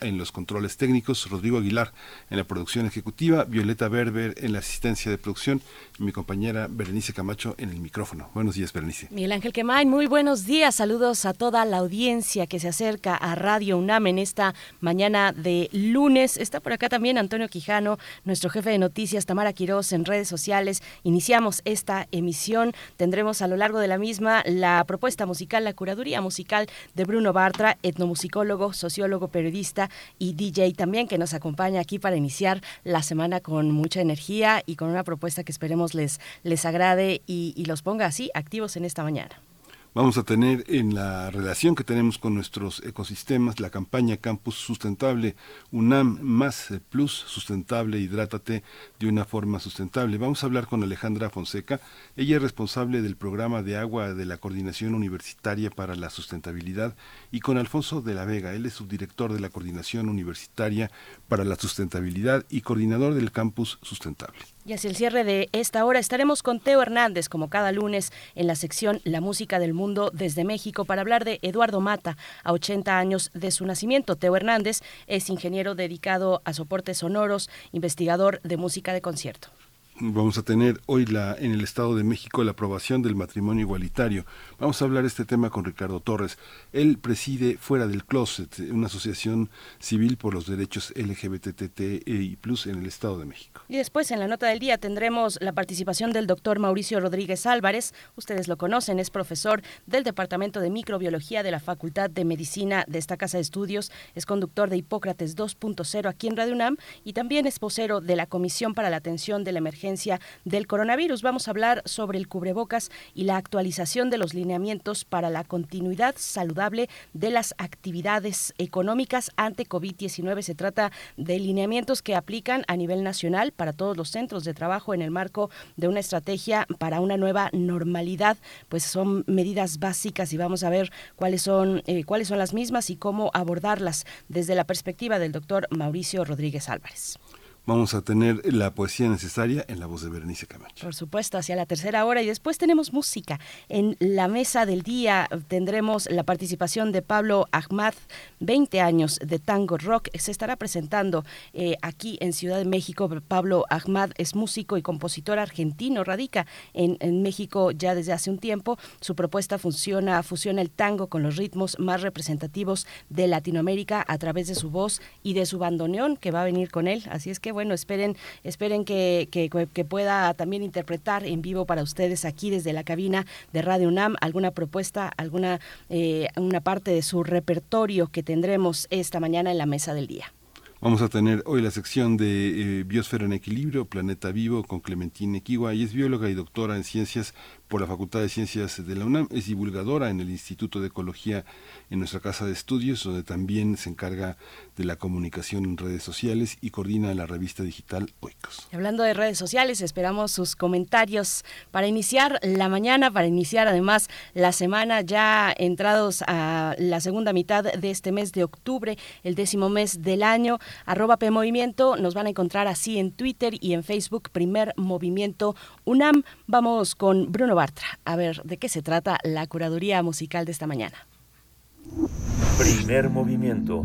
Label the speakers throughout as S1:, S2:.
S1: En los controles técnicos, Rodrigo Aguilar en la producción ejecutiva, Violeta Berber en la asistencia de producción y mi compañera Berenice Camacho en el micrófono. Buenos días, Berenice.
S2: Miguel Ángel Quemain, muy buenos días. Saludos a toda la audiencia que se acerca a Radio UNAM en esta mañana de lunes. Está por acá también Antonio Quijano, nuestro jefe de noticias, Tamara Quirós en redes sociales. Iniciamos esta emisión. Tendremos a lo largo de la misma la propuesta musical, la curaduría musical de Bruno Bartra, etnomusicólogo, sociólogo, periodista y DJ también que nos acompaña aquí para iniciar la semana con mucha energía y con una propuesta que esperemos les, les agrade y, y los ponga así activos en esta mañana
S1: vamos a tener en la relación que tenemos con nuestros ecosistemas la campaña Campus Sustentable UNAM más Plus Sustentable, hidrátate de una forma sustentable. Vamos a hablar con Alejandra Fonseca. Ella es responsable del programa de agua de la Coordinación Universitaria para la Sustentabilidad y con Alfonso de la Vega. Él es subdirector de la Coordinación Universitaria para la Sustentabilidad y coordinador del Campus Sustentable.
S2: Y hacia el cierre de esta hora estaremos con Teo Hernández, como cada lunes, en la sección La Música del Mundo desde México, para hablar de Eduardo Mata, a 80 años de su nacimiento. Teo Hernández es ingeniero dedicado a soportes sonoros, investigador de música de concierto
S1: vamos a tener hoy la, en el Estado de México la aprobación del matrimonio igualitario. Vamos a hablar este tema con Ricardo Torres. Él preside Fuera del Closet, una asociación civil por los derechos LGBTTI en el Estado de México.
S2: Y después en la nota del día tendremos la participación del doctor Mauricio Rodríguez Álvarez. Ustedes lo conocen, es profesor del Departamento de Microbiología de la Facultad de Medicina de esta Casa de Estudios, es conductor de Hipócrates 2.0 aquí en Radio UNAM y también es vocero de la Comisión para la Atención de la Emergencia del coronavirus. Vamos a hablar sobre el cubrebocas y la actualización de los lineamientos para la continuidad saludable de las actividades económicas ante COVID-19. Se trata de lineamientos que aplican a nivel nacional para todos los centros de trabajo en el marco de una estrategia para una nueva normalidad. Pues son medidas básicas y vamos a ver cuáles son, eh, cuáles son las mismas y cómo abordarlas desde la perspectiva del doctor Mauricio Rodríguez Álvarez
S1: vamos a tener la poesía necesaria en la voz de Berenice Camacho.
S2: Por supuesto, hacia la tercera hora y después tenemos música. En la mesa del día tendremos la participación de Pablo Ahmad, 20 años de tango rock. Se estará presentando eh, aquí en Ciudad de México. Pablo Ahmad es músico y compositor argentino, radica en, en México ya desde hace un tiempo. Su propuesta funciona, fusiona el tango con los ritmos más representativos de Latinoamérica a través de su voz y de su bandoneón que va a venir con él. Así es que bueno, esperen, esperen que, pueda también interpretar en vivo para ustedes aquí desde la cabina de Radio UNAM alguna propuesta, alguna eh, una parte de su repertorio que tendremos esta mañana en la mesa del día.
S1: Vamos a tener hoy la sección de eh, Biosfera en Equilibrio, Planeta Vivo, con Clementine Equiwa. y es bióloga y doctora en ciencias por la Facultad de Ciencias de la UNAM. Es divulgadora en el Instituto de Ecología en nuestra casa de estudios, donde también se encarga de la comunicación en redes sociales y coordina la revista digital Oikos.
S2: Hablando de redes sociales, esperamos sus comentarios para iniciar la mañana, para iniciar además la semana ya entrados a la segunda mitad de este mes de octubre, el décimo mes del año. Arroba P Movimiento, nos van a encontrar así en Twitter y en Facebook, Primer Movimiento UNAM. Vamos con Bruno Bartra, a ver de qué se trata la curaduría musical de esta mañana.
S3: Primer movimiento.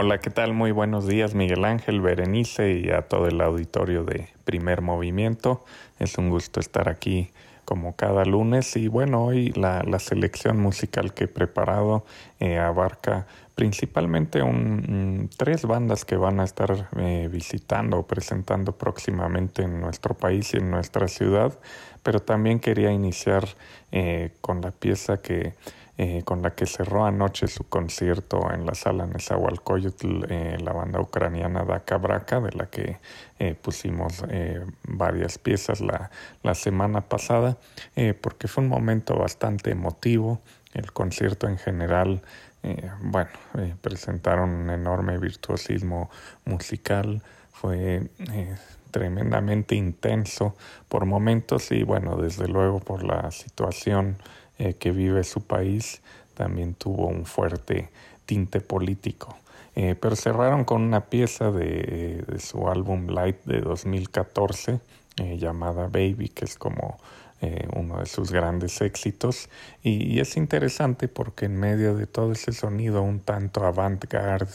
S4: Hola, ¿qué tal? Muy buenos días, Miguel Ángel, Berenice y a todo el auditorio de Primer Movimiento. Es un gusto estar aquí como cada lunes y bueno, hoy la, selección musical que he preparado eh, abarca principalmente un, tres bandas que van a estar eh, visitando o presentando próximamente en nuestro país y en nuestra ciudad. pero también quería iniciar con la pieza que eh, con la que cerró anoche su concierto en la sala Nezahualcóyotl eh, la banda ucraniana Daka Braka, de la que eh, pusimos varias piezas la, la semana pasada, porque fue un momento bastante emotivo. El concierto en general, bueno, presentaron un enorme virtuosismo musical, fue tremendamente intenso por momentos y bueno, desde luego por la situación eh, que vive su país también tuvo un fuerte tinte político. Eh, pero cerraron con una pieza de, su álbum Light de 2014 eh, llamada Baby, que es como uno de sus grandes éxitos. Y, es interesante porque en medio de todo ese sonido un tanto avant-garde,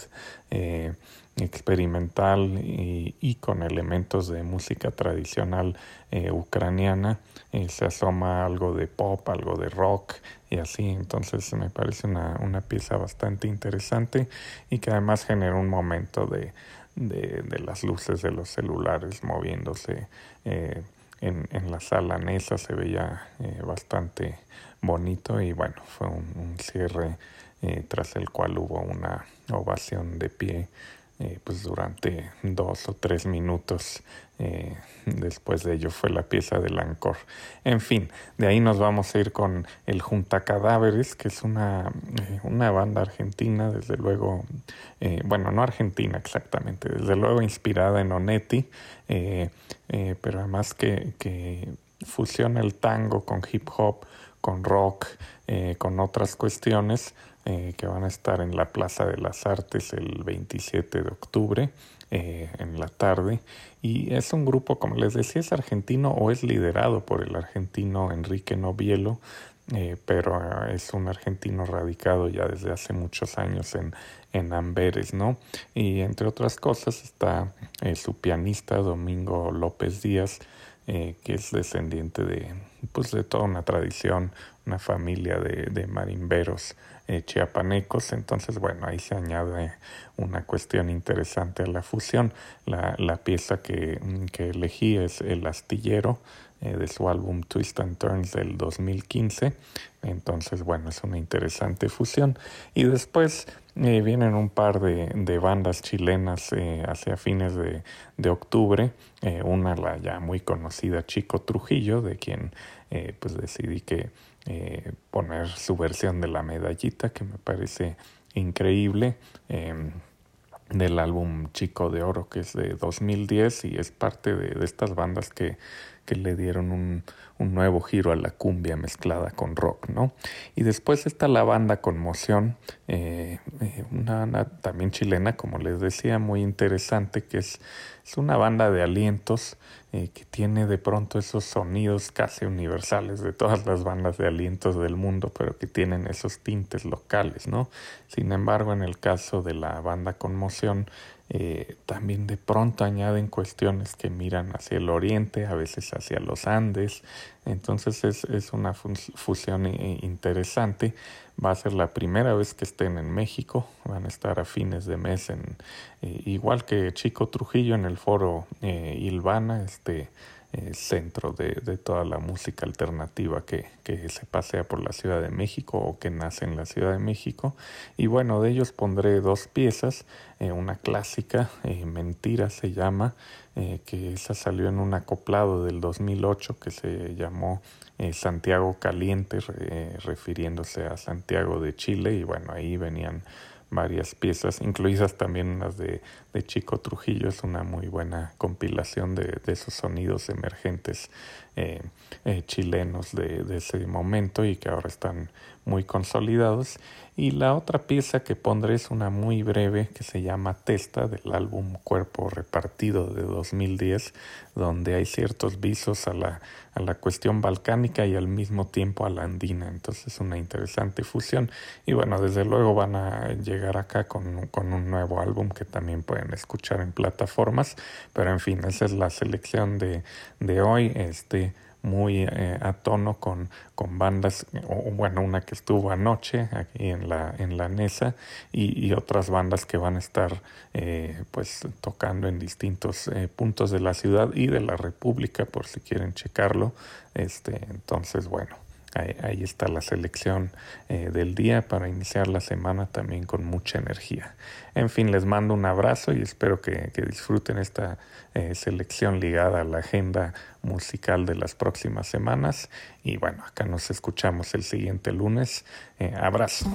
S4: experimental y, con elementos de música tradicional eh, ucraniana, eh, se asoma algo de pop, algo de rock y así. Entonces me parece una, una pieza bastante interesante y que además genera un momento de, de, las luces de los celulares moviéndose. Eh, en, en, la sala Nesa se veía bastante bonito y bueno, fue un cierre tras el cual hubo una ovación de pie eh, pues durante dos o tres minutos eh, después de ello fue la pieza del Ancor. En fin, de ahí nos vamos a ir con el Junta Cadáveres, que es una, eh, una banda argentina, desde luego, bueno, no argentina exactamente, desde luego inspirada en Onetti, pero además que, que fusiona el tango con hip hop, con rock, con otras cuestiones eh, que van a estar en la Plaza de las Artes el 27 de octubre eh, en la tarde. Y es un grupo, como les decía, es argentino o es liderado por el argentino Enrique Novielo, eh, pero es un argentino radicado ya desde hace muchos años en, en Amberes, ¿no? Y entre otras cosas está su pianista Domingo López Díaz, que es descendiente de, pues, de toda una tradición, una familia de, de marimberos eh, chiapanecos. Entonces, bueno, ahí se añade una cuestión interesante a la fusión. La, la pieza que, que, elegí es El astillero eh, de su álbum Twist and Turns del 2015. Entonces, bueno, es una interesante fusión. Y después eh, vienen un par de, de bandas chilenas hacia fines de, de octubre. una, la ya muy conocida Chico Trujillo, de quien pues decidí que eh, poner su versión de la medallita que me parece increíble em, del álbum Chico de Oro que es de 2010 y es parte de, de estas bandas que, que le dieron un, un, nuevo giro a la cumbia mezclada con rock, ¿no? Y después está la banda Conmoción, eh, eh, una banda también chilena, como les decía, muy interesante, que es, es una banda de alientos eh, que tiene de pronto esos sonidos casi universales de todas las bandas de alientos del mundo, pero que tienen esos tintes locales, ¿no? Sin embargo, en el caso de la banda Conmoción, eh, también de pronto añaden cuestiones que miran hacia el oriente, a veces hacia los Andes, entonces es, es una fusión interesante. Va a ser la primera vez que estén en México, van a estar a fines de mes, en, eh, igual que Chico Trujillo en el foro eh, Ilvana, este eh, centro de, de, toda la música alternativa que, que, se pasea por la Ciudad de México o que nace en la Ciudad de México. Y bueno, de ellos pondré dos piezas, eh, una clásica, eh, Mentira se llama, que esa salió en un acoplado del 2008 que se llamó Santiago Caliente, refiriéndose a Santiago de Chile, y bueno, ahí venían varias piezas, incluidas también las de, de, Chico Trujillo. Es una muy buena compilación de, de esos sonidos emergentes eh, eh, chilenos de, de, ese momento y que ahora están muy consolidados. Y la otra pieza que pondré es una muy breve que se llama Testa del álbum Cuerpo Repartido de 2010, donde hay ciertos visos a la, a la cuestión balcánica y al mismo tiempo a la andina. Entonces es una interesante fusión. Y bueno, desde luego van a llegar acá con, con un nuevo álbum que también pueden escuchar en plataformas. Pero en fin, esa es la selección de, de hoy. Este,
S5: muy eh, a tono con, con bandas, o, bueno, una que estuvo anoche aquí en la, en la NESA y, otras bandas que van a estar eh, pues tocando en distintos eh, puntos de la ciudad y de la República por si quieren checarlo. Este, entonces, bueno, Ahí, está la selección eh, del día para iniciar la semana también con mucha energía. En fin, les mando un abrazo y espero que, disfruten esta eh, selección ligada a la agenda musical de las próximas semanas. Y bueno, acá nos escuchamos el siguiente lunes. Eh, abrazo.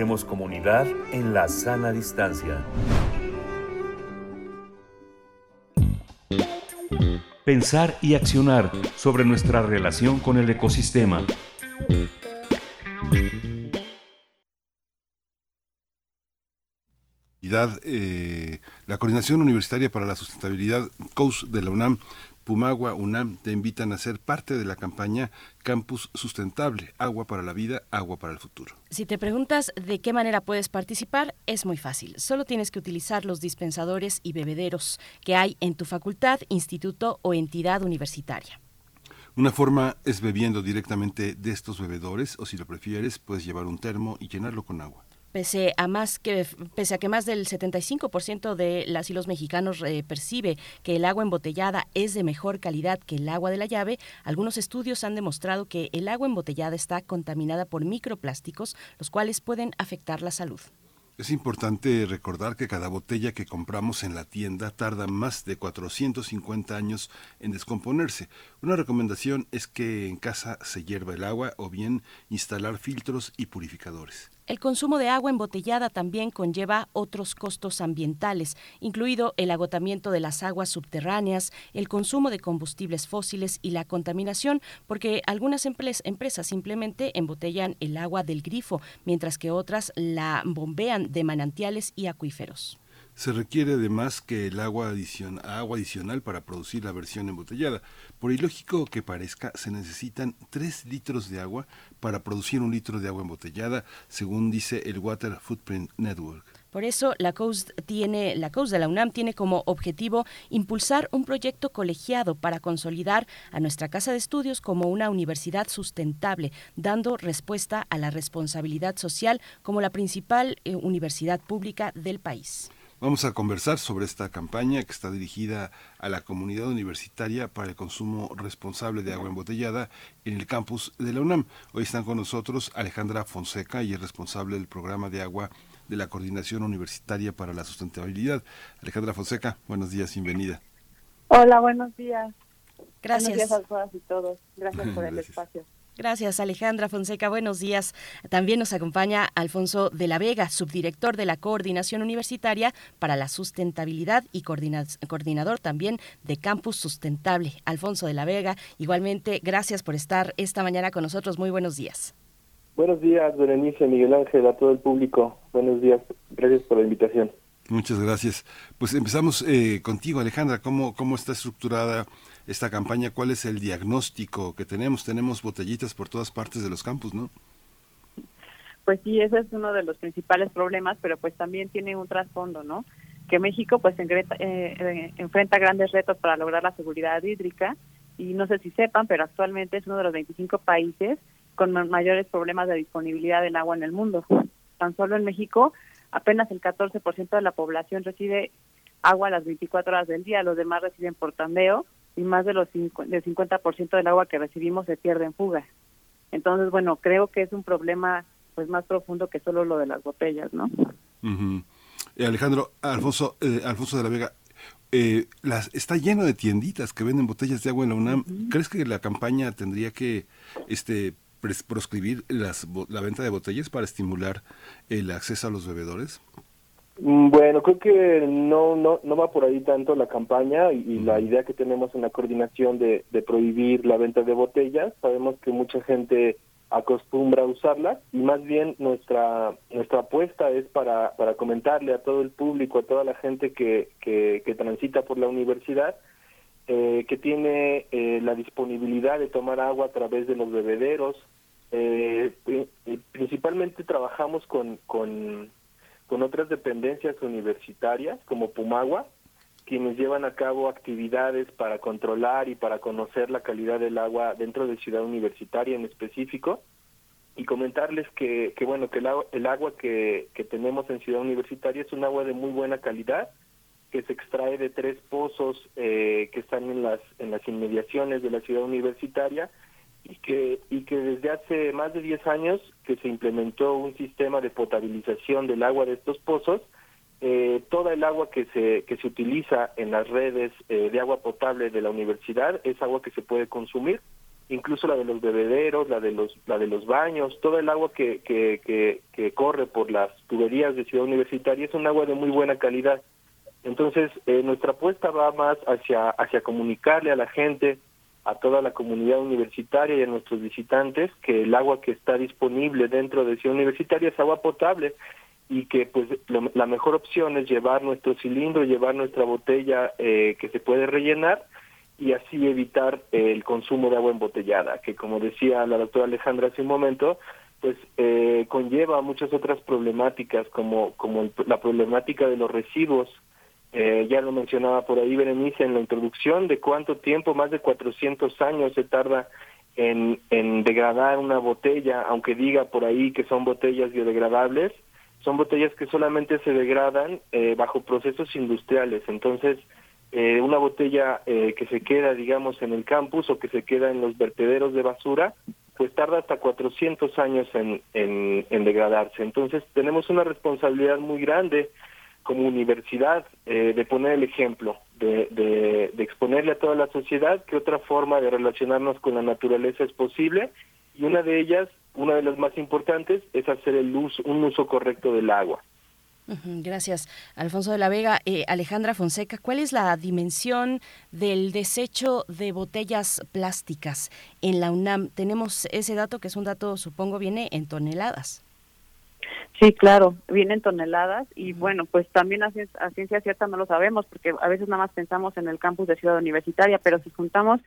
S3: Hacemos comunidad en la sana distancia. Pensar y accionar sobre nuestra relación con el ecosistema.
S1: Eh, la Coordinación Universitaria para la Sustentabilidad, COUS de la UNAM, Pumagua, UNAM, te invitan a ser parte de la campaña Campus Sustentable, Agua para la Vida, Agua para el Futuro.
S2: Si te preguntas de qué manera puedes participar, es muy fácil. Solo tienes que utilizar los dispensadores y bebederos que hay en tu facultad, instituto o entidad universitaria.
S1: Una forma es bebiendo directamente de estos bebedores o si lo prefieres puedes llevar un termo y llenarlo con agua.
S2: Pese a, más que, pese a que más del 75% de las y los mexicanos eh, percibe que el agua embotellada es de mejor calidad que el agua de la llave, algunos estudios han demostrado que el agua embotellada está contaminada por microplásticos, los cuales pueden afectar la salud.
S1: Es importante recordar que cada botella que compramos en la tienda tarda más de 450 años en descomponerse. Una recomendación es que en casa se hierva el agua o bien instalar filtros y purificadores.
S2: El consumo de agua embotellada también conlleva otros costos ambientales, incluido el agotamiento de las aguas subterráneas, el consumo de combustibles fósiles y la contaminación, porque algunas empresas simplemente embotellan el agua del grifo, mientras que otras la bombean de manantiales y acuíferos.
S1: Se requiere además que el agua, agua adicional para producir la versión embotellada. Por ilógico que parezca, se necesitan 3 litros de agua para producir un litro de agua embotellada, según dice el Water Footprint Network.
S2: Por eso la COUS tiene la de la UNAM tiene como objetivo impulsar un proyecto colegiado para consolidar a nuestra casa de estudios como una universidad sustentable, dando respuesta a la responsabilidad social como la principal eh, universidad pública del país.
S1: Vamos a conversar sobre esta campaña que está dirigida a la comunidad universitaria para el consumo responsable de agua embotellada en el campus de la UNAM. Hoy están con nosotros Alejandra Fonseca y es responsable del programa de agua de la Coordinación Universitaria para la Sustentabilidad. Alejandra Fonseca, buenos días, bienvenida.
S6: Hola, buenos días.
S2: Gracias.
S6: Buenos días a todas y todos. Gracias por el espacio.
S2: Gracias, Alejandra Fonseca. Buenos días. También nos acompaña Alfonso de la Vega, subdirector de la Coordinación Universitaria para la Sustentabilidad y coordinador también de Campus Sustentable. Alfonso de la Vega, igualmente, gracias por estar esta mañana con nosotros. Muy buenos días.
S7: Buenos días, Berenice, Miguel Ángel, a todo el público. Buenos días. Gracias por la invitación.
S1: Muchas gracias. Pues empezamos eh, contigo, Alejandra. ¿Cómo, ¿Cómo está estructurada esta campaña, ¿cuál es el diagnóstico que tenemos? Tenemos botellitas por todas partes de los campus, ¿no?
S6: Pues sí, ese es uno de los principales problemas, pero pues también tiene un trasfondo, ¿no? Que México pues eh, eh, enfrenta grandes retos para lograr la seguridad hídrica y no sé si sepan, pero actualmente es uno de los 25 países con mayores problemas de disponibilidad del agua en el mundo. Tan solo en México apenas el 14% de la población recibe agua a las 24 horas del día, los demás reciben por tandeo y más de los del 50% del agua que recibimos se pierde en fuga. Entonces, bueno, creo que es un problema pues más profundo que solo lo de las botellas, ¿no?
S1: Eh, Alejandro, Alfonso, eh, Alfonso de la Vega, eh, las, está lleno de tienditas que venden botellas de agua en la UNAM. ¿Crees que la campaña tendría que este proscribir las, la venta de botellas para estimular el acceso a los bebedores?
S7: Mm, bueno, creo que no, no, no va por ahí tanto la campaña y, la idea que tenemos en la coordinación de, prohibir la venta de botellas. Sabemos que mucha gente acostumbra a usarlas y más bien nuestra nuestra apuesta es para, para comentarle a todo el público, a toda la gente que, que, transita por la universidad, eh, que tiene eh, la disponibilidad de tomar agua a través de los bebederos. Eh, principalmente trabajamos con, con con otras dependencias universitarias como Pumagua, quienes llevan a cabo actividades para controlar y para conocer la calidad del agua dentro de Ciudad Universitaria en específico y comentarles que, que bueno que el el agua que, que tenemos en Ciudad Universitaria es un agua de muy buena calidad que se extrae de tres pozos eh, que están en las en las inmediaciones de la ciudad universitaria y que, y que desde hace más de 10 años que se implementó un sistema de potabilización del agua de estos pozos, eh, toda el agua que se, que se utiliza en las redes eh, de agua potable de la universidad es agua que se puede consumir incluso la de los bebederos, la de los, la de los baños, todo el agua que, que, que, corre por las tuberías de Ciudad Universitaria es un agua de muy buena calidad. Entonces, eh, nuestra apuesta va más hacia, hacia comunicarle a la gente, a toda la comunidad universitaria y a nuestros visitantes que el agua que está disponible dentro de Ciudad Universitaria es agua potable y que pues la mejor opción es llevar nuestro cilindro, llevar nuestra botella eh, que se puede rellenar y así evitar el consumo de agua embotellada, que como decía la doctora Alejandra hace un momento, pues eh, conlleva muchas otras problemáticas como, como la problemática de los residuos. Eh, ya lo mencionaba por ahí Berenice en la introducción de cuánto tiempo, más de 400 años se tarda en, en degradar una botella, aunque diga por ahí que son botellas biodegradables, son botellas que solamente se degradan eh, bajo procesos industriales. Entonces, eh, una botella eh, que se queda, digamos, en el campus o que se queda en los vertederos de basura, pues tarda hasta 400 años en, en, degradarse. Entonces tenemos una responsabilidad muy grande como universidad eh, de poner el ejemplo, de, de, exponerle a toda la sociedad que otra forma de relacionarnos con la naturaleza es posible y una de ellas, una de las más importantes, es hacer el uso, un uso correcto del agua.
S2: Gracias, Alfonso de la Vega. Eh, Alejandra Fonseca, ¿cuál es la dimensión del desecho de botellas plásticas en la UNAM? Tenemos ese dato, que es un dato, supongo, viene en toneladas.
S6: Sí, claro, viene en toneladas y bueno, pues también a, ciencia cierta no lo sabemos porque a veces nada más pensamos en el campus de Ciudad Universitaria, pero si juntamos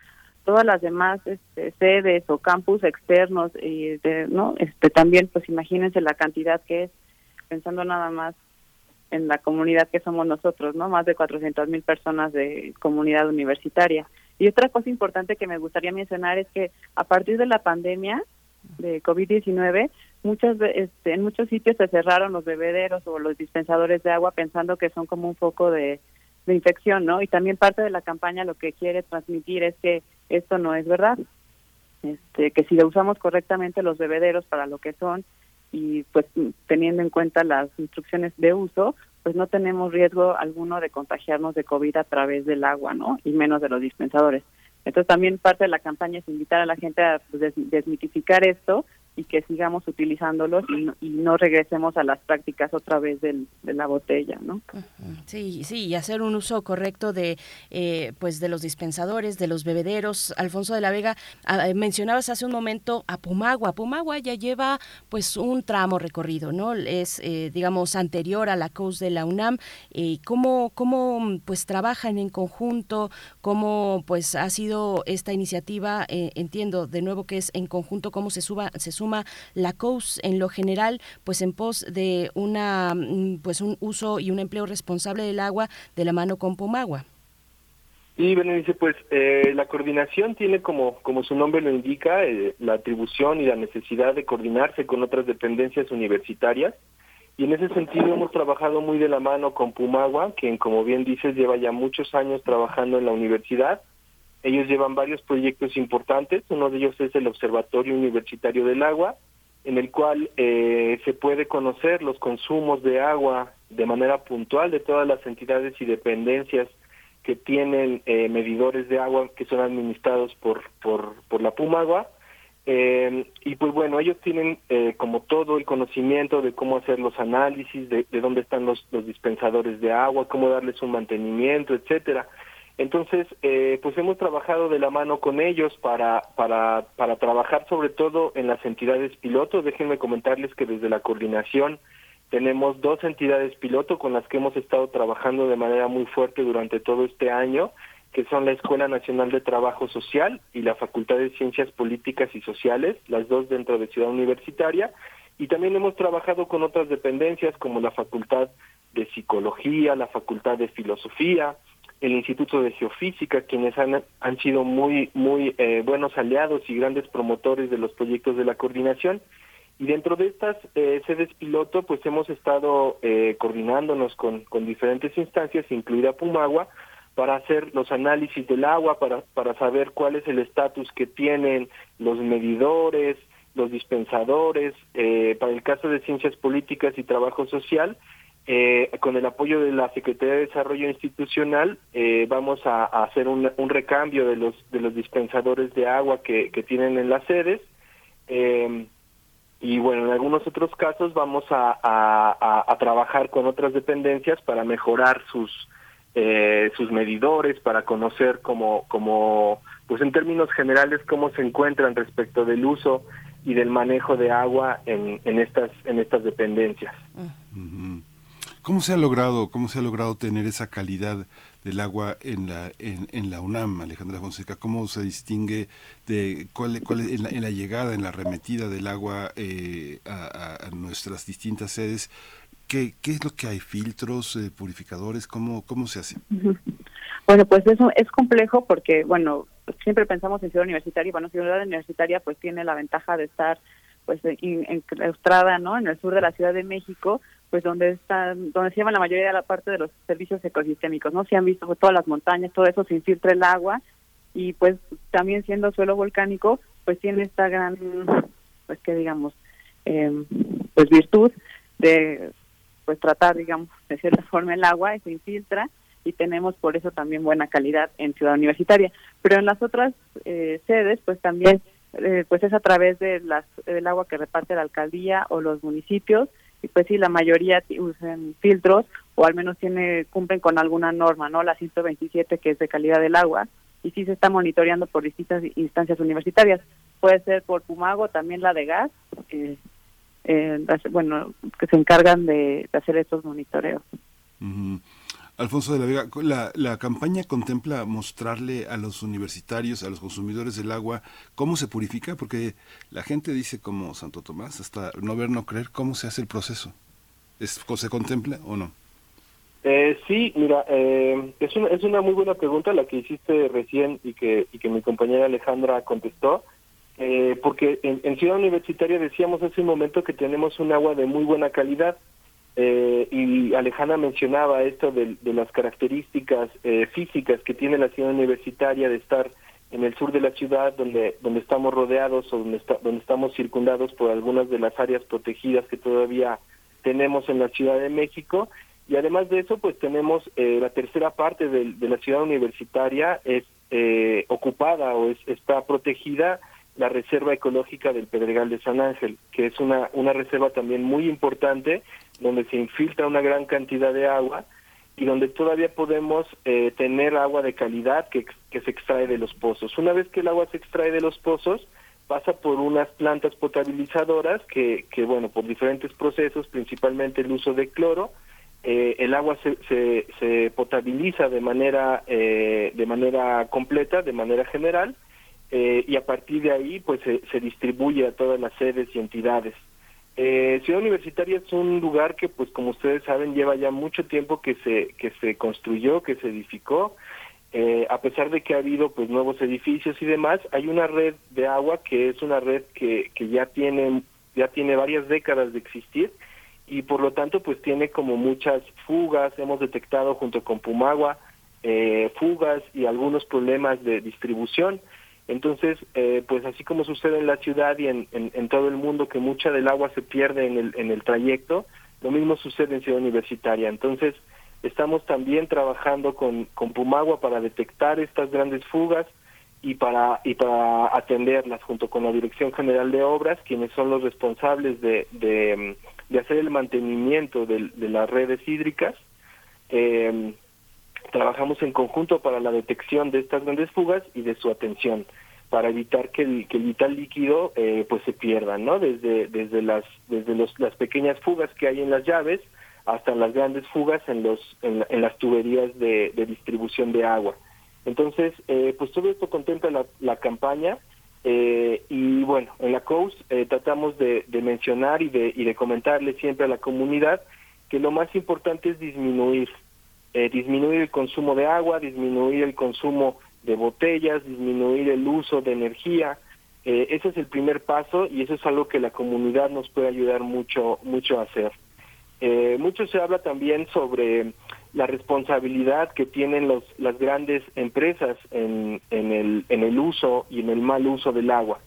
S6: todas las demás este, sedes o campus externos y no este también pues imagínense la cantidad que es pensando nada más en la comunidad que somos nosotros, ¿no? Más de 400 mil personas de comunidad universitaria. Y otra cosa importante que me gustaría mencionar es que a partir de la pandemia de COVID-19, muchas este, en muchos sitios se cerraron los bebederos o los dispensadores de agua pensando que son como un foco de, infección, ¿no? Y también parte de la campaña lo que quiere transmitir es que esto no es verdad. Este, que si usamos correctamente los bebederos para lo que son y pues teniendo en cuenta las instrucciones de uso, pues no tenemos riesgo alguno de contagiarnos de COVID a través del agua, ¿no? Y menos de los dispensadores. Entonces también parte de la campaña es invitar a la gente a pues, desmitificar esto y que sigamos utilizándolos y no, y no regresemos a las prácticas otra vez del, de la botella, ¿no?
S2: Sí, sí, y hacer un uso correcto de, eh, pues, de los dispensadores, de los bebederos. Alfonso de la Vega, ah, eh, mencionabas hace un momento a Pumagua. Pumagua ya lleva, pues, un tramo recorrido, ¿no? Es, eh, digamos, anterior a la COUS de la UNAM. ¿Cómo, cómo, pues, trabajan en conjunto? ¿Cómo, pues, ha sido esta iniciativa? entiendo, de nuevo, que es en conjunto, cómo se suba, se la COUS en lo general, pues en pos de una mm, pues un uso y un empleo responsable del agua de la mano con Pumagua.
S7: Y dice pues eh, la coordinación tiene como, como su nombre lo indica, eh, la atribución y la necesidad de coordinarse con otras dependencias universitarias. Y en ese sentido hemos trabajado muy de la mano con Pumagua, quien como bien dices lleva ya muchos años trabajando en la universidad ellos llevan varios proyectos importantes, uno de ellos es el Observatorio Universitario del Agua, en el cual eh, se puede conocer los consumos de agua de manera puntual de todas las entidades y dependencias que tienen eh, medidores de agua que son administrados por, por, la Pumagua. Eh, y pues bueno, ellos tienen eh, como todo el conocimiento de cómo hacer los análisis, de, de dónde están los dispensadores de agua, cómo darles un mantenimiento, etcétera. Entonces, eh, pues hemos trabajado de la mano con ellos para, para, para trabajar sobre todo en las entidades piloto. Déjenme comentarles que desde la coordinación tenemos dos entidades piloto con las que hemos estado trabajando de manera muy fuerte durante todo este año, que son la Escuela Nacional de Trabajo Social y la Facultad de Ciencias Políticas y Sociales, las dos dentro de Ciudad Universitaria. Y también hemos trabajado con otras dependencias como la Facultad de Psicología, la Facultad de Filosofía, el Instituto de Geofísica, quienes han, han sido muy, muy eh, buenos aliados y grandes promotores de los proyectos de la coordinación. Y dentro de estas eh, sedes piloto, pues hemos estado eh, coordinándonos con, con diferentes instancias, incluida Pumagua, para hacer los análisis del agua, para, para saber cuál es el estatus que tienen los medidores, los dispensadores, para el caso de ciencias políticas y trabajo social, eh, con el apoyo de la Secretaría de Desarrollo Institucional, eh, vamos a, hacer un, recambio de los de los dispensadores de agua que, tienen en las sedes. Eh, y bueno, en algunos otros casos vamos a, a, trabajar con otras dependencias para mejorar sus sus medidores, para conocer cómo, cómo, pues en términos generales, cómo se encuentran respecto del uso y del manejo de agua en, en estas en estas dependencias.
S1: ¿Cómo se ha llegado cómo se ha logrado tener esa calidad del agua en la en, la UNAM, Alejandra Fonseca? ¿Cómo se distingue de cuál, cuál en, la, en la llegada, en la remetida del agua eh, a, nuestras distintas sedes? ¿Qué, ¿Qué es lo que hay? ¿Filtros, eh, purificadores? ¿Cómo, ¿Cómo se hace?
S6: Bueno, pues eso es complejo porque, bueno, siempre pensamos en ciudad universitaria, bueno, ciudad universitaria pues tiene la ventaja de estar pues ¿no? En el sur de la Ciudad de México, pues donde están, donde se lleva la mayoría de la parte de los servicios ecosistémicos, ¿no? Se han visto todas las montañas, todo eso se infiltra el agua y pues también siendo suelo volcánico, pues tiene esta gran, pues que digamos, eh, pues virtud de pues tratar, digamos, de cierta forma el agua y se infiltra y tenemos por eso también buena calidad en Ciudad Universitaria. Pero en las otras eh, sedes, pues también eh, pues es a través de las, del agua que reparte la alcaldía o los municipios y pues sí, la mayoría usan filtros o al menos tiene cumplen con alguna norma, ¿no? La 127 que es de calidad del agua y sí se está monitoreando por distintas instancias universitarias. Puede ser por Pumago, también la de gas, eh, bueno, que se encargan de, hacer estos monitoreos.
S1: Alfonso de la Vega, la, la, campaña contempla mostrarle a los universitarios, a los consumidores del agua, cómo se purifica, porque la gente dice como Santo Tomás, hasta no ver, no creer, cómo se hace el proceso. ¿Es, ¿Se contempla o no?
S7: Eh, sí, mira, eh, es, una, es una muy buena pregunta la que hiciste recién y que, y que mi compañera Alejandra contestó, eh, porque en, en Ciudad Universitaria decíamos hace un momento que tenemos un agua de muy buena calidad, eh, y Alejandra mencionaba esto de, las características eh, físicas que tiene la ciudad universitaria de estar en el sur de la ciudad, donde donde estamos rodeados o donde, donde estamos circundados por algunas de las áreas protegidas que todavía tenemos en la Ciudad de México. Y además de eso, pues tenemos eh, la tercera parte de, la ciudad universitaria es ocupada o es, está protegida la Reserva Ecológica del Pedregal de San Ángel, que es una, una reserva también muy importante donde se infiltra una gran cantidad de agua y donde todavía podemos eh, tener agua de calidad que, que se extrae de los pozos. Una vez que el agua se extrae de los pozos, pasa por unas plantas potabilizadoras que, que bueno, por diferentes procesos, principalmente el uso de cloro, eh, el agua se, se, potabiliza de manera, eh, de manera completa, de manera general, y a partir de ahí pues se, se distribuye a todas las sedes y entidades. Eh, Ciudad Universitaria es un lugar que, pues como ustedes saben, lleva ya mucho tiempo que se que se construyó, que se edificó. Eh, a pesar de que ha habido pues nuevos edificios y demás, hay una red de agua que es una red que, que ya tiene ya tiene varias décadas de existir y por lo tanto pues tiene como muchas fugas. Hemos detectado junto con Pumagua eh, fugas y algunos problemas de distribución. Entonces, eh, pues así como sucede en la ciudad y en, en, todo el mundo que mucha del agua se pierde en el, en el trayecto, lo mismo sucede en Ciudad Universitaria. Entonces, estamos también trabajando con, con Pumagua para detectar estas grandes fugas y para, y para atenderlas junto con la Dirección General de Obras, quienes son los responsables de, de, de hacer el mantenimiento de, de las redes hídricas. Eh, trabajamos en conjunto para la detección de estas grandes fugas y de su atención para evitar que el, que el vital líquido eh, pues se pierda, ¿no? Desde desde las desde los, las pequeñas fugas que hay en las llaves hasta las grandes fugas en los en, las tuberías de, distribución de agua. Entonces, eh, pues todo esto contempla la, la campaña eh, y bueno, en la COUS tratamos de, de mencionar y de, y de comentarle siempre a la comunidad que lo más importante es disminuir eh, disminuir el consumo de agua, disminuir el consumo de botellas, disminuir el uso de energía. Eh, ese es el primer paso y eso es algo que la comunidad nos puede ayudar mucho, mucho a hacer. Eh, mucho se habla también sobre la responsabilidad que tienen los, las grandes empresas en, en, el, en el uso y en el mal uso del agua.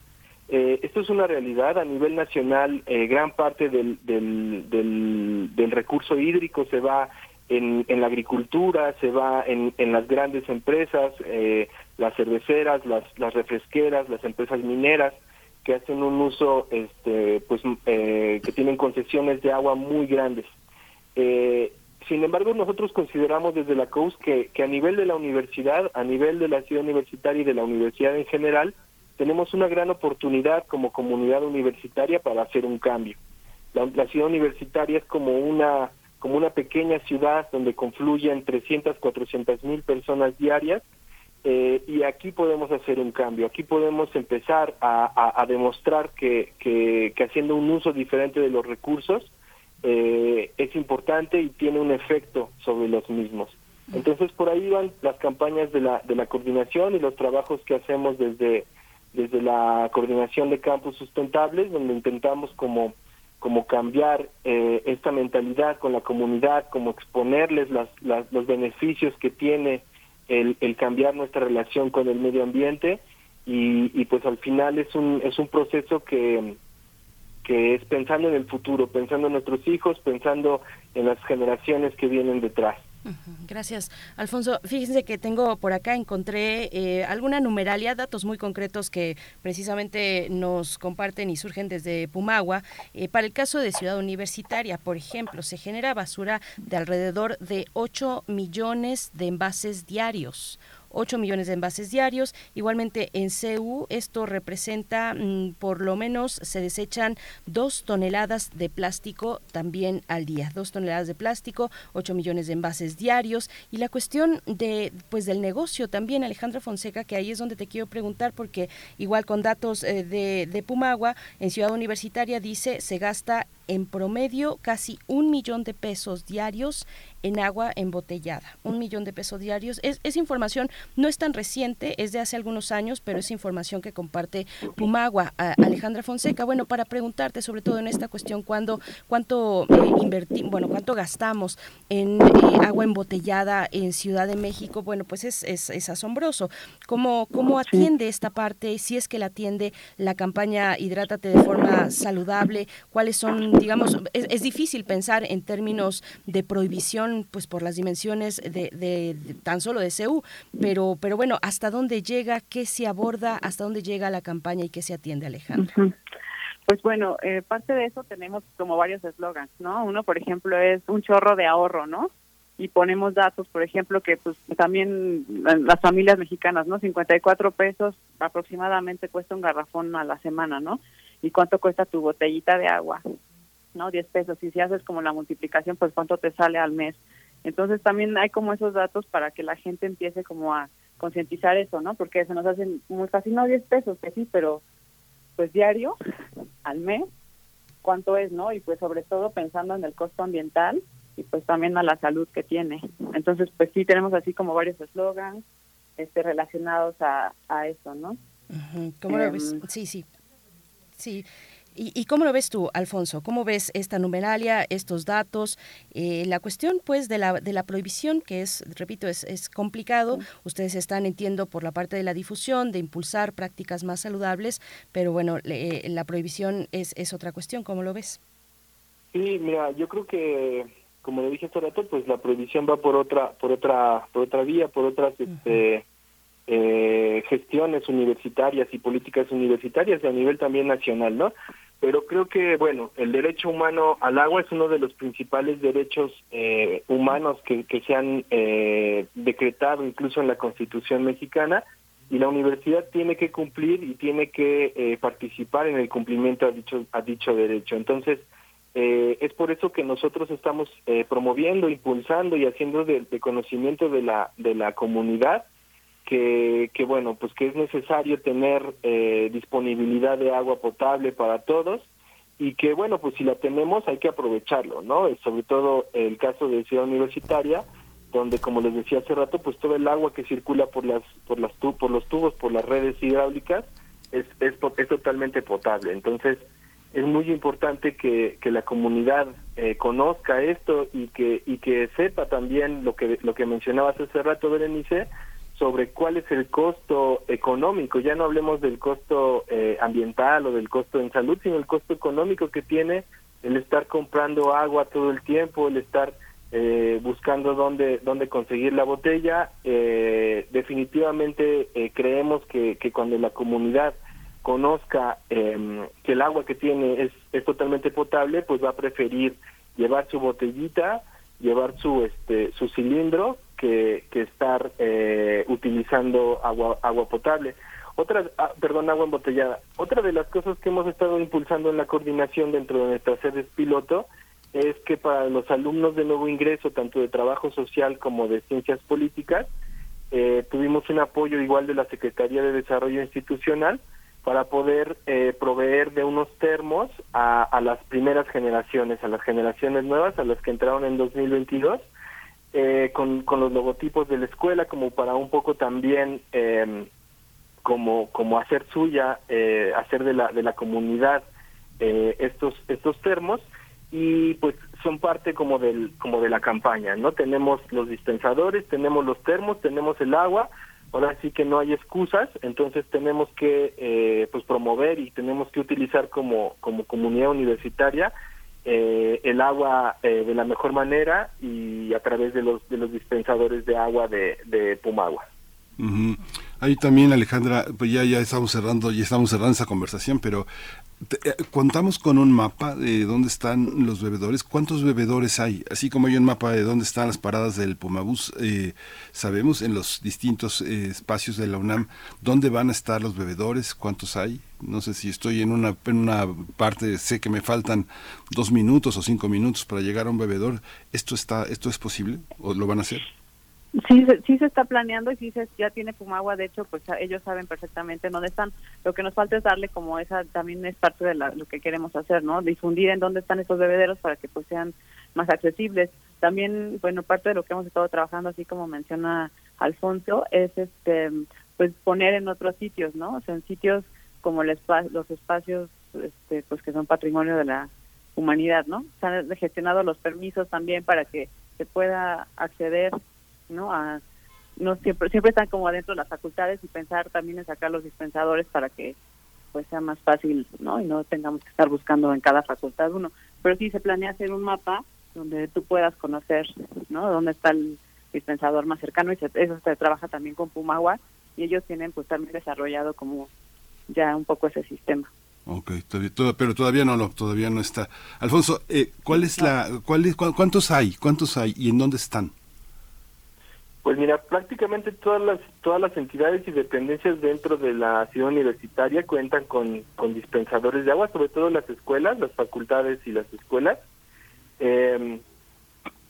S7: Eh, esto es una realidad a nivel nacional. Eh, gran parte del, del, del, recurso hídrico se va en, en, la agricultura, se va en, en las grandes empresas, eh, las cerveceras, las, las refresqueras, las empresas mineras que hacen un uso, este, pues, eh, que tienen concesiones de agua muy grandes. Eh, sin embargo, nosotros consideramos desde la COUS que, que a nivel de la universidad, a nivel de la ciudad universitaria y de la universidad en general, tenemos una gran oportunidad como comunidad universitaria para hacer un cambio. La, la, ciudad universitaria es como una como una pequeña ciudad donde confluyen 300, 400 mil personas diarias eh, y aquí podemos hacer un cambio, aquí podemos empezar a, demostrar que, haciendo un uso diferente de los recursos eh, es importante y tiene un efecto sobre los mismos. Entonces por ahí van las campañas de la, de la coordinación y los trabajos que hacemos desde, desde la coordinación de campus sustentables, donde intentamos como, como cambiar eh, esta mentalidad con la comunidad, como exponerles las, los beneficios que tiene el, el cambiar nuestra relación con el medio ambiente y, y pues al final es un, es un proceso que, que es pensando en el futuro, pensando en nuestros hijos, pensando en las generaciones que vienen detrás.
S2: Gracias, Alfonso. Fíjense que tengo por acá, encontré eh, alguna numeralia, datos muy concretos que precisamente nos comparten y surgen desde Pumagua. Eh, para el caso de Ciudad Universitaria, por ejemplo, se genera basura de alrededor de 8 millones de envases diarios. 8 millones de envases diarios. Igualmente en CEU esto representa mm, por lo menos se desechan 2 toneladas de plástico también al día. 2 toneladas de plástico, 8 millones de envases diarios. Y la cuestión de pues del negocio también, Alejandra Fonseca, que ahí es donde te quiero preguntar porque igual con datos eh, de, de Pumagua, en Ciudad Universitaria dice se gasta en promedio casi un millón de pesos diarios en agua embotellada. Un millón de pesos diarios. Es, es, información, no es tan reciente, es de hace algunos años, pero es información que comparte Pumagua. Alejandra Fonseca, bueno, para preguntarte sobre todo en esta cuestión, ¿cuándo, ¿cuánto eh, invertimos, bueno, cuánto gastamos en eh, agua embotellada en Ciudad de México? Bueno, pues es, es, es asombroso. ¿Cómo, ¿Cómo atiende esta parte? Si es que la atiende la campaña Hidrátate de forma saludable, ¿cuáles son, digamos, es, difícil pensar en términos de prohibición pues por las dimensiones de, tan solo de CEU, pero, pero bueno, ¿hasta dónde llega? ¿Qué se aborda? ¿Hasta dónde llega la campaña y qué se atiende, Alejandro?
S6: Pues bueno, eh, parte de eso tenemos como varios eslogans, ¿no? Uno, por ejemplo, es un chorro de ahorro, ¿no? Y ponemos datos, por ejemplo, que pues también las familias mexicanas, ¿no? 54 pesos aproximadamente cuesta un garrafón a la semana, ¿no? ¿Y cuánto cuesta tu botellita de agua? ¿No? 10 pesos. Y si haces como la multiplicación, pues cuánto te sale al mes. Entonces también hay como esos datos para que la gente empiece como a concientizar eso, ¿no? Porque se nos hacen muy fácil, no 10 pesos, que sí, pero pues diario, al mes, cuánto es, ¿no? Y pues sobre todo pensando en el costo ambiental y pues también a la salud que tiene. Entonces, pues sí tenemos así como varios eslogans este, relacionados a, a eso, ¿no?
S2: ¿Cómo lo ves? Em, sí, sí. Sí. ¿Y, cómo lo ves tú, Alfonso? ¿Cómo ves esta numeralia, estos datos? Eh, la cuestión, pues, de la, de la prohibición, que es, repito, es, es complicado. Ustedes están, entiendo, por la parte de la difusión, de impulsar prácticas más saludables, pero bueno, eh, la prohibición es, es otra cuestión. ¿Cómo lo ves?
S7: Sí, mira, yo creo que, como lo dije hace rato, pues la prohibición va por otra, por otra, por otra vía, por otras, este eh, gestiones universitarias y políticas universitarias a nivel también nacional, ¿no? Pero creo que, bueno, el derecho humano al agua es uno de los principales derechos eh, humanos que, que se han eh, decretado incluso en la Constitución mexicana y la universidad tiene que cumplir y tiene que eh, participar en el cumplimiento a dicho, a dicho derecho. Entonces, eh, es por eso que nosotros estamos eh, promoviendo, impulsando y haciendo de, de, conocimiento de la, de la comunidad que, que bueno, pues que es necesario tener eh, disponibilidad de agua potable para todos y que bueno, pues si la tenemos hay que aprovecharlo, ¿no? Sobre todo el caso de Ciudad Universitaria, donde como les decía hace rato, pues todo el agua que circula por las por las por los tubos, por las redes hidráulicas es es, es totalmente potable. Entonces, es muy importante que, que la comunidad eh, conozca esto y que y que sepa también lo que lo que mencionabas hace rato Berenice sobre cuál es el costo económico, ya no hablemos del costo eh, ambiental o del costo en salud, sino el costo económico que tiene el estar comprando agua todo el tiempo, el estar eh, buscando dónde, dónde conseguir la botella. Eh, definitivamente creemos que, que cuando la comunidad conozca em, que el agua que tiene es, es totalmente potable, pues va a preferir llevar su botellita, llevar su este su cilindro que, que estar eh, utilizando agua agua potable. Otra, ah, perdón, agua embotellada. Otra de las cosas que hemos estado impulsando en la coordinación dentro de nuestras sedes piloto es que para los alumnos de nuevo ingreso, tanto de trabajo social como de ciencias políticas, eh, tuvimos un apoyo igual de la Secretaría de Desarrollo Institucional para poder eh, proveer de unos termos a, las primeras generaciones, a las generaciones nuevas, a las que entraron en 2022, eh, con, con los logotipos de la escuela, como para un poco también em, como, como hacer suya, eh, hacer de la, de la comunidad estos, estos termos. Y pues son parte como del como de la campaña no tenemos los dispensadores tenemos los termos tenemos el agua. Ahora sí que no hay excusas, entonces tenemos que eh, pues promover y tenemos que utilizar como, como comunidad universitaria eh, el agua eh, de la mejor manera y a través de los de los dispensadores de agua de, de Pumagua.
S1: Ahí también Alejandra, pues ya ya estamos cerrando, ya estamos cerrando esa conversación, pero contamos con un mapa de dónde están los bebedores, cuántos bebedores hay, así como hay un mapa de dónde están las paradas del Pumabús, eh, sabemos en los distintos eh, espacios de la UNAM dónde van a estar los bebedores, cuántos hay. No sé si estoy en una, en una parte, sé que me faltan dos minutos o cinco minutos para llegar a un bebedor. ¿Esto, está, esto es posible o lo van a hacer?
S6: Sí, sí se está planeando y sí se, ya tiene Pumagua, de hecho, pues ellos saben perfectamente dónde están. Lo que nos falta es darle como esa, también es parte de lo que queremos hacer, ¿no? Difundir en dónde están estos bebederos para que pues sean más accesibles. También, bueno, parte de lo que hemos estado trabajando, así como menciona Alfonso, es este pues poner en otros sitios, ¿no? O sea, en sitios como el los espacios este, pues que son patrimonio de la humanidad, ¿no? Se han gestionado los permisos también para que se pueda acceder ¿no? A, no siempre siempre están como adentro de las facultades y pensar también en sacar los dispensadores para que pues sea más fácil, ¿no? Y no tengamos que estar buscando en cada facultad uno. Pero sí se planea hacer un mapa donde tú puedas conocer, ¿no? Dónde está el dispensador más cercano y eso se trabaja también con Pumagua y ellos tienen pues también desarrollado como ya un poco ese sistema.
S1: Ok, pero todavía no lo, todavía no está. Alfonso, eh, ¿cuál es la, cuál es, cuántos hay, cuántos hay y en dónde están?
S7: Pues mira, prácticamente todas las todas las entidades y dependencias dentro de la ciudad universitaria cuentan con, con dispensadores de agua, sobre todo las escuelas, las facultades y las escuelas. Em,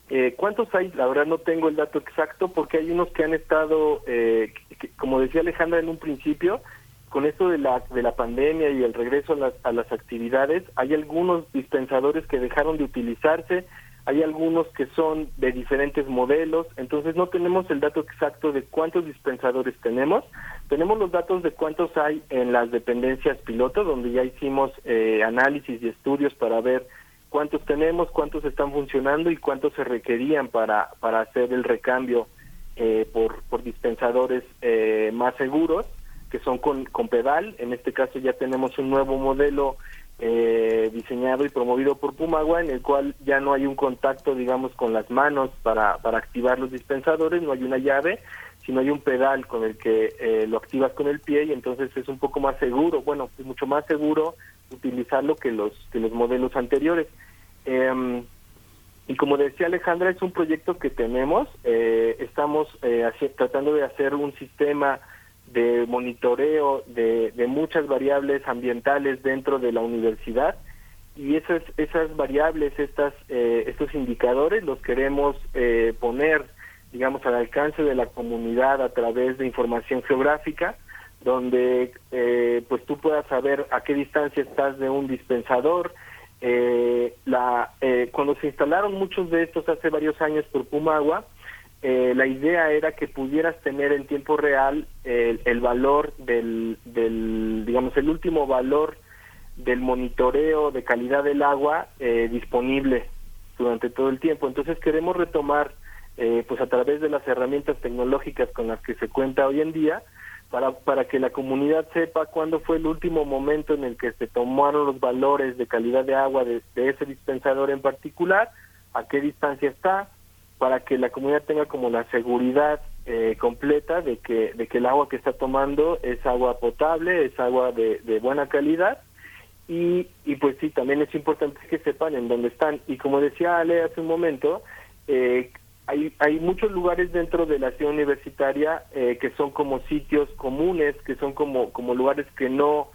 S7: eh, ¿Cuántos hay? La verdad no tengo el dato exacto porque hay unos que han estado, eh, como decía Alejandra en un principio, con esto de la, de la pandemia y el regreso a las, a las actividades, hay algunos dispensadores que dejaron de utilizarse, hay algunos que son de diferentes modelos, entonces no tenemos el dato exacto de cuántos dispensadores tenemos, tenemos los datos de cuántos hay en las dependencias piloto, donde ya hicimos eh, análisis y estudios para ver cuántos tenemos, cuántos están funcionando y cuántos se requerían para, para hacer el recambio eh, por, por dispensadores eh, más seguros, que son con, con pedal, en este caso ya tenemos un nuevo modelo eh, diseñado y promovido por Pumagua, en el cual ya no hay un contacto, digamos, con las manos para, para activar los dispensadores, no hay una llave, sino hay un pedal con el que eh, lo activas con el pie y entonces es un poco más seguro, bueno, es mucho más seguro utilizarlo que los, que los modelos anteriores. Em, y como decía Alejandra, es un proyecto que tenemos, eh, estamos eh, tratando de hacer un sistema de monitoreo de, de muchas variables ambientales dentro de la universidad. Y esas esas variables estas eh, estos indicadores los queremos eh, poner digamos al alcance de la comunidad a través de información geográfica donde eh, pues tú puedas saber a qué distancia estás de un dispensador. La cuando se instalaron muchos de estos hace varios años por Pumagua eh, la idea era que pudieras tener en tiempo real el, valor del, del, digamos, el último valor del monitoreo de calidad del agua eh, disponible durante todo el tiempo. Entonces queremos retomar eh, pues a través de las herramientas tecnológicas con las que se cuenta hoy en día, para, para que la comunidad sepa cuándo fue el último momento en el que se tomaron los valores de calidad de agua de, ese dispensador en particular, a qué distancia está, para que la comunidad tenga como la seguridad eh, completa de que, de que el agua que está tomando es agua potable, es agua de, de buena calidad y, y pues sí, también es importante que sepan en dónde están. Y como decía Ale hace un momento, eh, hay, hay muchos lugares dentro de la ciudad universitaria eh, que son como sitios comunes, que son como, como lugares que no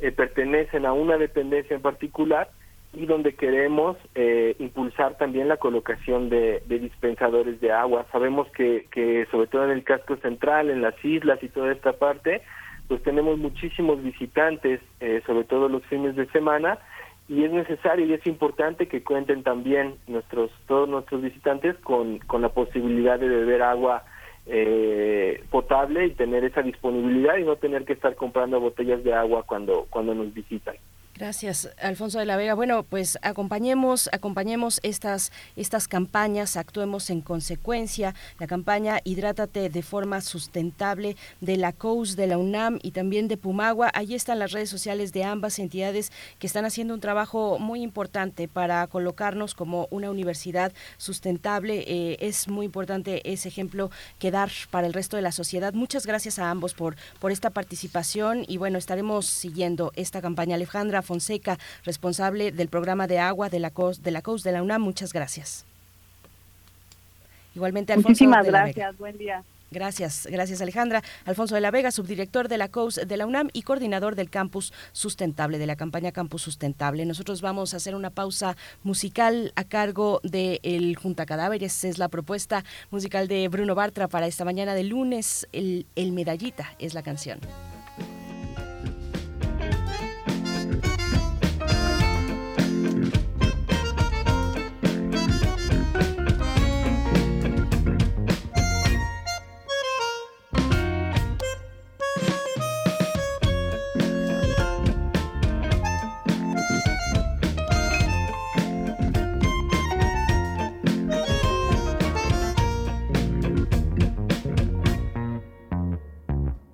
S7: eh, pertenecen a una dependencia en particular y donde queremos eh, impulsar también la colocación de, de, dispensadores de agua. Sabemos que, que sobre todo en el casco central, en las islas y toda esta parte, pues tenemos muchísimos visitantes, sobre todo los fines de semana, y es necesario y es importante que cuenten también nuestros todos nuestros visitantes con, con la posibilidad de beber agua eh, potable y tener esa disponibilidad y no tener que estar comprando botellas de agua cuando cuando nos visitan.
S2: Gracias, Alfonso de la Vega. Bueno, pues acompañemos, acompañemos estas, estas campañas, actuemos en consecuencia. La campaña Hidrátate de forma sustentable de la COUS, de la UNAM y también de Pumagua. Allí están las redes sociales de ambas entidades que están haciendo un trabajo muy importante para colocarnos como una universidad sustentable. Eh, es muy importante ese ejemplo que dar para el resto de la sociedad. Muchas gracias a ambos por, por esta participación y bueno, estaremos siguiendo esta campaña. Alejandra Fonseca, responsable del programa de agua de la COS de la, COS de la UNAM. Muchas gracias. Igualmente,
S6: Alfonso. Muchísimas gracias. Buen día.
S2: Gracias, gracias Alejandra. Alfonso de la Vega, subdirector de la COUS de la UNAM y coordinador del Campus Sustentable, de la campaña Campus Sustentable. Nosotros vamos a hacer una pausa musical a cargo de El Junta Cadáveres. Es la propuesta musical de Bruno Bartra para esta mañana de lunes. El, el Medallita es la canción.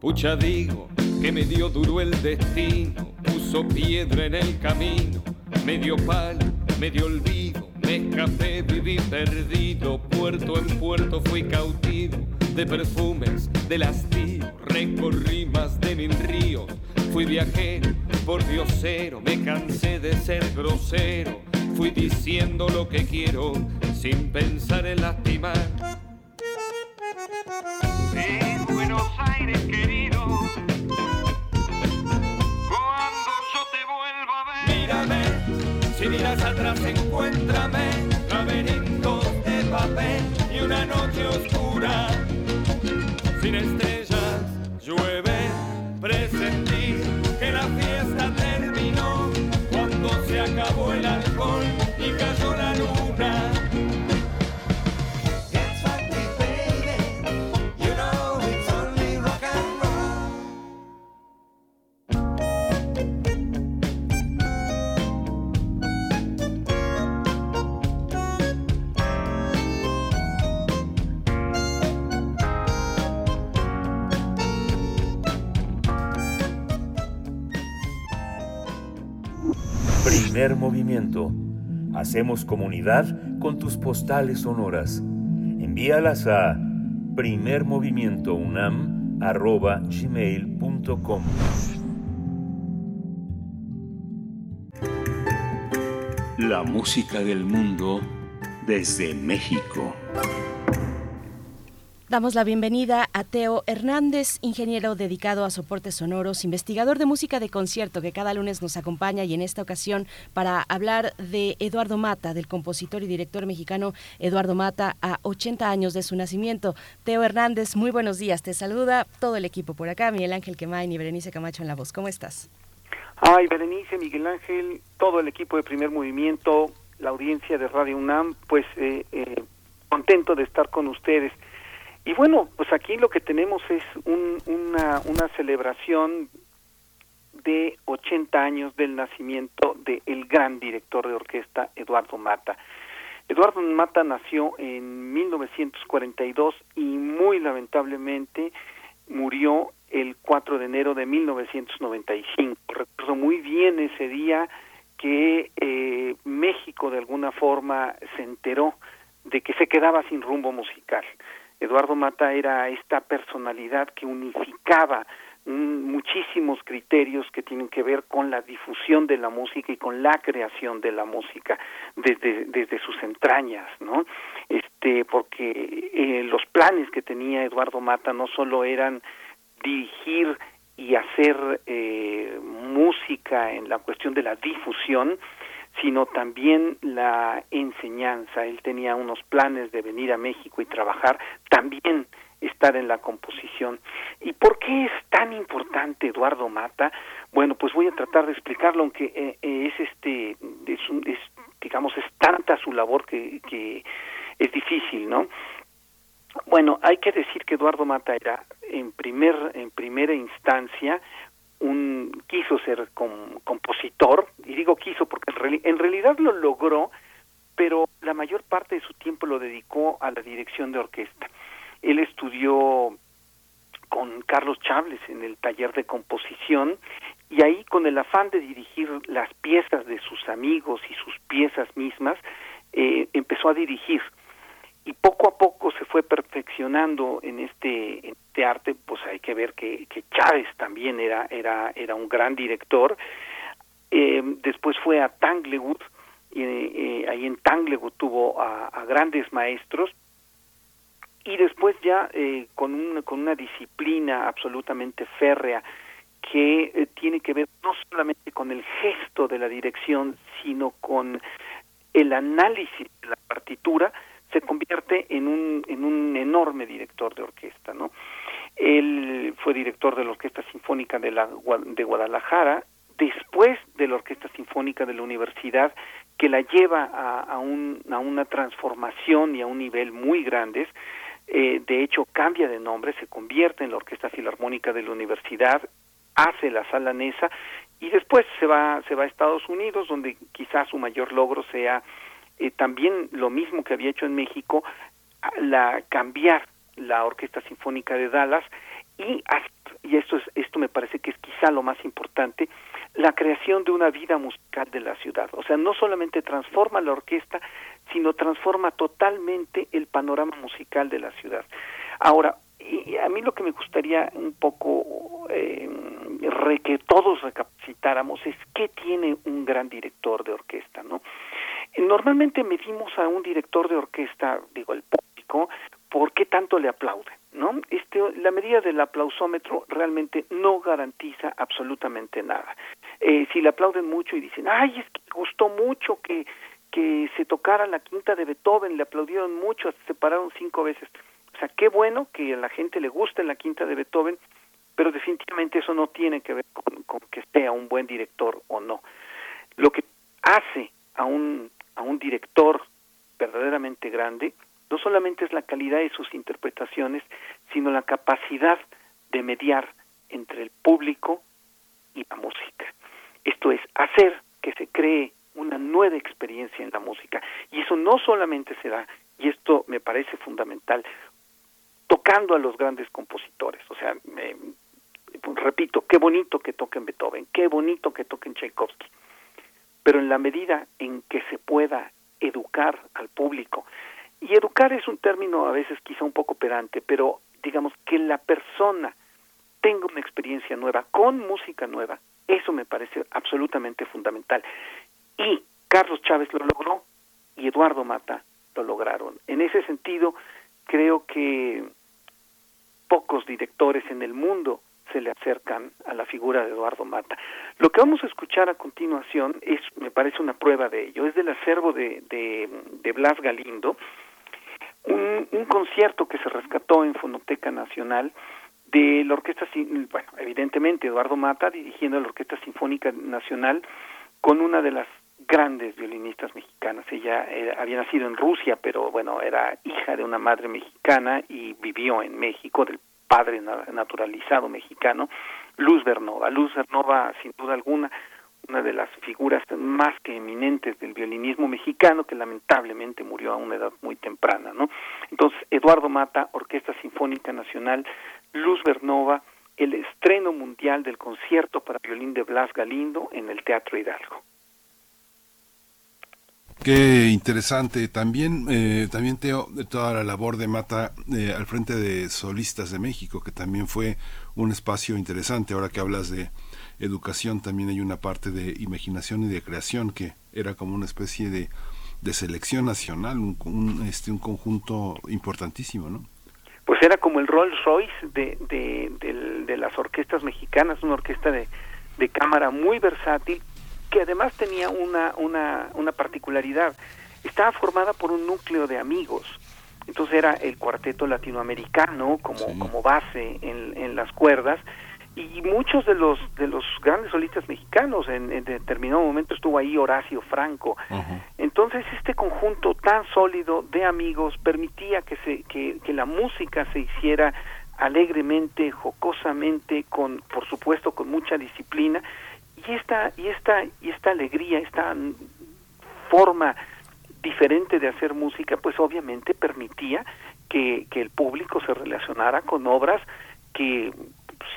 S8: Pucha digo que me dio duro el destino, puso piedra en el camino, medio palo, medio olvido, me escapé, viví perdido, puerto en puerto fui cautivo, de perfumes, de lastío, recorrí más de mil ríos, fui viajero, por diosero, me cansé de ser grosero, fui diciendo lo que quiero, sin pensar en lastimar. Sin estrellas, llueve, presentí
S3: movimiento. Hacemos comunidad con tus postales sonoras. Envíalas a primermovimientounam.gmail.com La música del mundo desde México.
S2: Damos la bienvenida a Teo Hernández, ingeniero dedicado a soportes sonoros, investigador de música de concierto que cada lunes nos acompaña y en esta ocasión para hablar de Eduardo Mata, del compositor y director mexicano Eduardo Mata, a 80 años de su nacimiento. Teo Hernández, muy buenos días. Te saluda todo el equipo por acá, Miguel Ángel Quemain y Berenice Camacho en la voz. ¿Cómo estás?
S9: Ay, Berenice, Miguel Ángel, todo el equipo de Primer Movimiento, la audiencia de Radio UNAM, pues eh, eh, contento de estar con ustedes. Y bueno, pues aquí lo que tenemos es una, una celebración de 80 años del nacimiento del gran director de orquesta Eduardo Mata. Eduardo Mata nació en 1942 y muy lamentablemente murió el 4 de enero de 1995. Recuerdo muy bien ese día que eh, México de alguna forma se enteró de que se quedaba sin rumbo musical. Eduardo Mata era esta personalidad que unificaba muchísimos criterios que tienen que ver con la difusión de la música y con la creación de la música desde, desde sus entrañas, ¿no? Este, porque eh, los planes que tenía Eduardo Mata no solo eran dirigir y hacer eh, música en la cuestión de la difusión, sino también la enseñanza. Él tenía unos planes de venir a México y trabajar también estar en la composición. ¿Y por qué es tan importante Eduardo Mata? Bueno, pues voy a tratar de explicarlo, aunque eh, eh, es este, es, es, digamos, es tanta su labor que, que es difícil, ¿no? Bueno, hay que decir que Eduardo Mata era en primer en primera instancia un quiso ser compositor y digo quiso porque en, realidad lo logró, pero la mayor parte de su tiempo lo dedicó a la dirección de orquesta. Él estudió con Carlos Chables en el taller de composición y ahí con el afán de dirigir las piezas de sus amigos y sus piezas mismas, eh, empezó a dirigir y poco a poco se fue perfeccionando en este, este arte, pues hay que ver que, que Chávez también era, era, era un gran director. Eh, después fue a Tanglewood, y eh, ahí en Tanglewood tuvo a, grandes maestros, y después ya eh, con, un, con una disciplina absolutamente férrea que eh, tiene que ver no solamente con el gesto de la dirección, sino con el análisis de la partitura, se convierte en un, en un enorme director de orquesta, ¿no? Él fue director de la Orquesta Sinfónica de, la, de Guadalajara, después de la Orquesta Sinfónica de la Universidad, que la lleva a, a, un, a una transformación y a un nivel muy grandes. Eh, de hecho, cambia de nombre, se convierte en la Orquesta Filarmónica de la Universidad, hace la sala Nesa y después se va, se va a Estados Unidos, donde quizás su mayor logro sea eh, también lo mismo que había hecho en México, la cambiar la Orquesta Sinfónica de Dallas y y esto es esto me parece que es quizá lo más importante la creación de una vida musical de la ciudad. O sea no solamente transforma la orquesta sino transforma totalmente el panorama musical de la ciudad. Ahora y a mí lo que me gustaría un poco eh, que todos recapacitáramos es qué tiene un gran director de orquesta no Normalmente medimos a un director de orquesta, digo, el público, por qué tanto le aplaude, ¿no? Este, la medida del aplausómetro realmente no garantiza absolutamente nada. Eh, si le aplauden mucho y dicen, ay, es que gustó mucho que, que se tocara la quinta de Beethoven, le aplaudieron mucho, se pararon cinco veces. O sea, qué bueno que a la gente le guste la quinta de Beethoven, pero definitivamente eso no tiene que ver con, con que sea un buen director o no. Lo que hace a un a un director verdaderamente grande, no solamente es la calidad de sus interpretaciones, sino la capacidad de mediar entre el público y la música. Esto es hacer que se cree una nueva experiencia en la música. Y eso no solamente se da, y esto me parece fundamental, tocando a los grandes compositores. O sea, repito, qué bonito que toquen Beethoven, qué bonito que toquen Tchaikovsky pero en la medida en que se pueda educar al público, y educar es un término a veces quizá un poco pedante, pero digamos que la persona tenga una experiencia nueva con música nueva, eso me parece absolutamente fundamental. Y Carlos Chávez lo logró y Eduardo Mata lo lograron. En ese sentido, creo que pocos directores en el mundo se le acercan a la figura de Eduardo Mata. Lo que vamos a escuchar a continuación es, me parece una prueba de ello, es del acervo de, de, Blas Galindo, un, un, concierto que se rescató en Fonoteca Nacional de la Orquesta, bueno, evidentemente Eduardo Mata dirigiendo la Orquesta Sinfónica Nacional con una de las grandes violinistas mexicanas. Ella eh, había nacido en Rusia, pero bueno, era hija de una madre mexicana y vivió en México, del padre naturalizado mexicano, Luz Bernova. Luz Bernova, sin duda alguna, una de las figuras más que eminentes del violinismo mexicano, que lamentablemente murió a una edad muy temprana, ¿no? Entonces, Eduardo Mata, Orquesta Sinfónica Nacional, Luz Bernova, el estreno mundial del concierto para violín de Blas Galindo en el Teatro Hidalgo.
S1: Qué interesante. También, eh, también Teo, toda la labor de Mata eh, al frente de Solistas de México, que también fue un espacio interesante. Ahora que hablas de educación, también hay una parte de imaginación y de creación que era como una especie de, selección nacional, un, este, un conjunto importantísimo, ¿no?
S9: Pues era como el Rolls Royce de, las orquestas mexicanas, una orquesta de cámara muy versátil que además tenía una, una, una particularidad. Estaba formada por un núcleo de amigos. Entonces era el cuarteto latinoamericano como, como base en, en las cuerdas. Y muchos de los de los grandes solistas mexicanos en, determinado momento estuvo ahí Horacio Franco. Entonces este conjunto tan sólido de amigos permitía que se que, que la música se hiciera alegremente jocosamente con por supuesto con mucha disciplina y esta y esta y esta alegría esta forma diferente de hacer música pues obviamente permitía que, el público se relacionara con obras que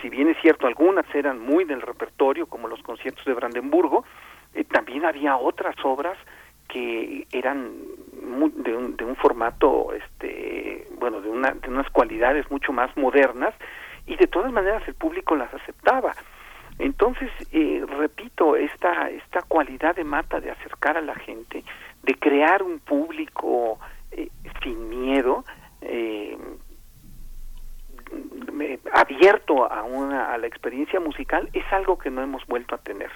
S9: si bien es cierto algunas eran muy del repertorio como los conciertos de Brandenburgo eh, también había otras obras que eran de, un, de un formato este bueno de, una, de unas cualidades mucho más modernas y de todas maneras el público las aceptaba entonces, eh, repito, esta, esta cualidad de Mata de acercar a la gente, de crear un público eh, sin miedo, eh, abierto a, una, a la experiencia musical, es algo que no hemos vuelto a tener.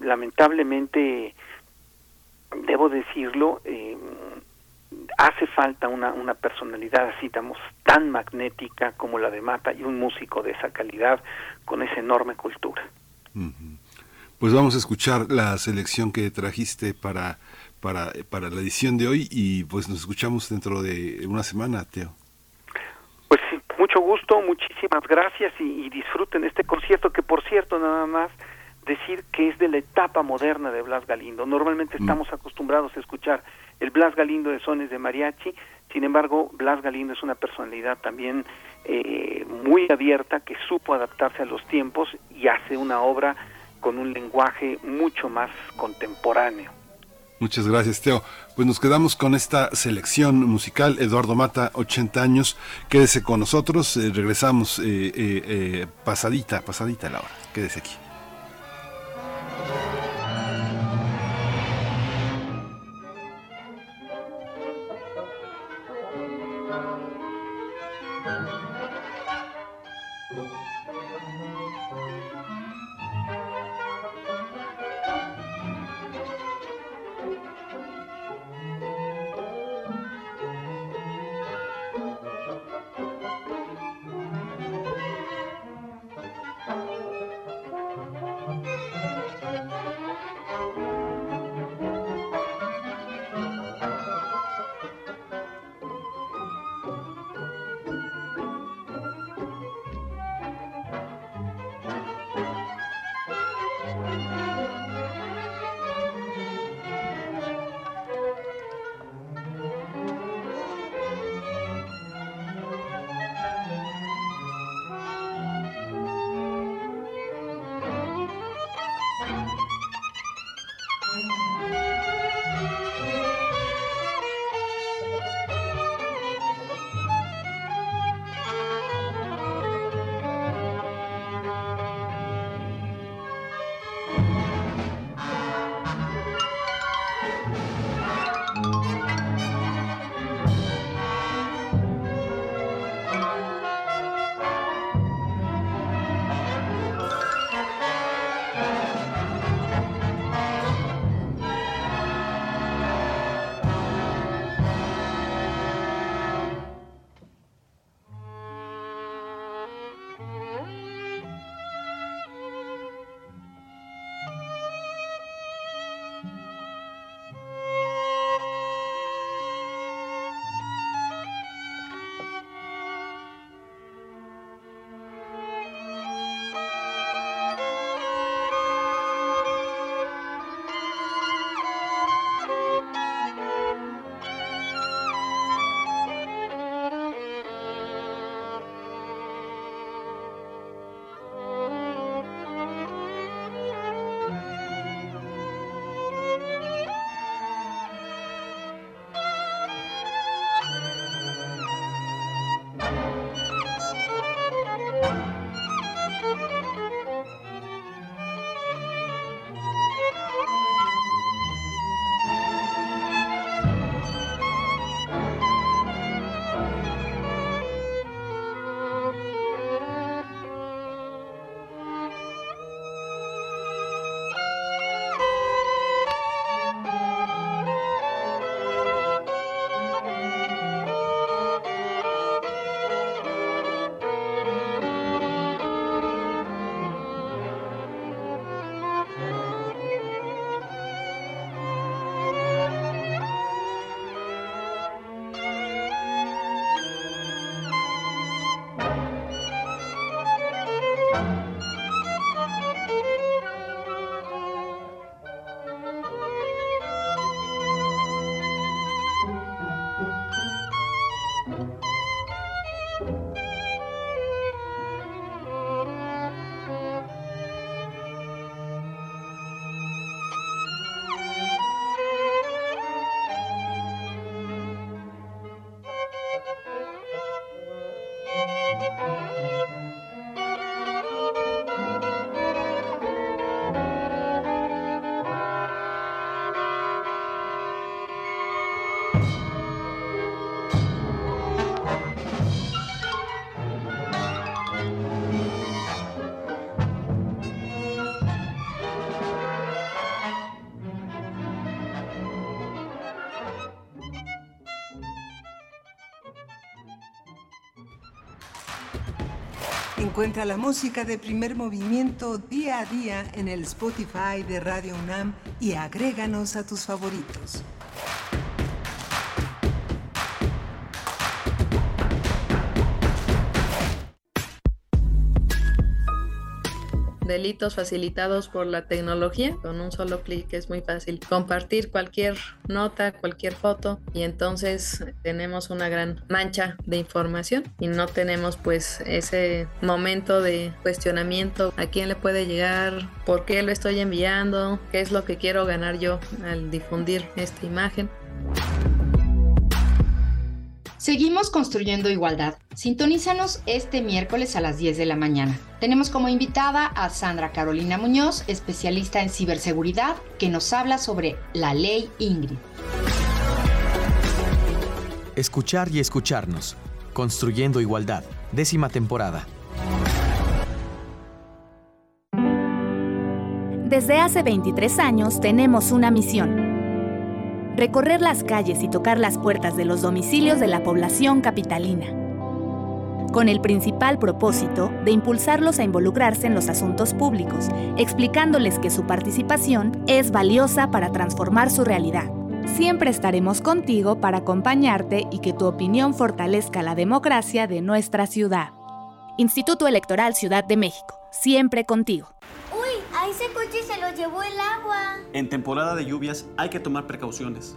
S9: lamentablemente, debo decirlo, hace falta una, una personalidad así tan magnética como la de Mata y un músico de esa calidad con esa enorme cultura.
S1: Pues vamos a escuchar la selección que trajiste para, para, para la edición de hoy y pues nos escuchamos dentro de una semana, Teo.
S9: Pues sí, mucho gusto, muchísimas gracias y, y disfruten este concierto que por cierto nada más decir que es de la etapa moderna de Blas Galindo. Normalmente mm. estamos acostumbrados a escuchar el Blas Galindo de sones de mariachi, sin embargo, Blas Galindo es una personalidad también eh, muy abierta que supo adaptarse a los tiempos y hace una obra con un lenguaje mucho más contemporáneo.
S1: Muchas gracias, Teo. Pues nos quedamos con esta selección musical. Eduardo Mata, 80 años. Quédese con nosotros. Eh, regresamos eh, pasadita, pasadita la hora. Quédese aquí. Thank you.
S10: Encuentra la música de primer movimiento día a día en el Spotify de Radio UNAM y agréganos a tus favoritos.
S11: delitos facilitados por la tecnología. Con un solo clic es muy fácil compartir cualquier nota, cualquier foto y entonces tenemos una gran mancha de información y no tenemos pues ese momento de cuestionamiento a quién le puede llegar, por qué lo estoy enviando, qué es lo que quiero ganar yo al difundir esta imagen.
S12: Seguimos construyendo igualdad. Sintonízanos este miércoles a las 10 de la mañana. Tenemos como invitada a Sandra Carolina Muñoz, especialista en ciberseguridad, que nos habla sobre la ley Ingrid.
S13: Escuchar y escucharnos. Construyendo igualdad. Décima temporada.
S14: Desde hace 23 años tenemos una misión recorrer las calles y tocar las puertas de los domicilios de la población capitalina, con el principal propósito de impulsarlos a involucrarse en los asuntos públicos, explicándoles que su participación es valiosa para transformar su realidad. Siempre estaremos contigo para acompañarte y que tu opinión fortalezca la democracia de nuestra ciudad. Instituto Electoral Ciudad de México, siempre contigo.
S15: A ese coche se lo llevó el agua.
S16: En temporada de lluvias hay que tomar precauciones.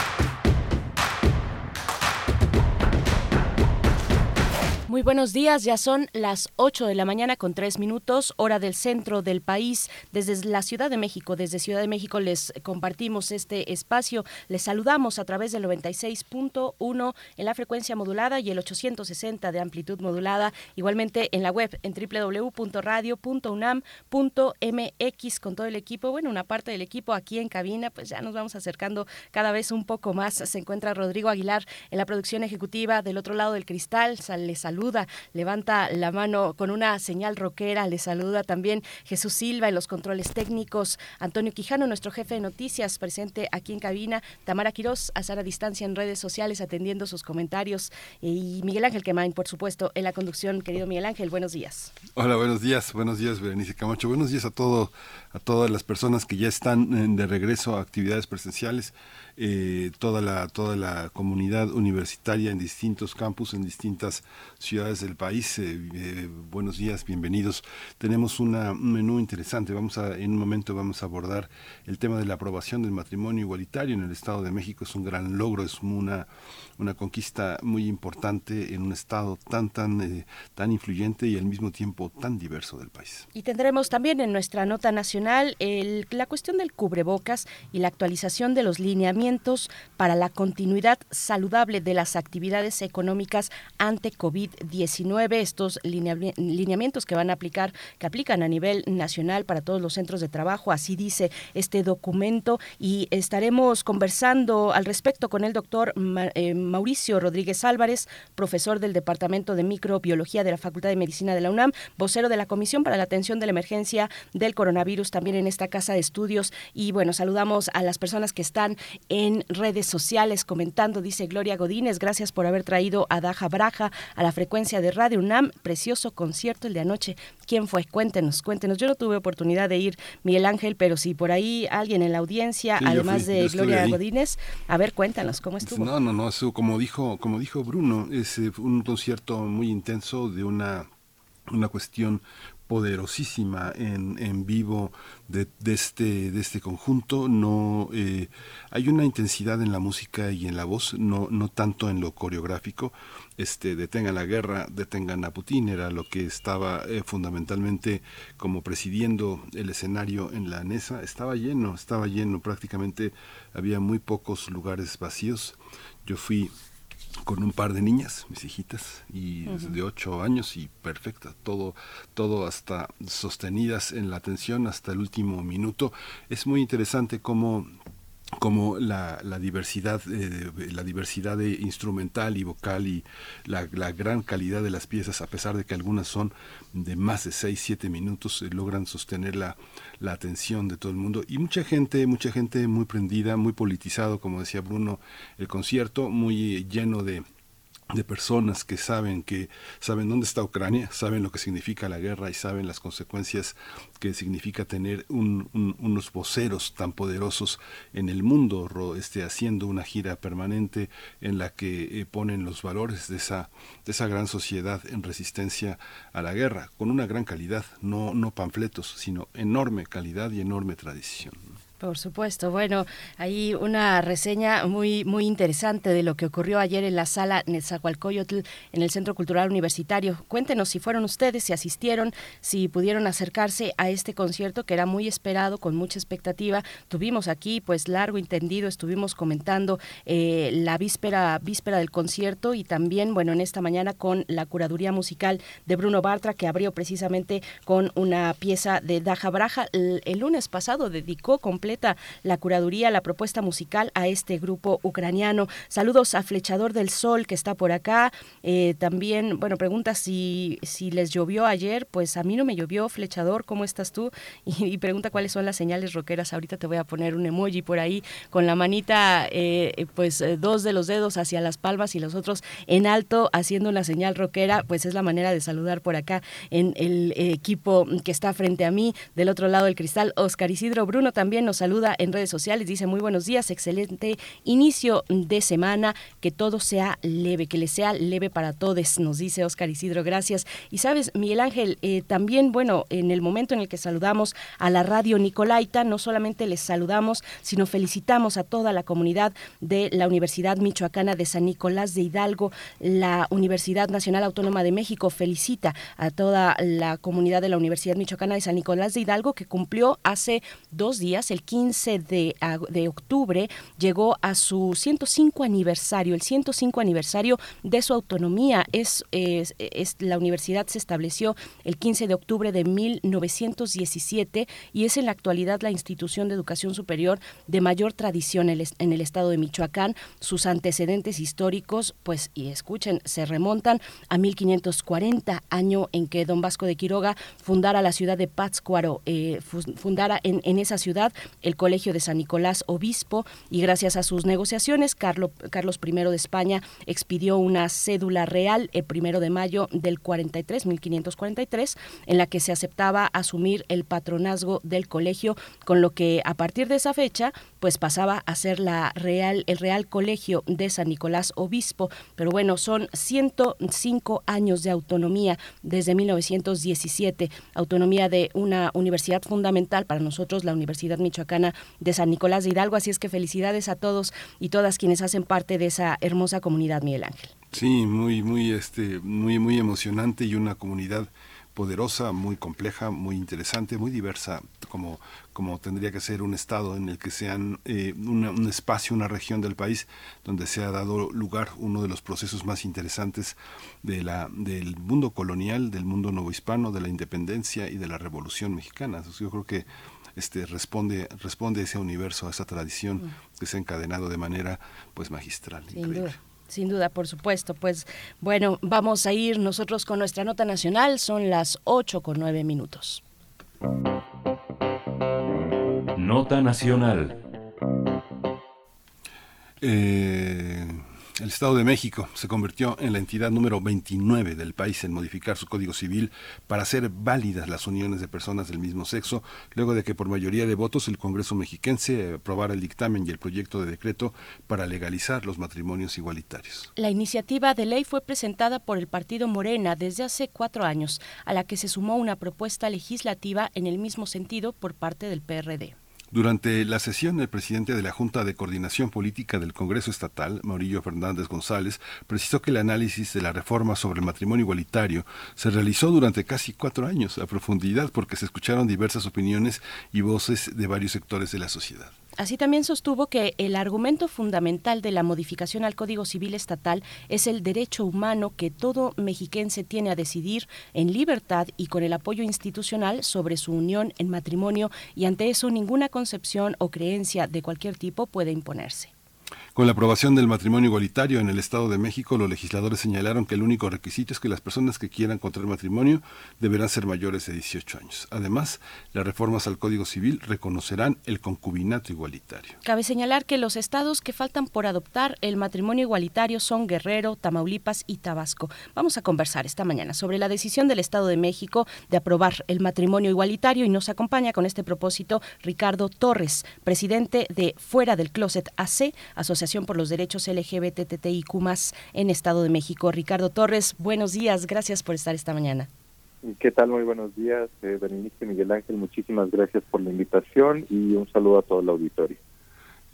S2: Muy buenos días, ya son las 8 de la mañana con 3 minutos, hora del centro del país. Desde la Ciudad de México, desde Ciudad de México les compartimos este espacio. Les saludamos a través del 96.1 en la frecuencia modulada y el 860 de amplitud modulada. Igualmente en la web en www.radio.unam.mx con todo el equipo. Bueno, una parte del equipo aquí en cabina, pues ya nos vamos acercando cada vez un poco más. Se encuentra Rodrigo Aguilar en la producción ejecutiva del otro lado del cristal. Les saluda levanta la mano con una señal rockera, le saluda también Jesús Silva en los controles técnicos, Antonio Quijano, nuestro jefe de noticias, presente aquí en cabina, Tamara Quirós, a a distancia en redes sociales atendiendo sus comentarios y Miguel Ángel Quemain, por supuesto, en la conducción. Querido Miguel Ángel, buenos días.
S1: Hola, buenos días, buenos días, Berenice Camacho. Buenos días a todo, a todas las personas que ya están eh, de regreso a actividades presenciales. Eh, toda, la, toda la comunidad universitaria en distintos campus, en distintas ciudades del país. Eh, eh, buenos días, bienvenidos. Tenemos un menú interesante. Vamos en un momento vamos a abordar el tema de la aprobación del matrimonio igualitario en el Estado de México. Es un gran logro, es una una conquista muy importante en un estado tan tan tan influyente y al mismo tiempo tan diverso del país.
S2: Y tendremos también en nuestra nota nacional la cuestión del cubrebocas y la actualización de los lineamientos para la continuidad saludable de las actividades económicas ante COVID-19. Estos lineamientos que van a aplicar, que aplican a nivel nacional para todos los centros de trabajo, así dice este documento y estaremos conversando al respecto con el doctor eh, Mauricio Rodríguez Álvarez, profesor del Departamento de Microbiología de la Facultad de Medicina de la UNAM, vocero de la Comisión para la Atención de la Emergencia del Coronavirus también en esta casa de estudios. Y bueno, saludamos a las personas que están en redes sociales comentando, dice Gloria Godínez, gracias por haber traído a Daja Braja a la, frecuencia de Radio UNAM. Precioso concierto el de anoche. ¿Quién fue? Cuéntenos, cuéntenos. Yo no tuve oportunidad de ir, Miguel Ángel, pero si por ahí alguien en la audiencia, además de Gloria Godínez, a ver, cuéntanos, ¿cómo estuvo?
S1: No, no, no, eso, como dijo, como dijo Bruno, es eh, un concierto muy intenso de una una cuestión poderosísima en, en vivo de, este, de este conjunto. No, eh, hay una intensidad en la música y en la voz, no, no tanto en lo coreográfico. Este, detengan la guerra, detengan a Putin, era lo que estaba eh, fundamentalmente como presidiendo el escenario en la NESA. Estaba lleno, estaba lleno, prácticamente había muy pocos lugares vacíos. Yo fui con un par de niñas, mis hijitas, y de ocho años y perfecta, todo, todo hasta sostenidas en la atención hasta el último minuto. Es muy interesante cómo como la, la diversidad eh, la diversidad de instrumental y vocal y la, gran calidad de las piezas a pesar de que algunas son de más de 6 7 minutos eh, logran sostener la, la atención de todo el mundo. Y mucha gente mucha gente muy prendida muy politizado como decía Bruno el concierto muy lleno de de personas que saben que saben dónde está Ucrania, saben lo que significa la guerra y saben las consecuencias que significa tener unos voceros tan poderosos en el mundo, este, haciendo una gira permanente en la que eh, ponen los valores de esa, de esa gran sociedad en resistencia a la guerra, con una gran calidad, no, no panfletos, sino enorme calidad y enorme tradición.
S2: Por supuesto. Bueno, hay una reseña muy muy interesante de lo que ocurrió ayer en la sala Netzahualcoyotl en el Centro Cultural Universitario. Cuéntenos si fueron ustedes, si asistieron, si pudieron acercarse a este concierto que era muy esperado, con mucha expectativa. Tuvimos aquí, pues largo entendido, estuvimos comentando eh, la víspera víspera del concierto y también, bueno, en esta mañana con la curaduría musical de Bruno Bartra que abrió precisamente con una pieza de Daja Braja. El, el lunes pasado dedicó completamente la curaduría, la propuesta musical a este grupo ucraniano. Saludos a Flechador del Sol que está por acá. Eh, también, bueno, pregunta si, si les llovió ayer. Pues a mí no me llovió, Flechador, ¿cómo estás tú? Y, pregunta cuáles son las señales roqueras. Ahorita te voy a poner un emoji por ahí con la manita, eh, pues eh, dos de los dedos hacia las palmas y los otros en alto haciendo una señal rockera. Pues es la manera de saludar por acá en el equipo que está frente a mí, del otro lado del cristal. Oscar Isidro Bruno también nos saluda en redes sociales, dice muy buenos días, excelente inicio de semana, que todo sea leve, que le sea leve para todos, nos dice Oscar Isidro, gracias. Y sabes, Miguel Ángel, eh, también, bueno, en el momento en el que saludamos a la radio Nicolaita, no solamente les saludamos, sino felicitamos a toda la comunidad de la Universidad Michoacana de San Nicolás de Hidalgo, la Universidad Nacional Autónoma de México felicita a toda la comunidad de la Universidad Michoacana de San Nicolás de Hidalgo que cumplió hace dos días, el 15 de, de, octubre llegó a su 105 aniversario, el 105 aniversario de su autonomía. Es, es, la universidad se estableció el 15 de octubre de 1917 y es en la actualidad la institución de educación superior de mayor tradición en el, estado de Michoacán. Sus antecedentes históricos, pues, y escuchen, se remontan a 1540, año en que don Vasco de Quiroga fundara la ciudad de Pátzcuaro, eh, fundara en, en esa ciudad el Colegio de San Nicolás Obispo y gracias a sus negociaciones, Carlos, I de España expidió una cédula real el primero de mayo del 43, 1543, en la que se aceptaba asumir el patronazgo del colegio, con lo que a partir de esa fecha, pues pasaba a ser la real, el Real Colegio de San Nicolás Obispo. Pero bueno, son 105 años de autonomía desde 1917, autonomía de una universidad fundamental para nosotros, la Universidad Michoacán de San Nicolás de Hidalgo. Así es que felicidades a todos y todas quienes hacen parte de esa hermosa comunidad, Miguel Ángel.
S1: Sí, muy, muy, este, muy, muy emocionante y una comunidad poderosa, muy compleja, muy interesante, muy diversa, como, como tendría que ser un estado en el que sean eh, un espacio, una región del país donde se ha dado lugar uno de los procesos más interesantes del mundo colonial, del mundo novohispano, de la independencia y de la revolución mexicana. yo creo que este, responde, responde a ese universo, a esa tradición mm. que se ha encadenado de manera pues magistral.
S2: Sin duda. Sin duda, por supuesto. Pues bueno, vamos a ir nosotros con nuestra nota nacional. Son las 8 con 9 minutos.
S3: Nota nacional.
S1: Eh, El Estado de México se convirtió en la entidad número 29 del país en modificar su Código Civil para hacer válidas las uniones de personas del mismo sexo, luego de que por mayoría de votos el Congreso mexiquense aprobara el dictamen y el proyecto de decreto para legalizar los matrimonios igualitarios.
S2: La iniciativa de ley fue presentada por el partido Morena desde hace cuatro años, a la que se sumó una propuesta legislativa en el mismo sentido por parte del PRD.
S1: Durante la sesión, el presidente de la Junta de Coordinación Política del Congreso Estatal, Maurillo Fernández González, precisó que el análisis de la reforma sobre el matrimonio igualitario se realizó durante casi cuatro años a profundidad porque se escucharon diversas opiniones y voces de varios sectores de la sociedad.
S2: Así también sostuvo que el argumento fundamental de la modificación al Código Civil Estatal es el derecho humano que todo mexiquense tiene a decidir en libertad y con el apoyo institucional sobre su unión en matrimonio y ante eso ninguna concepción o creencia de cualquier tipo puede imponerse.
S1: Con la aprobación del matrimonio igualitario en el Estado de México, los legisladores señalaron que el único requisito es que las personas que quieran contraer matrimonio deberán ser mayores de 18 años. Además, las reformas al Código Civil reconocerán el concubinato igualitario.
S2: Cabe señalar que los estados que faltan por adoptar el matrimonio igualitario son Guerrero, Tamaulipas y Tabasco. Vamos a conversar esta mañana sobre la decisión del Estado de México de aprobar el matrimonio igualitario y nos acompaña con este propósito Ricardo Torres, presidente de Fuera del Closet AC, Asociación por los Derechos LGBTTIQ en Estado de México. Ricardo Torres, buenos días, gracias por estar esta mañana.
S17: ¿Qué tal? Muy buenos días, eh, Berenice Miguel Ángel. Muchísimas gracias por la invitación y un saludo a todo el auditorio.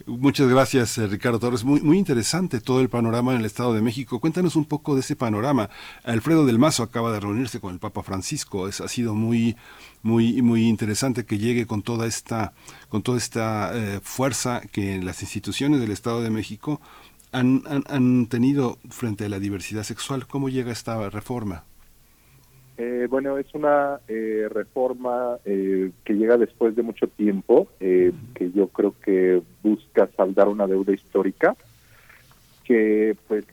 S1: Muchas gracias, eh, Ricardo Torres. Muy, muy interesante todo el panorama en el Estado de México. Cuéntanos un poco de ese panorama. Alfredo del Mazo acaba de reunirse con el Papa Francisco. Ha sido muy, muy, muy interesante que llegue con toda esta, con toda esta eh, fuerza que las instituciones del Estado de México han, han, han tenido frente a la diversidad sexual. ¿Cómo llega esta reforma?
S17: Eh, bueno, es una eh, reforma eh, que llega después de mucho tiempo, eh, que yo creo que busca saldar una deuda histórica, que pues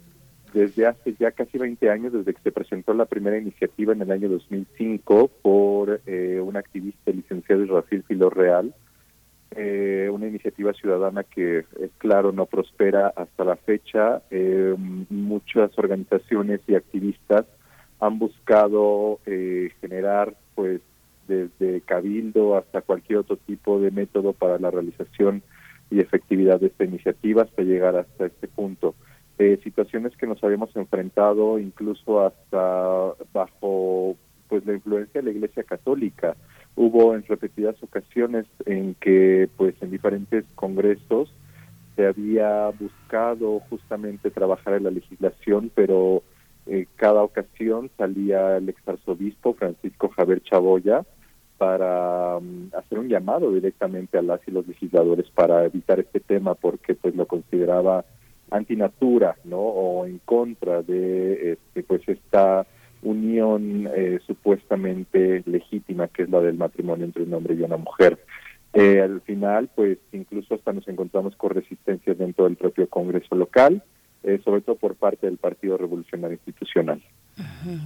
S17: desde hace ya casi 20 años, desde que se presentó la primera iniciativa en el año 2005 por eh, un activista licenciado Israfil Filo Real, eh, una iniciativa ciudadana que, claro, no prospera hasta la fecha. Eh, muchas organizaciones y activistas han buscado eh, generar, pues, desde cabildo hasta cualquier otro tipo de método para la realización y efectividad de esta iniciativa hasta llegar hasta este punto. Eh, situaciones que nos habíamos enfrentado incluso hasta bajo pues la influencia de la Iglesia Católica. Hubo en repetidas ocasiones en que pues en diferentes congresos se había buscado justamente trabajar en la legislación, pero eh, cada ocasión salía el exarzobispo Francisco Javier Chaboya para um, hacer un llamado directamente a las y los legisladores para evitar este tema porque pues lo consideraba antinatura, ¿no? O en contra de este, pues esta unión eh, supuestamente legítima que es la del matrimonio entre un hombre y una mujer. Eh, al final, pues incluso hasta nos encontramos con resistencias dentro del propio Congreso local, eh, sobre todo por parte del Partido Revolucionario Institucional.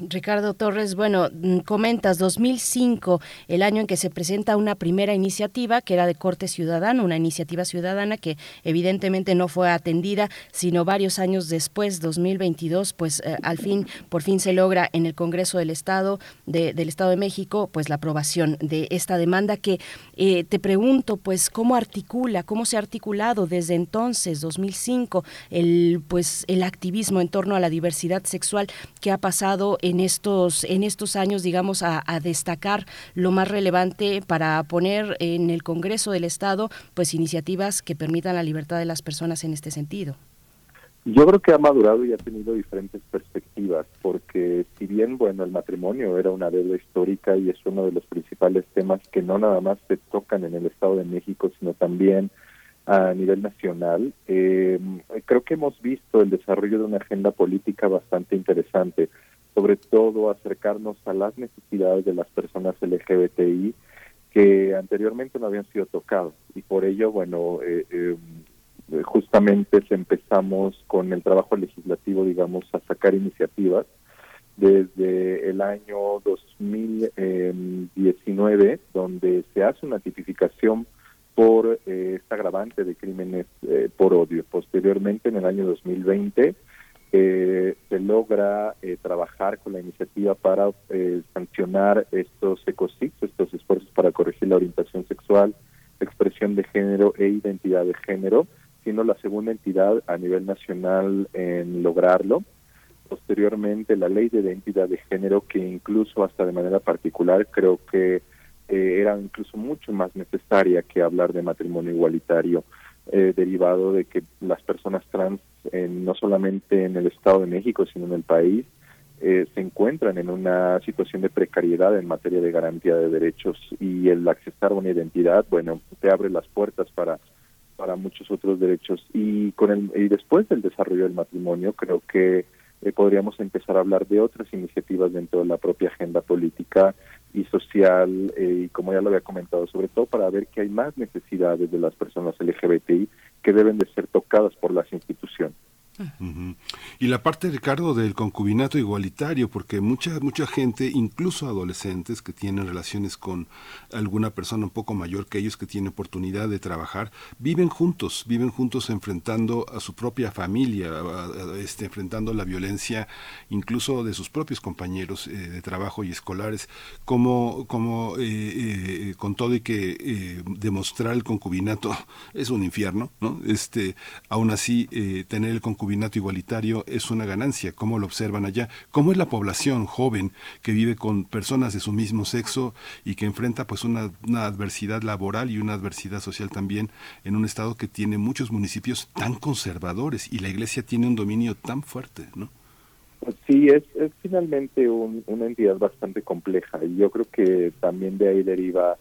S2: Ricardo Torres, bueno, mm, comentas 2005, el año en que se presenta una primera iniciativa que era de corte ciudadano, una iniciativa ciudadana que evidentemente no fue atendida, sino varios años después, 2022, pues eh, al fin, por fin se logra en el Congreso del Estado de, del Estado de México, pues la aprobación de esta demanda que eh, te pregunto, pues cómo articula, cómo se ha articulado desde entonces, 2005, el pues el activismo en torno a la diversidad sexual que ha pasado en estos, en estos años, digamos, a, a, destacar lo más relevante para poner en el Congreso del Estado, pues iniciativas que permitan la libertad de las personas en este sentido?
S17: Yo creo que ha madurado y ha tenido diferentes perspectivas, porque si bien, bueno, el matrimonio era una deuda histórica y es uno de los principales temas que no nada más se tocan en el Estado de México, sino también a nivel nacional, eh, creo que hemos visto el desarrollo de una agenda política bastante interesante sobre todo acercarnos a las necesidades de las personas LGBTI que anteriormente no habían sido tocados y por ello, bueno, eh, eh, justamente empezamos con el trabajo legislativo, digamos, a sacar iniciativas desde el año 2019, donde se hace una tipificación por esta agravante de crímenes por odio. Posteriormente, en el año 2020, se logra trabajar con la iniciativa para sancionar estos ecositos, estos esfuerzos para corregir la orientación sexual, expresión de género e identidad de género, siendo la segunda entidad a nivel nacional en lograrlo. Posteriormente, la ley de identidad de género, que incluso hasta de manera particular creo que eh, era incluso mucho más necesaria que hablar de matrimonio igualitario, eh, derivado de que las personas trans, no solamente en el Estado de México, sino en el país, eh, se encuentran en una situación de precariedad en materia de garantía de derechos y el accesar una identidad, bueno, te abre las puertas para para muchos otros derechos. Y con el y después del desarrollo del matrimonio creo que eh, podríamos empezar a hablar de otras iniciativas dentro de la propia agenda política y social eh, y como ya lo había comentado sobre todo para ver que hay más necesidades de las personas LGBTI que deben de ser tocadas por las instituciones
S1: y la parte, Ricardo, del concubinato igualitario, porque mucha, mucha gente, incluso adolescentes que tienen relaciones con alguna persona un poco mayor que ellos, que tienen oportunidad de trabajar, viven juntos, viven juntos enfrentando a su propia familia, este, enfrentando la violencia incluso de sus propios compañeros eh, de trabajo y escolares, como, como eh, eh, con todo y que demostrar el concubinato es un infierno, ¿no? Este, aún así, tener el concubinato concubinato igualitario es una ganancia. ¿Cómo lo observan allá? ¿Cómo es la población joven que vive con personas de su mismo sexo y que enfrenta pues una, adversidad laboral y una adversidad social también en un estado que tiene muchos municipios tan conservadores y la iglesia tiene un dominio tan fuerte, ¿no?
S17: Sí, es, es finalmente una entidad bastante compleja y yo creo que también de ahí deriva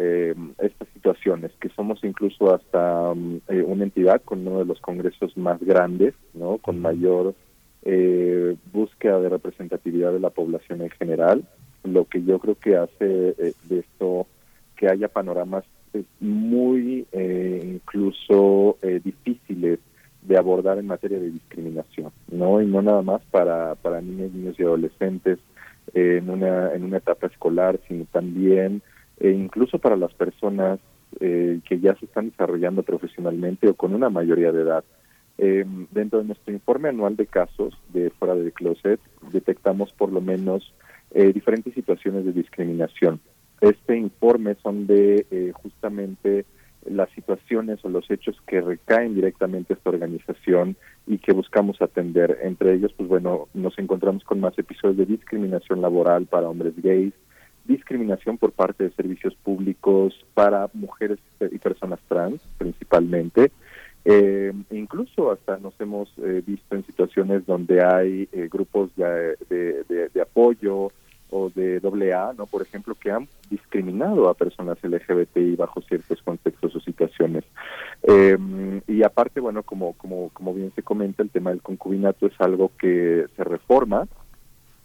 S17: eh, estas situaciones, que somos incluso hasta mm, eh, una entidad con uno de los congresos más grandes, ¿no? con mayor eh, búsqueda de representatividad de la población en general, lo que yo creo que hace de esto que haya panoramas muy incluso difíciles de abordar en materia de discriminación, ¿no? Y no nada más para, para niños, niños y adolescentes en, una, en una etapa escolar, sino también e incluso para las personas eh, que ya se están desarrollando profesionalmente o con una mayoría de edad. Eh, dentro de nuestro informe anual de casos de fuera del closet, detectamos por lo menos eh, diferentes situaciones de discriminación. Este informe son de justamente las situaciones o los hechos que recaen directamente a esta organización y que buscamos atender. Entre ellos, pues bueno, nos encontramos con más episodios de discriminación laboral para hombres gays, discriminación por parte de servicios públicos para mujeres y personas trans principalmente. Eh, incluso hasta nos hemos eh, visto en situaciones donde hay eh, grupos de, de, apoyo o de doble A, ¿no? por ejemplo, que han discriminado a personas LGBTI bajo ciertos contextos o situaciones. y aparte, bueno, como, como, como bien se comenta, el tema del concubinato es algo que se reforma,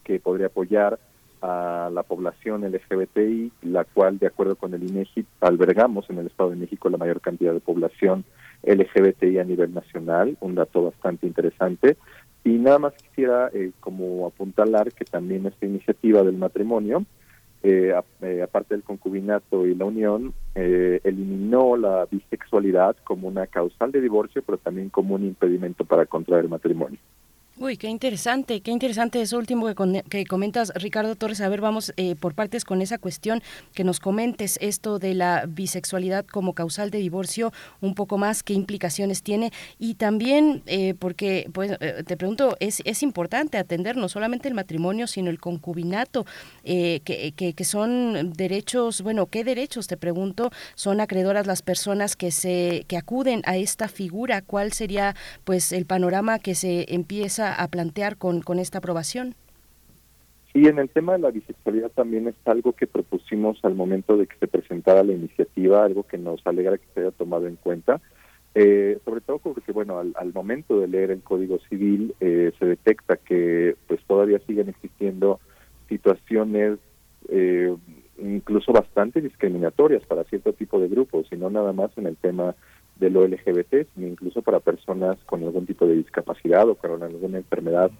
S17: que podría apoyar a la población LGBTI, la cual, de acuerdo con el INEGI, albergamos en el Estado de México la mayor cantidad de población LGBTI a nivel nacional, un dato bastante interesante. Y nada más quisiera eh, como apuntalar que también esta iniciativa del matrimonio, eh, eh, aparte del concubinato y la unión, eliminó la bisexualidad como una causal de divorcio, pero también como un impedimento para contraer matrimonio.
S2: Uy, qué interesante, qué interesante eso último que, comentas, Ricardo Torres. A ver, vamos eh, por partes con esa cuestión, que nos comentes esto de la bisexualidad como causal de divorcio, un poco más, qué implicaciones tiene. Y también, eh, porque, pues, eh, te pregunto, es, es importante atender no solamente el matrimonio, sino el concubinato, que, que, son derechos, bueno, ¿qué derechos, te pregunto, son acreedoras las personas que, se, que acuden a esta figura? ¿Cuál sería, pues, el panorama que se empieza a plantear con, con esta aprobación?
S17: Sí, en el tema de la bisexualidad también es algo que propusimos al momento de que se presentara la iniciativa, algo que nos alegra que se haya tomado en cuenta, eh, sobre todo porque, bueno, al, momento de leer el Código Civil eh, se detecta que pues todavía siguen existiendo situaciones eh, incluso bastante discriminatorias para cierto tipo de grupos, y no nada más en el tema de lo LGBT, sino incluso para personas con algún tipo de discapacidad o con alguna enfermedad,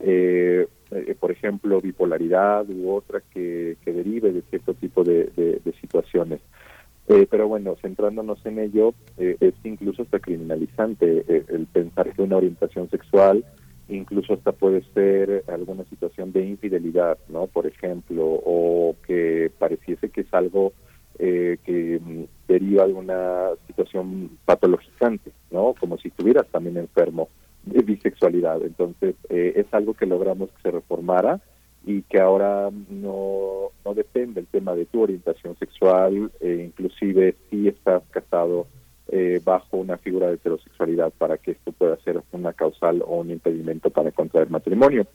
S17: eh, eh, por ejemplo, bipolaridad u otra que, derive de cierto tipo de, situaciones. Eh, pero bueno, centrándonos en ello, es incluso hasta criminalizante el pensar que una orientación sexual incluso hasta puede ser alguna situación de infidelidad, ¿no? Por ejemplo, o que pareciese que es algo que mm, deriva de alguna situación patologizante, ¿no? Como si estuvieras también enfermo de bisexualidad. Entonces, es algo que logramos que se reformara y que ahora no, no depende el tema de tu orientación sexual, eh, inclusive si estás casado eh, bajo una figura de heterosexualidad para que esto pueda ser una causal o un impedimento para contraer matrimonio.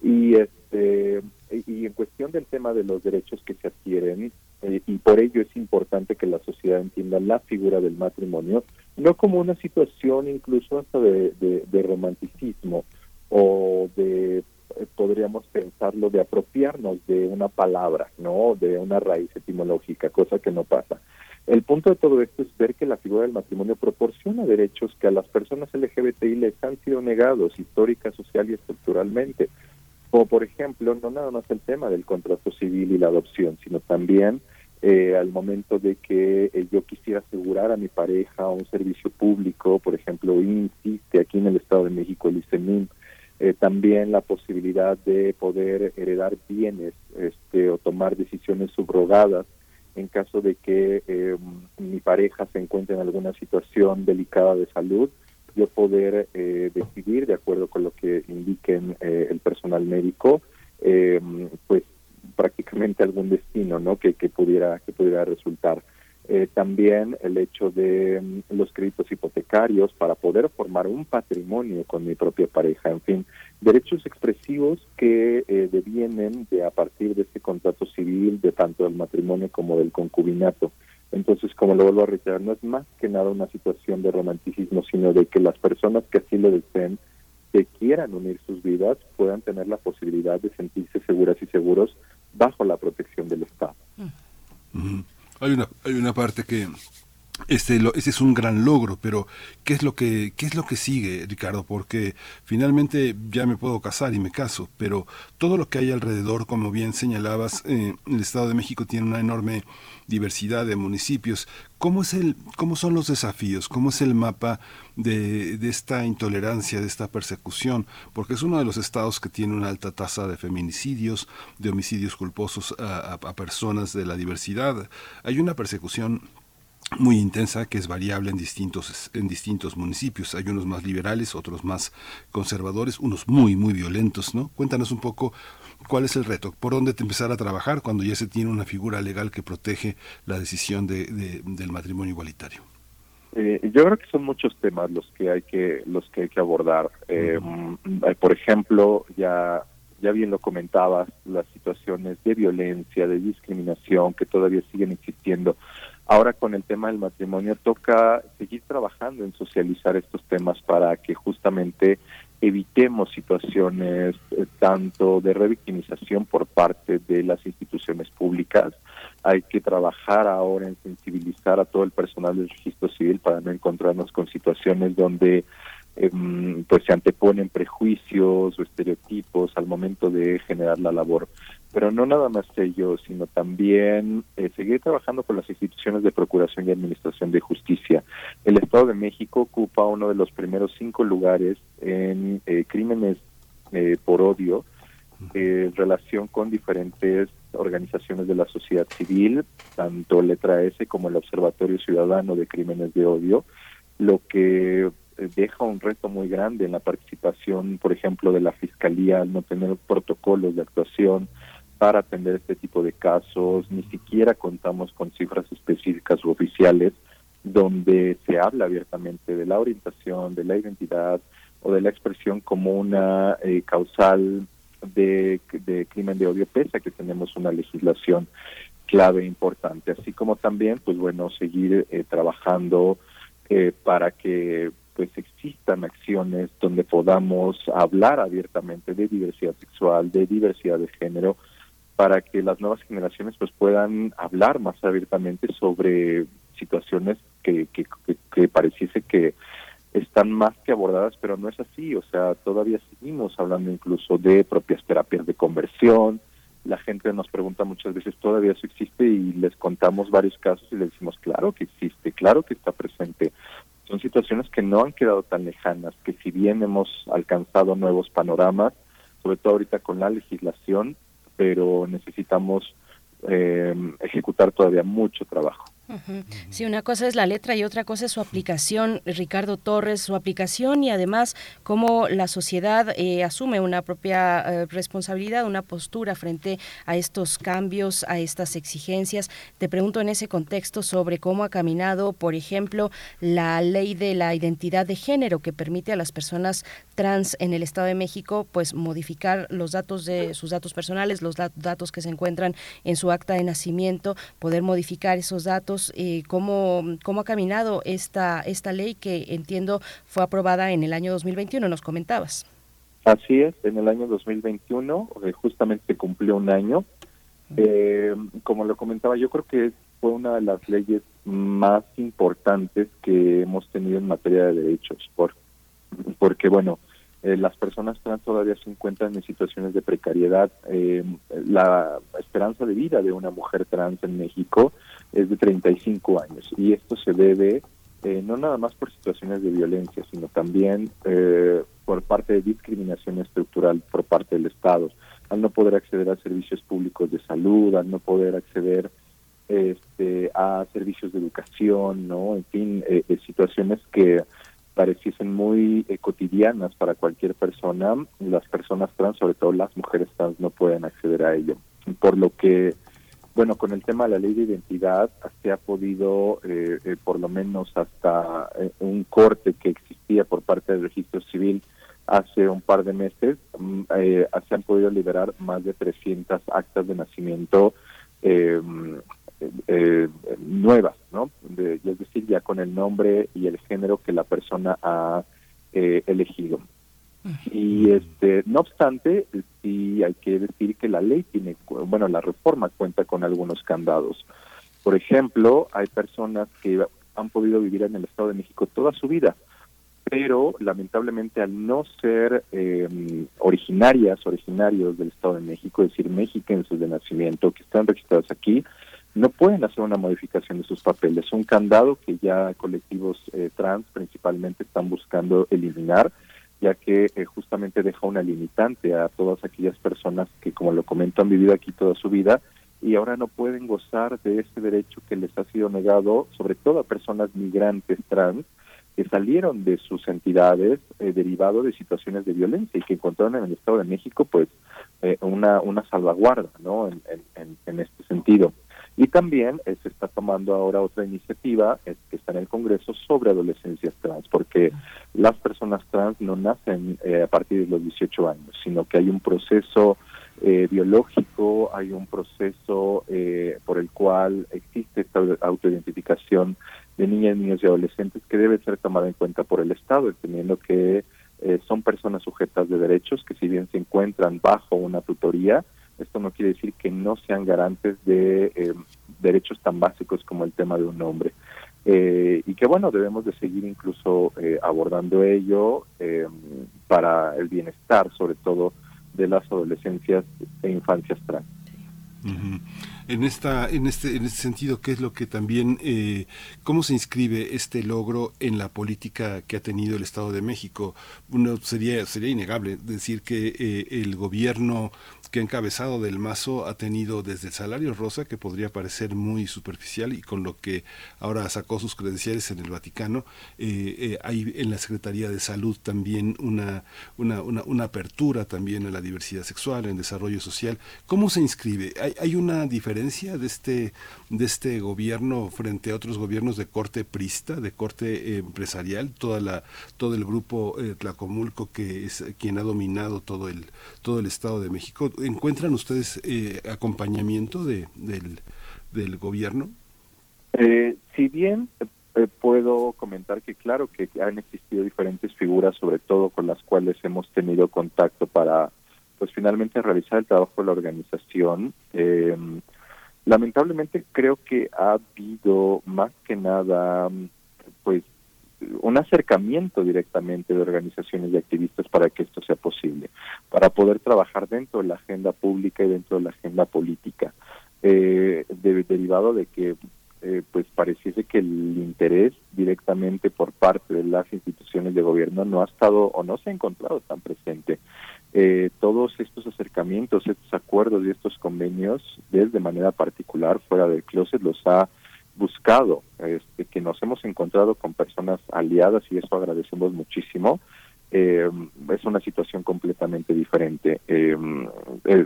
S17: Y este y en cuestión del tema de los derechos que se adquieren, eh, y por ello es importante que la sociedad entienda la figura del matrimonio, no como una situación incluso hasta de, romanticismo o de eh, podríamos pensarlo de apropiarnos de una palabra, ¿no? De una raíz etimológica, cosa que no pasa. El punto de todo esto es ver que la figura del matrimonio proporciona derechos que a las personas LGBTI les han sido negados histórica, social y estructuralmente. Como por ejemplo, no nada más el tema del contrato civil y la adopción, sino también eh, al momento de que eh, yo quisiera asegurar a mi pareja un servicio público, por ejemplo, insiste aquí en el Estado de México el ICEMIN, eh, también la posibilidad de poder heredar bienes este, o tomar decisiones subrogadas en caso de que eh, mi pareja se encuentre en alguna situación delicada de salud, yo poder eh, decidir, de acuerdo con lo que indiquen el personal médico, pues prácticamente algún destino no que, que pudiera que pudiera resultar eh, también el hecho de mm, los créditos hipotecarios para poder formar un patrimonio con mi propia pareja, en fin, derechos expresivos que eh, devienen de a partir de este contrato civil, de tanto del matrimonio como del concubinato. Entonces, como lo vuelvo a reiterar, no es más que nada una situación de romanticismo, sino de que las personas que así lo deseen, que quieran unir sus vidas, puedan tener la posibilidad de sentirse seguras y seguros bajo la protección del Estado.
S1: Hay una, hay una parte que este, lo, ese es un gran logro, pero ¿qué es lo que qué es lo que sigue, Ricardo? Porque finalmente ya me puedo casar y me caso, pero todo lo que hay alrededor, como bien señalabas, eh, el Estado de México tiene una enorme diversidad de municipios. ¿Cómo es el cómo son los desafíos? ¿Cómo es el mapa de, de esta intolerancia, de esta persecución? Porque es uno de los estados que tiene una alta tasa de feminicidios, de homicidios culposos a, a personas de la diversidad. Hay una persecución muy intensa que es variable en distintos en distintos municipios. Hay unos más liberales otros más conservadores unos muy muy violentos no cuéntanos un poco cuál es el reto por dónde te empezar a trabajar cuando ya se tiene una figura legal que protege la decisión de, del matrimonio igualitario.
S17: Eh, yo creo que son muchos temas los que hay que los que hay que abordar. Eh, por ejemplo ya ya bien lo comentabas las situaciones de violencia de discriminación que todavía siguen existiendo Ahora con el tema del matrimonio toca seguir trabajando en socializar estos temas para que justamente evitemos situaciones eh, tanto de revictimización por parte de las instituciones públicas. Hay que trabajar ahora en sensibilizar a todo el personal del registro civil para no encontrarnos con situaciones donde em, pues se anteponen prejuicios o estereotipos al momento de generar la labor pero no nada más ello, sino también eh, seguir trabajando con las instituciones de procuración y administración de justicia. El Estado de México ocupa uno de los primeros cinco lugares en eh, crímenes eh, por odio en relación con diferentes organizaciones de la sociedad civil, tanto Letra S como el Observatorio Ciudadano de Crímenes de Odio, lo que deja un reto muy grande en la participación, por ejemplo, de la Fiscalía al no tener protocolos de actuación, para atender este tipo de casos, ni siquiera contamos con cifras específicas u oficiales donde se habla abiertamente de la orientación, de la identidad o de la expresión como una eh, causal de, de, crimen de odio, pese a que tenemos una legislación clave e importante, así como también, pues bueno, seguir eh, trabajando eh, para que pues existan acciones donde podamos hablar abiertamente de diversidad sexual, de diversidad de género, para que las nuevas generaciones pues puedan hablar más abiertamente sobre situaciones que, que, que, pareciese que están más que abordadas, pero no es así, o sea, todavía seguimos hablando incluso de propias terapias de conversión, la gente nos pregunta muchas veces, ¿todavía eso existe? Y les contamos varios casos y les decimos, claro que existe, claro que está presente. Son situaciones que no han quedado tan lejanas, que si bien hemos alcanzado nuevos panoramas, sobre todo ahorita con la legislación, pero necesitamos eh, ejecutar todavía mucho trabajo.
S2: Sí, una cosa es la letra y otra cosa es su aplicación, Ricardo Torres, su aplicación y además cómo la sociedad eh, asume una propia eh, responsabilidad, una postura frente a estos cambios, a estas exigencias. Te pregunto en ese contexto sobre cómo ha caminado, por ejemplo, la ley de la identidad de género que permite a las personas trans en el Estado de México pues modificar los datos de sus datos personales, los datos que se encuentran en su acta de nacimiento, poder modificar esos datos eh, cómo, cómo ha caminado esta, esta ley que entiendo fue aprobada en el año 2021, nos comentabas.
S17: Así es, en el año 2021 eh, justamente cumplió un año. Eh, como lo comentaba, yo creo que fue una de las leyes más importantes que hemos tenido en materia de derechos, por, porque bueno, eh, las personas trans todavía se encuentran en situaciones de precariedad. Eh, la esperanza de vida de una mujer trans en México es de 35 años y esto se debe eh, no nada más por situaciones de violencia, sino también por parte de discriminación estructural por parte del Estado, al no poder acceder a servicios públicos de salud, al no poder acceder este, a servicios de educación, ¿no? En fin, situaciones que pareciesen muy eh, cotidianas para cualquier persona, las personas trans, sobre todo las mujeres trans, no pueden acceder a ello. Por lo que, bueno, con el tema de la ley de identidad, se ha podido, eh, eh, por lo menos hasta un corte que existía por parte del registro civil hace un par de meses, mm, se han podido liberar más de 300 actas de nacimiento eh, nuevas, ¿no? es decir, ya con el nombre y el género que la persona ha eh, elegido. Y este, no obstante, sí hay que decir que la ley tiene, bueno, la reforma cuenta con algunos candados. Por ejemplo, hay personas que han podido vivir en el Estado de México toda su vida, pero lamentablemente al no ser eh, originarias, originarios del Estado de México, es decir, mexicanos de nacimiento, que están registrados aquí, no pueden hacer una modificación de sus papeles. Un candado que ya colectivos eh, trans principalmente están buscando eliminar, ya que eh, justamente deja una limitante a todas aquellas personas que, como lo comento, han vivido aquí toda su vida y ahora no pueden gozar de ese derecho que les ha sido negado, sobre todo a personas migrantes trans, que salieron de sus entidades eh, derivado de situaciones de violencia y que encontraron en el Estado de México pues una, una salvaguarda ¿no? en este sentido. Y también eh, se está tomando ahora otra iniciativa que está en el Congreso sobre adolescencias trans, porque las personas trans no nacen eh, a partir de los 18 años, sino que hay un proceso eh, biológico, hay un proceso por el cual existe esta autoidentificación de niñas, niños y adolescentes que debe ser tomada en cuenta por el Estado, entendiendo que son personas sujetas de derechos que si bien se encuentran bajo una tutoría, esto no quiere decir que no sean garantes de eh, derechos tan básicos como el tema de un nombre. Eh, y que bueno, debemos de seguir incluso eh, abordando ello para el bienestar, sobre todo, de las adolescencias e infancias trans.
S1: En esta en este en este sentido qué es lo que también eh, cómo se inscribe este logro en la política que ha tenido el Estado de México uno sería sería innegable decir que eh, el gobierno que encabezado del Mazo ha tenido desde el salario rosa, que podría parecer muy superficial y con lo que ahora sacó sus credenciales en el Vaticano, eh, hay en la Secretaría de Salud también una, una, una, apertura también a la diversidad sexual, en desarrollo social. ¿Cómo se inscribe? ¿Hay, hay una diferencia de este, de este gobierno frente a otros gobiernos de corte prista, de corte eh, empresarial, toda la, todo el grupo eh, Tlacomulco que es quien ha dominado todo el, todo el Estado de México? ¿Encuentran ustedes eh, acompañamiento de, del, del gobierno?
S17: si bien puedo comentar que claro que han existido diferentes figuras, sobre todo con las cuales hemos tenido contacto para pues finalmente realizar el trabajo de la organización. Eh, Lamentablemente creo que ha habido más que nada pues un acercamiento directamente de organizaciones y activistas para que esto sea posible, para poder trabajar dentro de la agenda pública y dentro de la agenda política, eh, derivado de que eh, pues pareciese que el interés directamente por parte de las instituciones de gobierno no ha estado o no se ha encontrado tan presente. Eh, todos estos acercamientos, estos acuerdos y estos convenios, desde manera particular fuera del closet, los ha buscado, este, que nos hemos encontrado con personas aliadas y eso agradecemos muchísimo. Eh, es una situación completamente diferente. Eh,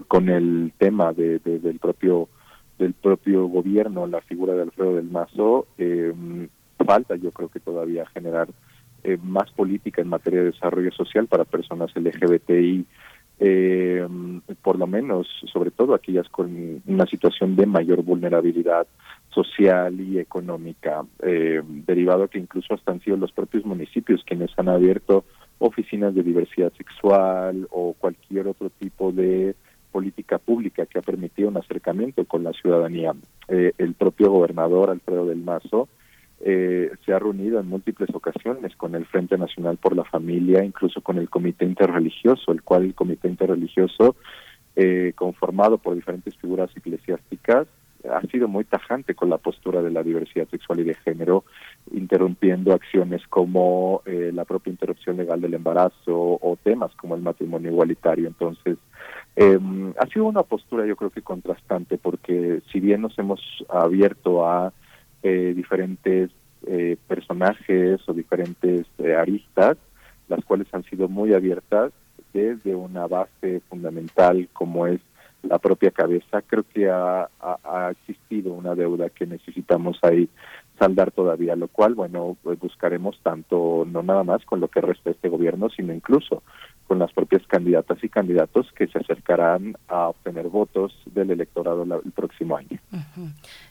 S17: con el tema de, del propio del propio gobierno, la figura de Alfredo del Mazo, eh, falta yo creo que todavía generar más política en materia de desarrollo social para personas LGBTI, por lo menos, sobre todo aquellas con una situación de mayor vulnerabilidad social y económica, eh, derivado que incluso hasta han sido los propios municipios quienes han abierto oficinas de diversidad sexual o cualquier otro tipo de política pública que ha permitido un acercamiento con la ciudadanía. Eh, el propio gobernador Alfredo del Mazo eh, se ha reunido en múltiples ocasiones con el Frente Nacional por la Familia, incluso con el Comité Interreligioso, el cual el Comité Interreligioso, eh, conformado por diferentes figuras eclesiásticas, ha sido muy tajante con la postura de la diversidad sexual y de género, interrumpiendo acciones como eh, la propia interrupción legal del embarazo o temas como el matrimonio igualitario. Entonces, eh, ha sido una postura yo creo que contrastante porque si bien nos hemos abierto a eh, diferentes eh, personajes o diferentes eh, aristas, las cuales han sido muy abiertas desde una base fundamental como es la propia cabeza, creo que ha, existido una deuda que necesitamos ahí saldar todavía, lo cual, bueno, pues buscaremos tanto, no nada más con lo que resta este gobierno, sino incluso con las propias candidatas y candidatos que se acercarán a obtener votos del electorado el próximo año.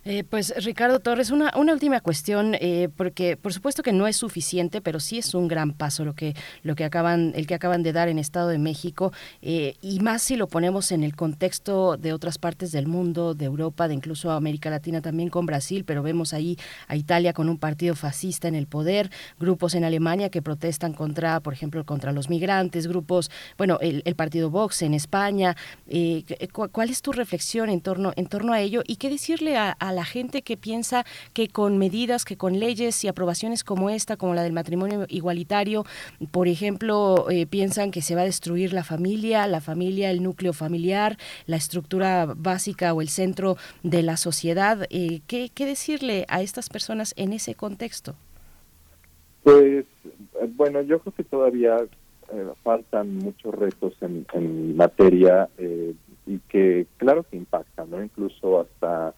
S2: Eh, pues Ricardo Torres, una, una última cuestión, eh, porque por supuesto que no es suficiente, pero sí es un gran paso lo que, lo que acaban, el que acaban de dar en Estado de México, eh, y más si lo ponemos en el contexto de otras partes del mundo, de Europa, de incluso América Latina también con Brasil, pero vemos ahí a Italia con un partido fascista en el poder, grupos en Alemania que protestan contra, por ejemplo, contra los migrantes, grupos bueno, el, partido Vox en España. Eh, ¿Cuál es tu reflexión en torno, en torno a ello? ¿Y qué decirle a, la gente que piensa que con medidas, que con leyes y aprobaciones como esta, como la del matrimonio igualitario, por ejemplo, eh, piensan que se va a destruir la familia, la familia, el núcleo familiar, la estructura básica o el centro de la sociedad? Eh, ¿qué, ¿Qué decirle a estas personas en ese contexto?
S17: Pues bueno, yo creo que todavía eh, faltan muchos retos en, materia eh, y que claro que impactan, ¿no? Incluso hasta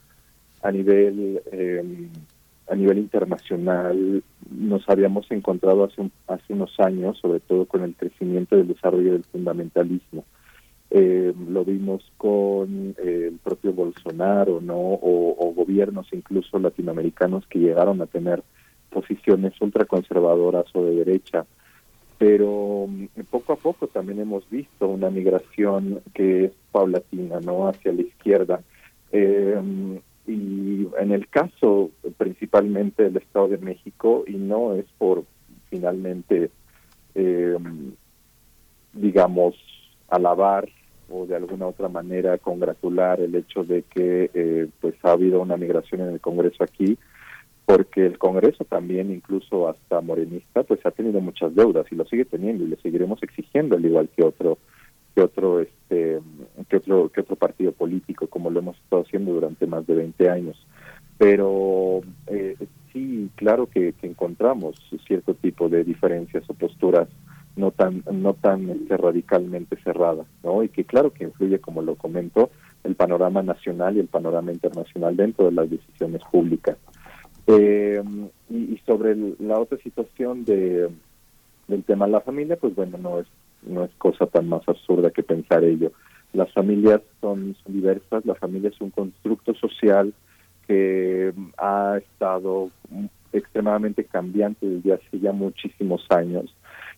S17: a nivel em, a nivel internacional nos habíamos encontrado hace hace unos años, sobre todo con el crecimiento del desarrollo del fundamentalismo. Eh, lo vimos con el propio Bolsonaro, ¿no? O, o, gobiernos incluso latinoamericanos que llegaron a tener posiciones ultraconservadoras o de derecha pero mm, poco a poco también hemos visto una migración que es paulatina, ¿no? Hacia la izquierda. Eh, y en el caso principalmente del Estado de México, y no es por finalmente, eh, digamos, alabar o de alguna otra manera congratular el hecho de que eh, pues ha habido una migración en el Congreso aquí, porque el Congreso también, incluso hasta morenista, pues ha tenido muchas deudas y lo sigue teniendo y le seguiremos exigiendo al igual que otro que otro este que otro que otro partido político como lo hemos estado haciendo durante más de 20 años. Pero eh, sí claro que, encontramos cierto tipo de diferencias o posturas no tan no tan este, radicalmente cerradas no y que claro que influye como lo comento el panorama nacional y el panorama internacional dentro de las decisiones públicas eh, y, sobre la otra situación de del tema de la familia, pues bueno, no es no es cosa tan más absurda que pensar ello. Las familias son, diversas, la familia es un constructo social que ha estado extremadamente cambiante desde hace ya muchísimos años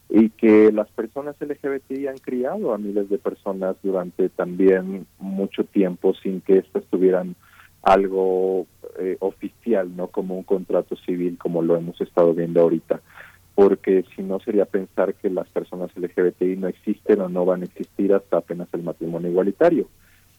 S17: y que las personas LGBTI han criado a miles de personas durante también mucho tiempo sin que éstas tuvieran algo eh, oficial, no como un contrato civil como lo hemos estado viendo ahorita. porque si no sería pensar que las personas LGBTI no existen o no van a existir hasta apenas el matrimonio igualitario.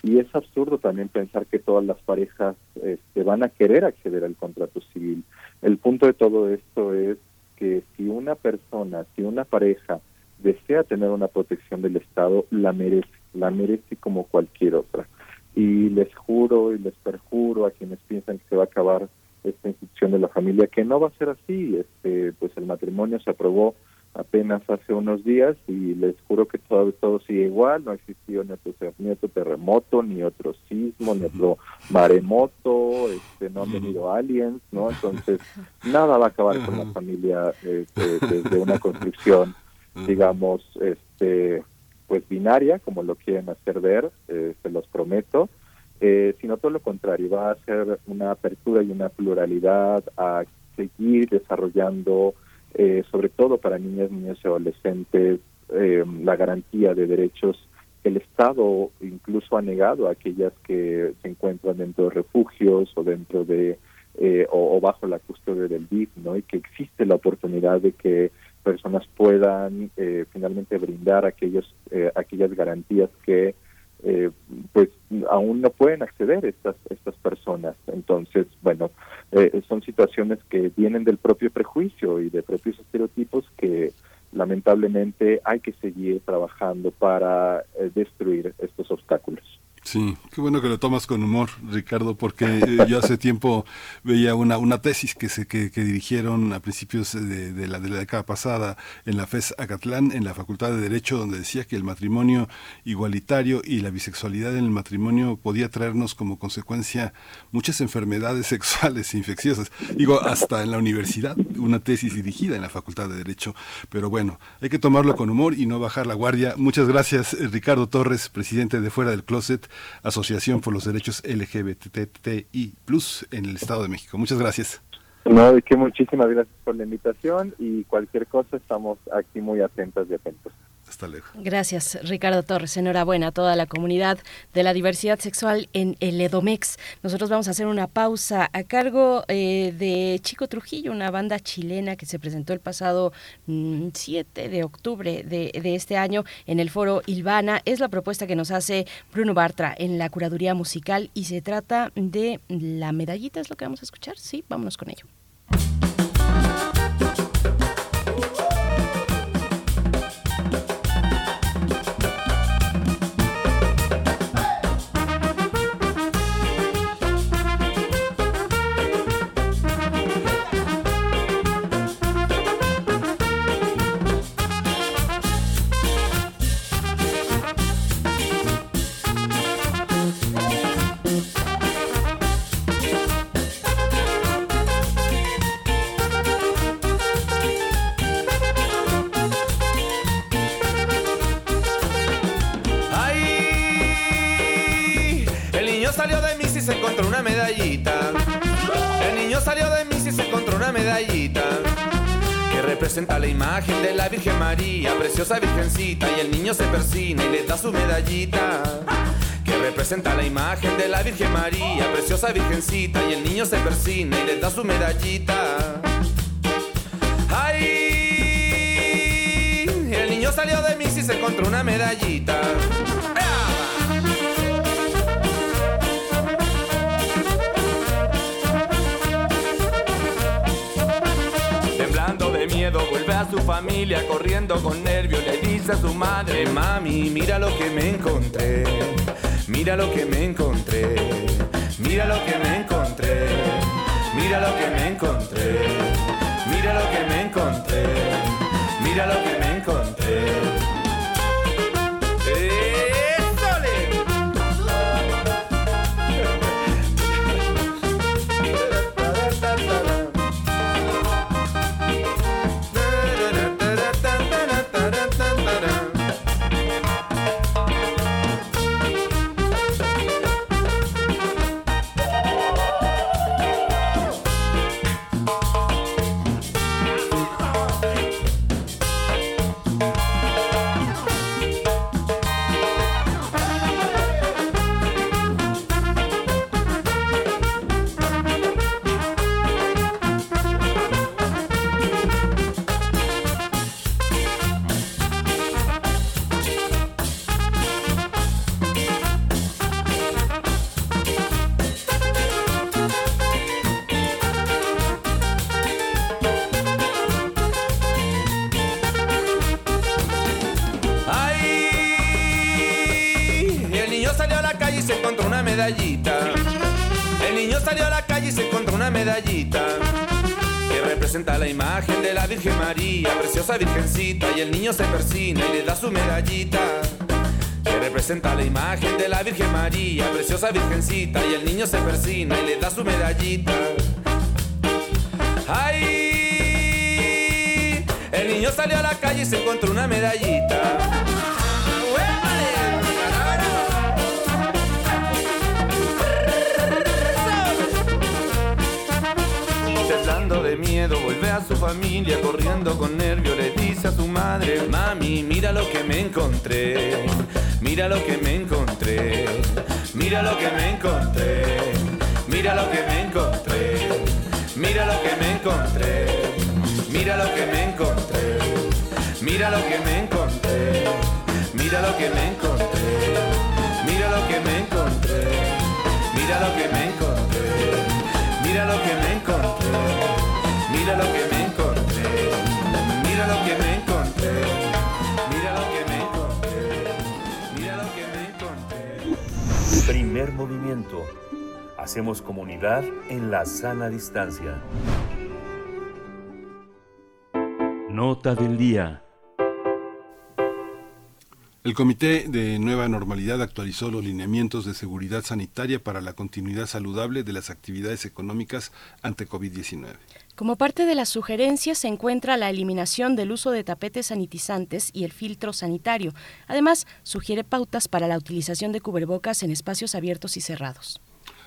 S17: Y es absurdo también pensar que todas las parejas este, van a querer acceder al contrato civil. El punto de todo esto es que si una persona, si una pareja desea tener una protección del Estado, la merece, la merece como cualquier otra. Y les juro y les perjuro a quienes piensan que se va a acabar esta institución de la familia que no va a ser así. Este, pues el matrimonio se aprobó apenas hace unos días y les juro que todo, todo sigue igual, no existió ni otro, ni otro terremoto, ni otro sismo, ni otro maremoto, este, no han venido aliens, ¿no? Entonces, nada va a acabar con la familia este, desde una construcción, digamos, este pues binaria, como lo quieren hacer ver, eh, se los prometo, eh, sino todo lo contrario, va a ser una apertura y una pluralidad a seguir desarrollando eh, sobre todo para niñas, niños y adolescentes, eh, la garantía de derechos que el Estado incluso ha negado a aquellas que se encuentran dentro de refugios o dentro de eh, o, bajo la custodia del DIF, ¿no? Y que existe la oportunidad de que personas puedan finalmente brindar aquellos aquellas garantías que eh, pues aún no pueden acceder estas estas personas. Entonces bueno eh, son situaciones que vienen del propio prejuicio y de propios estereotipos que lamentablemente hay que seguir trabajando para eh, destruir estos obstáculos
S1: Sí, qué bueno que lo tomas con humor, Ricardo, porque eh, yo hace tiempo veía una, una tesis que, se, que, dirigieron a principios de, la, de la década pasada en la FES Acatlán, en la Facultad de Derecho, donde decía que el matrimonio igualitario y la bisexualidad en el matrimonio podía traernos como consecuencia muchas enfermedades sexuales infecciosas. Digo, hasta en la universidad, una tesis dirigida en la Facultad de Derecho. Pero bueno, hay que tomarlo con humor y no bajar la guardia. Muchas gracias, Ricardo Torres, presidente de Fuera del Closet Asociación por los Derechos LGBTI Plus en el Estado de México. Muchas gracias.
S17: No, de que muchísimas gracias por la invitación y cualquier cosa estamos aquí muy atentos y atentos.
S2: Gracias, Ricardo Torres. Enhorabuena a toda la comunidad de la diversidad sexual en el Edomex. Nosotros vamos a hacer una pausa a cargo eh, de Chico Trujillo, una banda chilena que se presentó el pasado 7 mm, de octubre de, de, este año en el foro Ilvana. Es la propuesta que nos hace Bruno Bartra en la curaduría musical y se trata de la medallita, es lo que vamos a escuchar. Sí, vámonos con ello.
S18: Virgencita, y el niño se persina y le da su medallita. ¡Ay! El niño salió de mí y se encontró una medallita. miedo vuelve a su familia corriendo con nervio le dice a su madre mami mira lo que me encontré mira lo que me encontré mira lo que me encontré mira lo que me encontré mira lo que me encontré mira lo que me encontré preciosa virgencita, y el niño se persina y le da su medallita. Que representa la imagen de la Virgen María, preciosa virgencita, y el niño se persina y le da su medallita. ¡Ay! El niño salió a la calle y se encontró una medallita. A su familia, corriendo con nervio, le dice a su madre, mami, mira lo que me encontré, mira lo que me encontré, mira lo que me encontré, mira lo que me encontré, mira lo que me encontré, mira lo que me encontré, mira lo que me encontré, mira lo que me encontré, mira lo que me encontré, mira lo que me encontré, mira lo que me encontré, mira lo que me encontré, mira lo que me encontré, mira lo que me encontré, mira lo que me encontré.
S3: Primer movimiento. Hacemos comunidad en la sana distancia. Nota del día.
S1: El Comité de Nueva Normalidad actualizó los lineamientos de seguridad sanitaria para la continuidad saludable de las actividades económicas ante COVID-19.
S2: Como parte de las sugerencias se encuentra la eliminación del uso de tapetes sanitizantes y el filtro sanitario. Además, sugiere pautas para la utilización de cubrebocas en espacios abiertos y cerrados.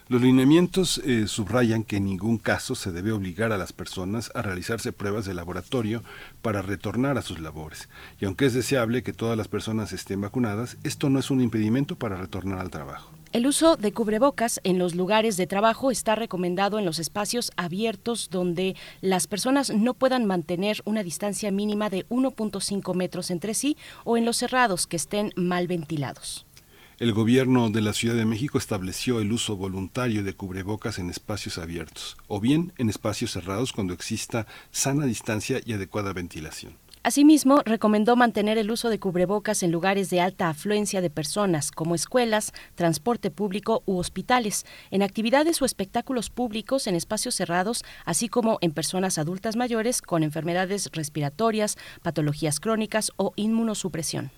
S1: Los lineamientos eh, subrayan que en ningún caso se debe obligar a las personas a realizarse pruebas de laboratorio para retornar a sus labores. Y aunque es deseable que todas las personas estén vacunadas, esto no es un impedimento para retornar al trabajo.
S2: El uso de cubrebocas en los lugares de trabajo está recomendado en los espacios abiertos donde las personas no puedan mantener una distancia mínima de 1.5 metros entre sí o en los cerrados que estén mal ventilados.
S1: El gobierno de la Ciudad de México estableció el uso voluntario de cubrebocas en espacios abiertos o bien en espacios cerrados cuando exista sana distancia y adecuada ventilación.
S2: Asimismo, recomendó mantener el uso de cubrebocas en lugares de alta afluencia de personas, como escuelas, transporte público u hospitales, en actividades o espectáculos públicos en espacios cerrados, así como en personas adultas mayores con enfermedades respiratorias, patologías crónicas o inmunosupresión.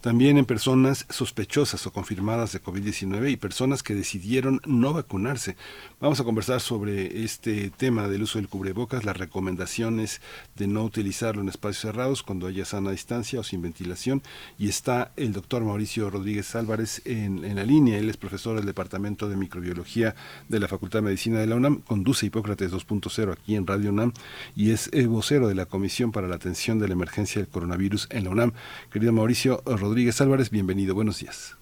S1: También en personas sospechosas o confirmadas de COVID-19 y personas que decidieron no vacunarse. Vamos a conversar sobre este tema del uso del cubrebocas, las recomendaciones de no utilizarlo en espacios cerrados cuando haya sana distancia o sin ventilación. Y está el doctor Mauricio Rodríguez Álvarez en, la línea. Él es profesor del Departamento de Microbiología de la Facultad de Medicina de la UNAM, conduce Hipócrates 2.0 aquí en Radio UNAM y es eh, vocero de la Comisión para la Atención de la Emergencia del Coronavirus en la UNAM. Querido Mauricio Rodríguez Álvarez, bienvenido, buenos días.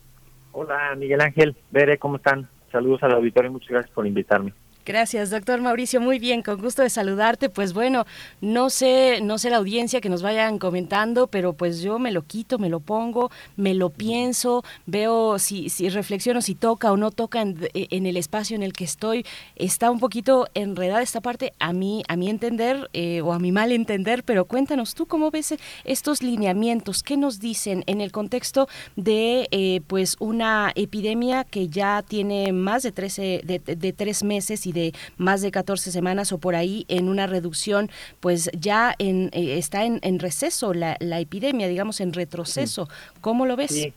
S19: Hola Miguel Ángel, Bere, ¿cómo están? Saludos al auditorio y muchas gracias por invitarme.
S2: Gracias, doctor Mauricio. Muy bien, con gusto de saludarte. Pues bueno, no sé, no sé la audiencia que nos vayan comentando, pero pues yo me lo quito, me lo pongo, me lo pienso, veo si, si reflexiono si toca o no toca en, en el espacio en el que estoy. Está un poquito enredada esta parte a mí, a mi entender eh, o a mi mal entender, pero cuéntanos tú cómo ves estos lineamientos, qué nos dicen en el contexto de eh, pues una epidemia que ya tiene más de 13, de, de tres meses y de más de 14 semanas o por ahí en una reducción, pues ya en, eh, está en, en receso la, la, epidemia, digamos en retroceso. ¿Cómo lo ves?
S19: Sí.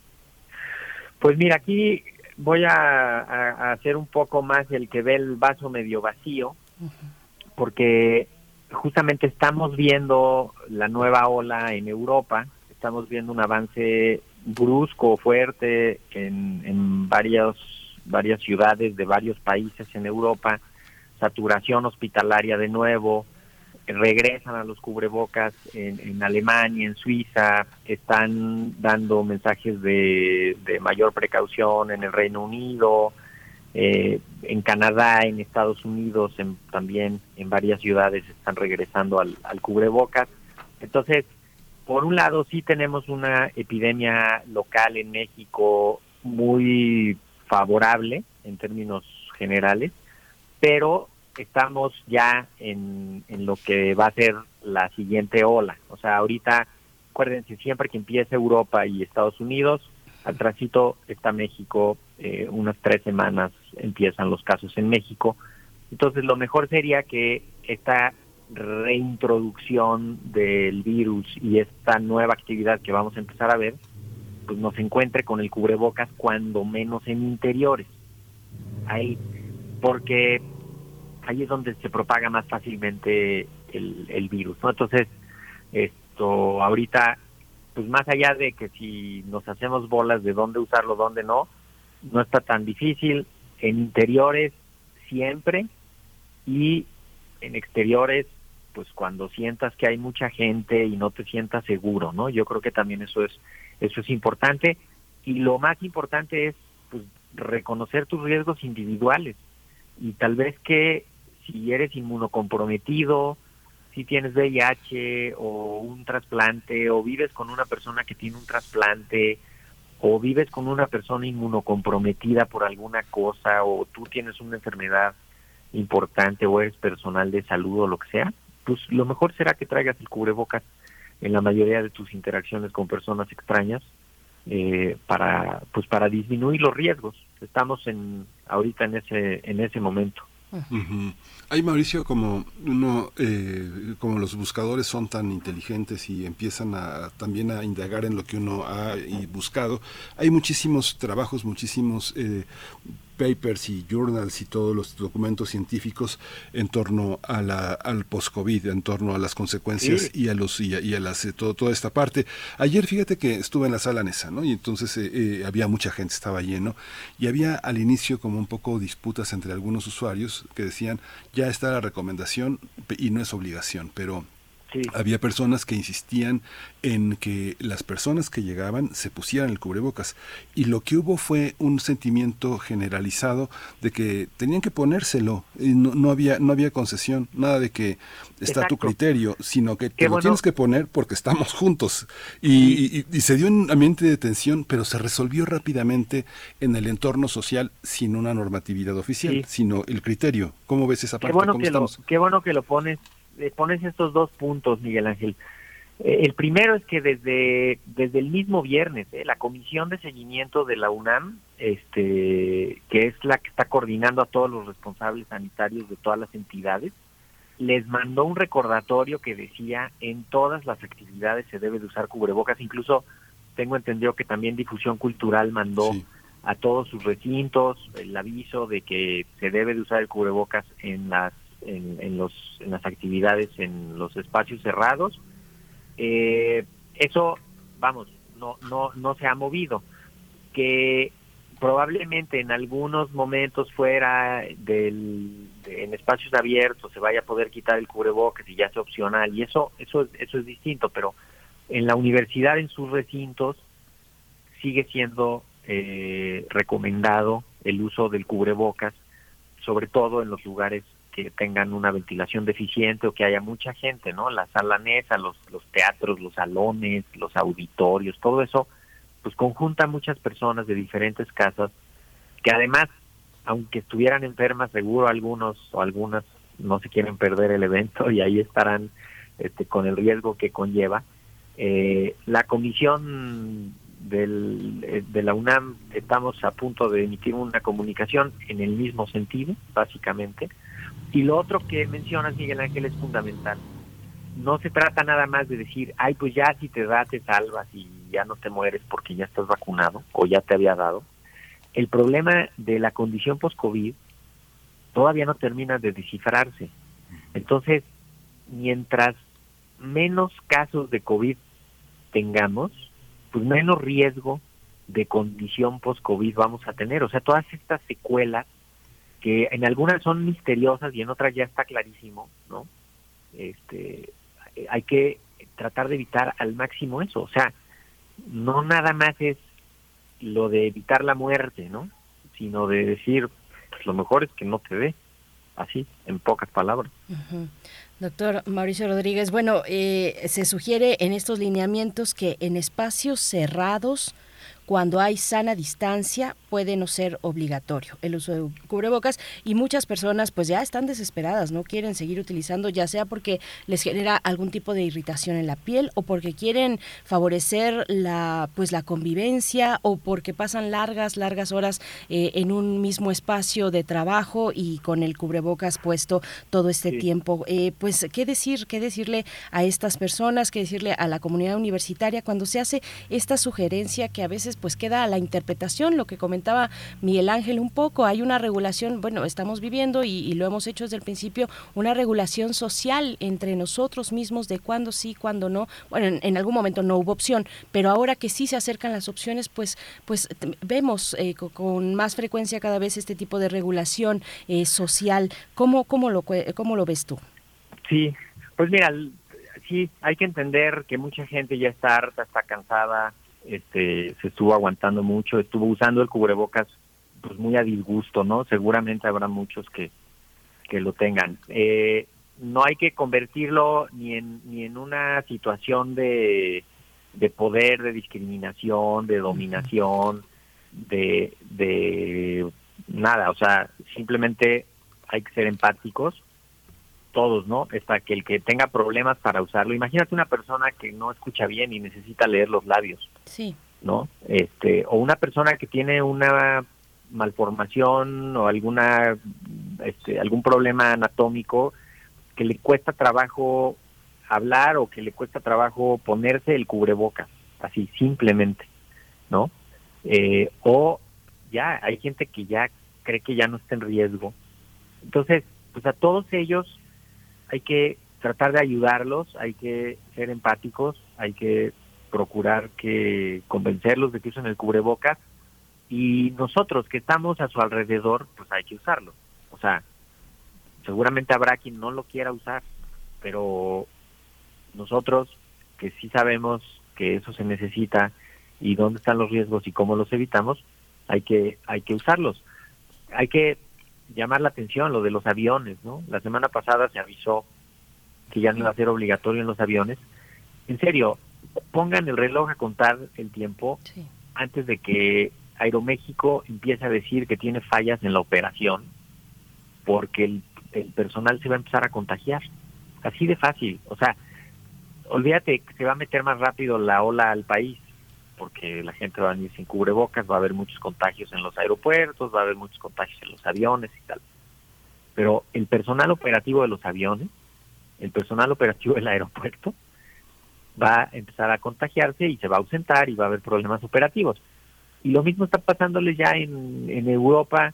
S19: Pues mira, aquí voy a, a, a, hacer un poco más el que ve el vaso medio vacío, uh -huh. porque justamente estamos viendo la nueva ola en Europa, estamos viendo un avance brusco, fuerte en, en varios varias ciudades de varios países en Europa, saturación hospitalaria de nuevo, regresan a los cubrebocas en, en Alemania, en Suiza, están dando mensajes de, mayor precaución en el Reino Unido, eh, en Canadá, en Estados Unidos, en, también en varias ciudades están regresando al, al cubrebocas. Entonces, por un lado sí tenemos una epidemia local en México muy favorable en términos generales, pero estamos ya en, en, lo que va a ser la siguiente ola. O sea, ahorita, acuérdense, siempre que empiece Europa y Estados Unidos, al tránsito está México eh, unas tres semanas empiezan los casos en México. Entonces lo mejor sería que esta reintroducción del virus y esta nueva actividad que vamos a empezar a ver, pues nos encuentre con el cubrebocas cuando menos en interiores. Ahí, porque ahí es donde se propaga más fácilmente el, el virus, ¿no? Entonces, esto ahorita, pues más allá de que si nos hacemos bolas de dónde usarlo, dónde no, no está tan difícil. En interiores siempre y en exteriores pues cuando sientas que hay mucha gente y no te sientas seguro, ¿no? Yo creo que también eso es eso es importante y lo más importante es pues reconocer tus riesgos individuales y tal vez que si eres inmunocomprometido, si tienes VIH o un trasplante o vives con una persona que tiene un trasplante o vives con una persona inmunocomprometida por alguna cosa o tú tienes una enfermedad importante o eres personal de salud o lo que sea, pues lo mejor será que traigas el cubrebocas en la mayoría de tus interacciones con personas extrañas eh, para pues para disminuir los riesgos. Estamos en ahorita en ese en ese momento.
S1: Hay Mauricio como uno, eh, como los buscadores son tan inteligentes y empiezan a también a indagar en lo que uno ha buscado. Hay muchísimos trabajos, muchísimos eh, papers y journals y todos los documentos científicos en torno a la, al post-COVID, en torno a las consecuencias y a los y a, las eh, todo, toda esta parte. Ayer fíjate que estuve en la sala Nesa, ¿no? Y entonces eh, eh, había mucha gente, estaba lleno y había al inicio como un poco disputas entre algunos usuarios que decían ya está la recomendación y no es obligación, pero había personas que insistían en que las personas que llegaban se pusieran el cubrebocas. Y lo que hubo fue un sentimiento generalizado de que tenían que ponérselo. Y no, había no había concesión nada de que está a tu criterio sino que te lo tienes que poner porque estamos juntos. Y, se dio un ambiente de tensión pero se resolvió rápidamente en el entorno social sin una normatividad oficial sino el criterio. Cómo ves esa parte
S19: bueno que lo, qué bueno que lo pones pones estos dos puntos, Miguel Ángel. Eh, el primero es que desde, desde el mismo viernes, eh, la Comisión de Seguimiento de la UNAM, este, que es la que está coordinando a todos los responsables sanitarios de todas las entidades, les mandó un recordatorio que decía en todas las actividades se debe de usar cubrebocas, incluso tengo entendido que también Difusión Cultural mandó a todos sus recintos el aviso de que se debe de usar el cubrebocas en las en, los, en las actividades en los espacios cerrados. Eh, eso, vamos, no, no, no se ha movido. Que probablemente en algunos momentos fuera del en espacios abiertos se vaya a poder quitar el cubrebocas y ya sea opcional y eso eso eso es distinto pero en la universidad en sus recintos sigue siendo eh, recomendado el uso del cubrebocas sobre todo en los lugares tengan una ventilación deficiente o que haya mucha gente, ¿no? La sala NESA, los, los teatros, los salones, los auditorios, todo eso, pues conjunta muchas personas de diferentes casas que además, aunque estuvieran enfermas, seguro algunos o algunas no se quieren perder el evento y ahí estarán este, con el riesgo que conlleva. Eh, la comisión del, eh, de la UNAM estamos a punto de emitir una comunicación en el mismo sentido, básicamente, y lo otro que mencionas, Miguel Ángel, es fundamental. No se trata nada más de decir, ay, pues ya si te da, te salvas y ya no te mueres porque ya estás vacunado o ya te había dado. El problema de la condición post-COVID todavía no termina de descifrarse. Entonces, mientras menos casos de COVID tengamos, pues menos riesgo de condición post-COVID vamos a tener. O sea, todas estas secuelas que en algunas son misteriosas y en otras ya está clarísimo, ¿no? Este, hay que tratar de evitar al máximo eso, o sea, no nada más es lo de evitar la muerte, ¿no? Sino de decir, pues lo mejor es que no te dé, así, en pocas palabras.
S2: Doctor Mauricio Rodríguez, bueno, eh, se sugiere en estos lineamientos que en espacios cerrados, cuando hay sana distancia puede no ser obligatorio el uso de cubrebocas. Y muchas personas pues ya están desesperadas, no quieren seguir utilizando ya sea porque les genera algún tipo de irritación en la piel o porque quieren favorecer la pues la convivencia o porque pasan largas largas horas eh, en un mismo espacio de trabajo y con el cubrebocas puesto todo este tiempo. Eh, pues qué decir, qué decirle a estas personas, qué decirle a la comunidad universitaria cuando se hace esta sugerencia que a veces pues queda la interpretación, lo que comentaba Miguel Ángel un poco, hay una regulación, bueno, estamos viviendo y, lo hemos hecho desde el principio, una regulación social entre nosotros mismos de cuándo sí, cuándo no. Bueno, en, algún momento no hubo opción, pero ahora que sí se acercan las opciones, pues, pues vemos eh, con más frecuencia cada vez este tipo de regulación eh, social. ¿Cómo, cómo, lo, ¿Cómo lo ves tú?
S19: Sí, pues mira, sí, hay que entender que mucha gente ya está harta, está cansada, este, se estuvo aguantando mucho, estuvo usando el cubrebocas pues muy a disgusto, ¿no? Seguramente habrá muchos que, que lo tengan. Eh, no hay que convertirlo ni en, ni en una situación de, de poder, de discriminación, de dominación, de, de nada, o sea, simplemente hay que ser empáticos todos, ¿no? Está que el que tenga problemas para usarlo. Imagínate una persona que no escucha bien y necesita leer los labios.
S2: Sí.
S19: ¿No? Este, o una persona que tiene una malformación o alguna este, algún problema anatómico que le cuesta trabajo hablar o que le cuesta trabajo ponerse el cubrebocas, así simplemente, ¿no? Eh, o ya hay gente que ya cree que ya no está en riesgo. Entonces, pues a todos ellos hay que tratar de ayudarlos, hay que ser empáticos, hay que procurar que convencerlos de que usen el cubrebocas y nosotros que estamos a su alrededor, pues hay que usarlo. O sea, seguramente habrá quien no lo quiera usar, pero nosotros que sí sabemos que eso se necesita y dónde están los riesgos y cómo los evitamos, hay que hay que usarlos. Hay que llamar la atención lo de los aviones, ¿no? La semana pasada se avisó que ya no iba a ser obligatorio en los aviones. En serio, pongan el reloj a contar el tiempo antes de que Aeroméxico empiece a decir que tiene fallas en la operación, porque el, el personal se va a empezar a contagiar. Así de fácil. O sea, olvídate que se va a meter más rápido la ola al país porque la gente va a venir sin cubrebocas, va a haber muchos contagios en los aeropuertos, va a haber muchos contagios en los aviones y tal. Pero el personal operativo de los aviones, el personal operativo del aeropuerto, va a empezar a contagiarse y se va a ausentar y va a haber problemas operativos. Y lo mismo está pasándole ya en, en Europa,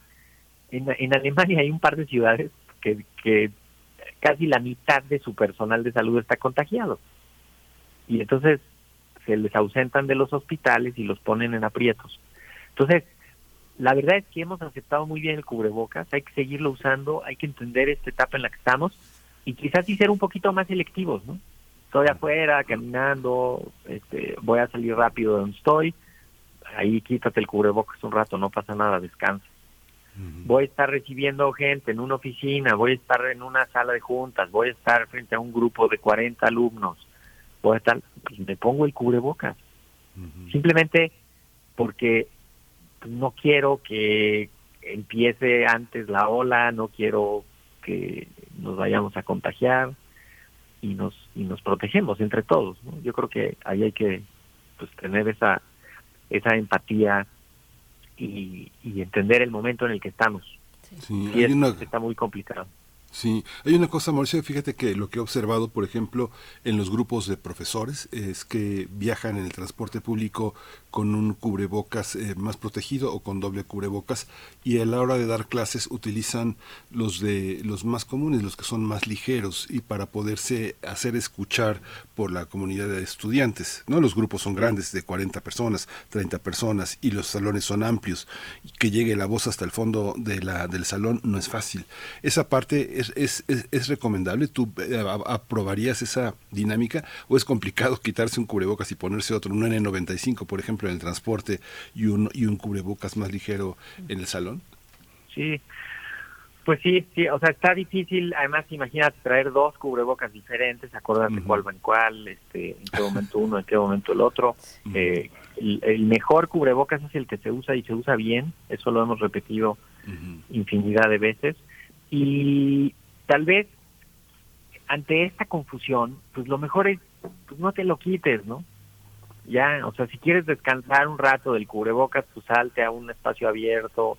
S19: en, en Alemania hay un par de ciudades que, que casi la mitad de su personal de salud está contagiado. Y entonces se les ausentan de los hospitales y los ponen en aprietos. Entonces, la verdad es que hemos aceptado muy bien el cubrebocas, hay que seguirlo usando, hay que entender esta etapa en la que estamos y quizás sí ser un poquito más selectivos, ¿no? Estoy afuera, caminando, este, voy a salir rápido de donde estoy, ahí quítate el cubrebocas un rato, no pasa nada, descansa. Voy a estar recibiendo gente en una oficina, voy a estar en una sala de juntas, voy a estar frente a un grupo de 40 alumnos, a estar y me pongo el cubrebocas. Simplemente porque no quiero que empiece antes la ola, no quiero que nos vayamos a contagiar y nos y nos protegemos entre todos. Yo creo que ahí hay que pues, tener esa esa empatía y, entender el momento en el que estamos.
S1: Sí,
S19: está muy complicado.
S1: Sí, hay una cosa, Mauricio, fíjate que lo que he observado, por ejemplo, en los grupos de profesores es que viajan en el transporte público con un cubrebocas eh, más protegido o con doble cubrebocas y a la hora de dar clases utilizan los de los más comunes, los que son más ligeros y para poderse hacer escuchar por la comunidad de estudiantes, ¿no? Los grupos son grandes, de 40 personas, 30 personas y los salones son amplios, y que llegue la voz hasta el fondo de la, del salón no es fácil. Esa parte es es, es, recomendable? ¿Tú eh, aprobarías esa dinámica? ¿O es complicado quitarse un cubrebocas y ponerse otro, un N95, por ejemplo, en el transporte y un, y un cubrebocas más ligero en el salón?
S19: Sí. Pues sí, sí, o sea, está difícil, además imagínate traer dos cubrebocas diferentes, acordarte cuál va en cuál, este, en qué momento uno, en qué momento el otro. Eh, el, mejor cubrebocas es el que se usa y se usa bien, eso lo hemos repetido infinidad de veces. Y tal vez ante esta confusión, pues lo mejor es, pues no te lo quites, ¿no? Ya, o sea, si quieres descansar un rato del cubrebocas, pues salte a un espacio abierto,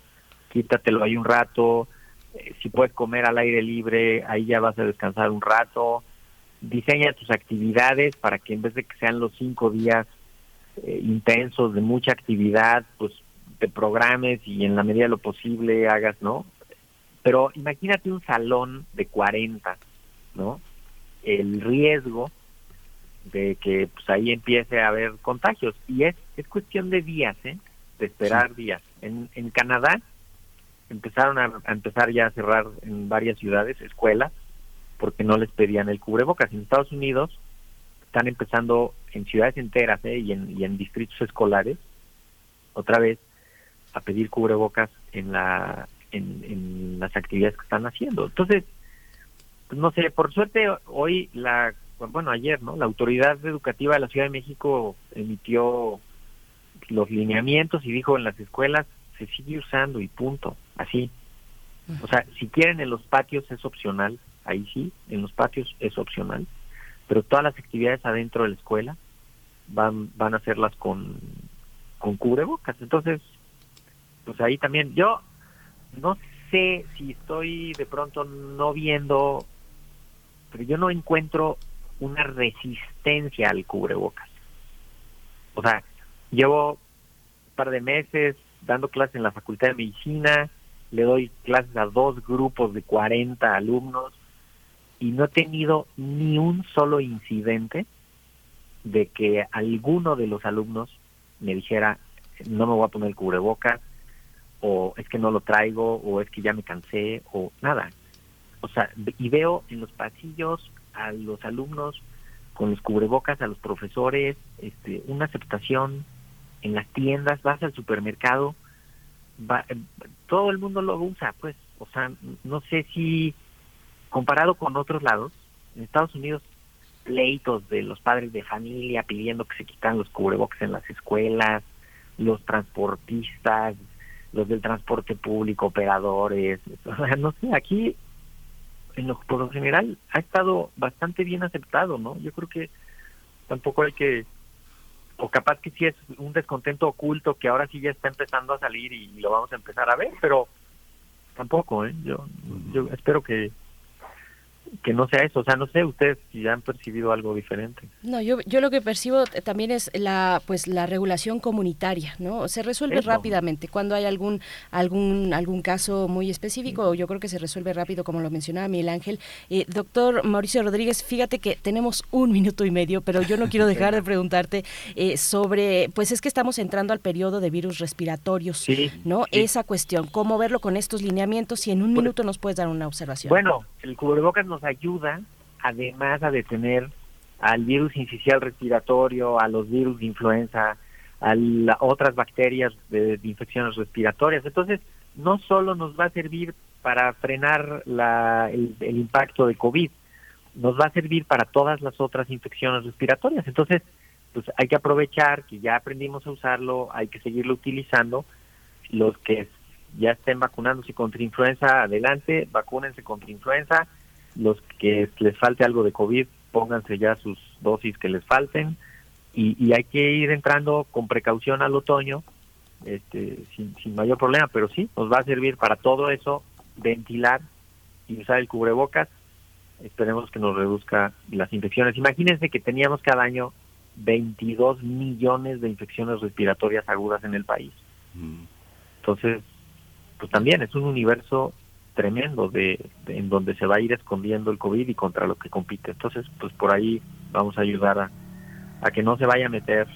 S19: quítatelo ahí un rato, eh, si puedes comer al aire libre, ahí ya vas a descansar un rato. Diseña tus actividades para que en vez de que sean los cinco días eh, intensos de mucha actividad, pues te programes y en la medida de lo posible hagas, ¿no? Pero imagínate un salón de 40, ¿no? El riesgo de que pues ahí empiece a haber contagios y es es cuestión de días, ¿eh? De esperar días. En, en Canadá empezaron a, empezar ya a cerrar en varias ciudades escuelas porque no les pedían el cubrebocas. En Estados Unidos están empezando en ciudades enteras ¿eh? y, en, y en distritos escolares otra vez a pedir cubrebocas en la en, las actividades que están haciendo. Entonces, pues no sé, por suerte hoy la bueno, ayer, ¿no? La autoridad educativa de la Ciudad de México emitió los lineamientos y dijo en las escuelas se sigue usando y punto, así. O sea, si quieren en los patios es opcional, ahí sí, en los patios es opcional, pero todas las actividades adentro de la escuela van van a hacerlas con con cubrebocas. Entonces, pues ahí también yo no sé si estoy de pronto no viendo, pero yo no encuentro una resistencia al cubrebocas. O sea, llevo un par de meses dando clases en la Facultad de Medicina, le doy clases a dos grupos de 40 alumnos y no he tenido ni un solo incidente de que alguno de los alumnos me dijera no me voy a poner el cubrebocas o es que no lo traigo o es que ya me cansé o nada. O sea, y veo en los pasillos a los alumnos con los cubrebocas, a los profesores, este, una aceptación en las tiendas, vas al supermercado, todo el mundo lo usa, pues, o sea, no sé si comparado con otros lados, en Estados Unidos pleitos de los padres de familia pidiendo que se quitan los cubrebocas en las escuelas, los transportistas, los del transporte público, operadores, o sea, no sé, aquí en lo, por lo general ha estado bastante bien aceptado, ¿no? Yo creo que tampoco hay que o capaz que sí es un descontento oculto que ahora sí ya está empezando a salir y lo vamos a empezar a ver, pero tampoco, ¿eh? Yo, yo espero que, que no sea eso. O sea, no sé ustedes si ya han percibido algo diferente.
S2: No, yo, yo lo que percibo también es la pues la regulación comunitaria, ¿no? Se resuelve rápidamente cuando hay algún algún algún caso muy específico. Yo creo que se resuelve rápido, como lo mencionaba Miguel Ángel. Eh, doctor Mauricio Rodríguez, fíjate que tenemos un minuto y medio, pero yo no quiero dejar de preguntarte eh, sobre, pues es que estamos entrando al periodo de virus respiratorios, ¿no? Esa cuestión, cómo verlo con estos lineamientos y en un pues minuto nos puedes dar una observación.
S19: Bueno, el cubrebocas nos ayuda además a detener al virus incisional respiratorio, a los virus de influenza, a otras bacterias de, infecciones respiratorias. Entonces, no solo nos va a servir para frenar el, impacto de COVID, nos va a servir para todas las otras infecciones respiratorias. Entonces, pues hay que aprovechar que ya aprendimos a usarlo, hay que seguirlo utilizando. Los que ya estén vacunándose contra influenza, adelante, vacúnense contra influenza los que les falte algo de COVID, pónganse ya sus dosis que les falten y, hay que ir entrando con precaución al otoño, este, sin, mayor problema, pero sí, nos va a servir para todo eso, ventilar y usar el cubrebocas. Esperemos que nos reduzca las infecciones. Imagínense que teníamos cada año 22 millones de infecciones respiratorias agudas en el país. Mm. Entonces, pues también es un universo tremendo de, en donde se va a ir escondiendo el COVID y contra lo que compite. Entonces, pues por ahí vamos a ayudar a, a que no se vaya a meter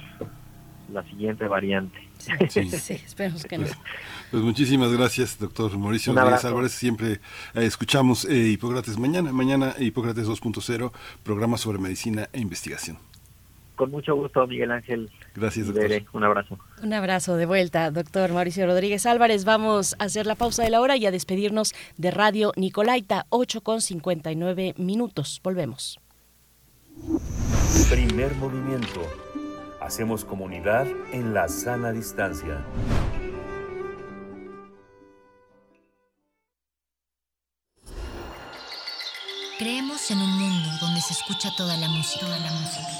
S19: la siguiente variante.
S2: Sí, esperemos que no.
S1: Pues muchísimas gracias, doctor Mauricio Rodríguez Álvarez. Siempre eh, escuchamos eh, Hipócrates mañana. Mañana Hipócrates 2.0, programa sobre medicina e investigación.
S19: Con mucho gusto, Miguel Ángel.
S1: Gracias,
S19: doctor. Un abrazo.
S2: Un abrazo de vuelta, doctor Mauricio Rodríguez Álvarez. Vamos a hacer la pausa de la hora y a despedirnos de Radio Nicolaita, 8 con 59 minutos. Volvemos.
S3: Primer movimiento. Hacemos comunidad en la sana distancia.
S20: Creemos en un mundo donde se escucha toda la música, toda la música,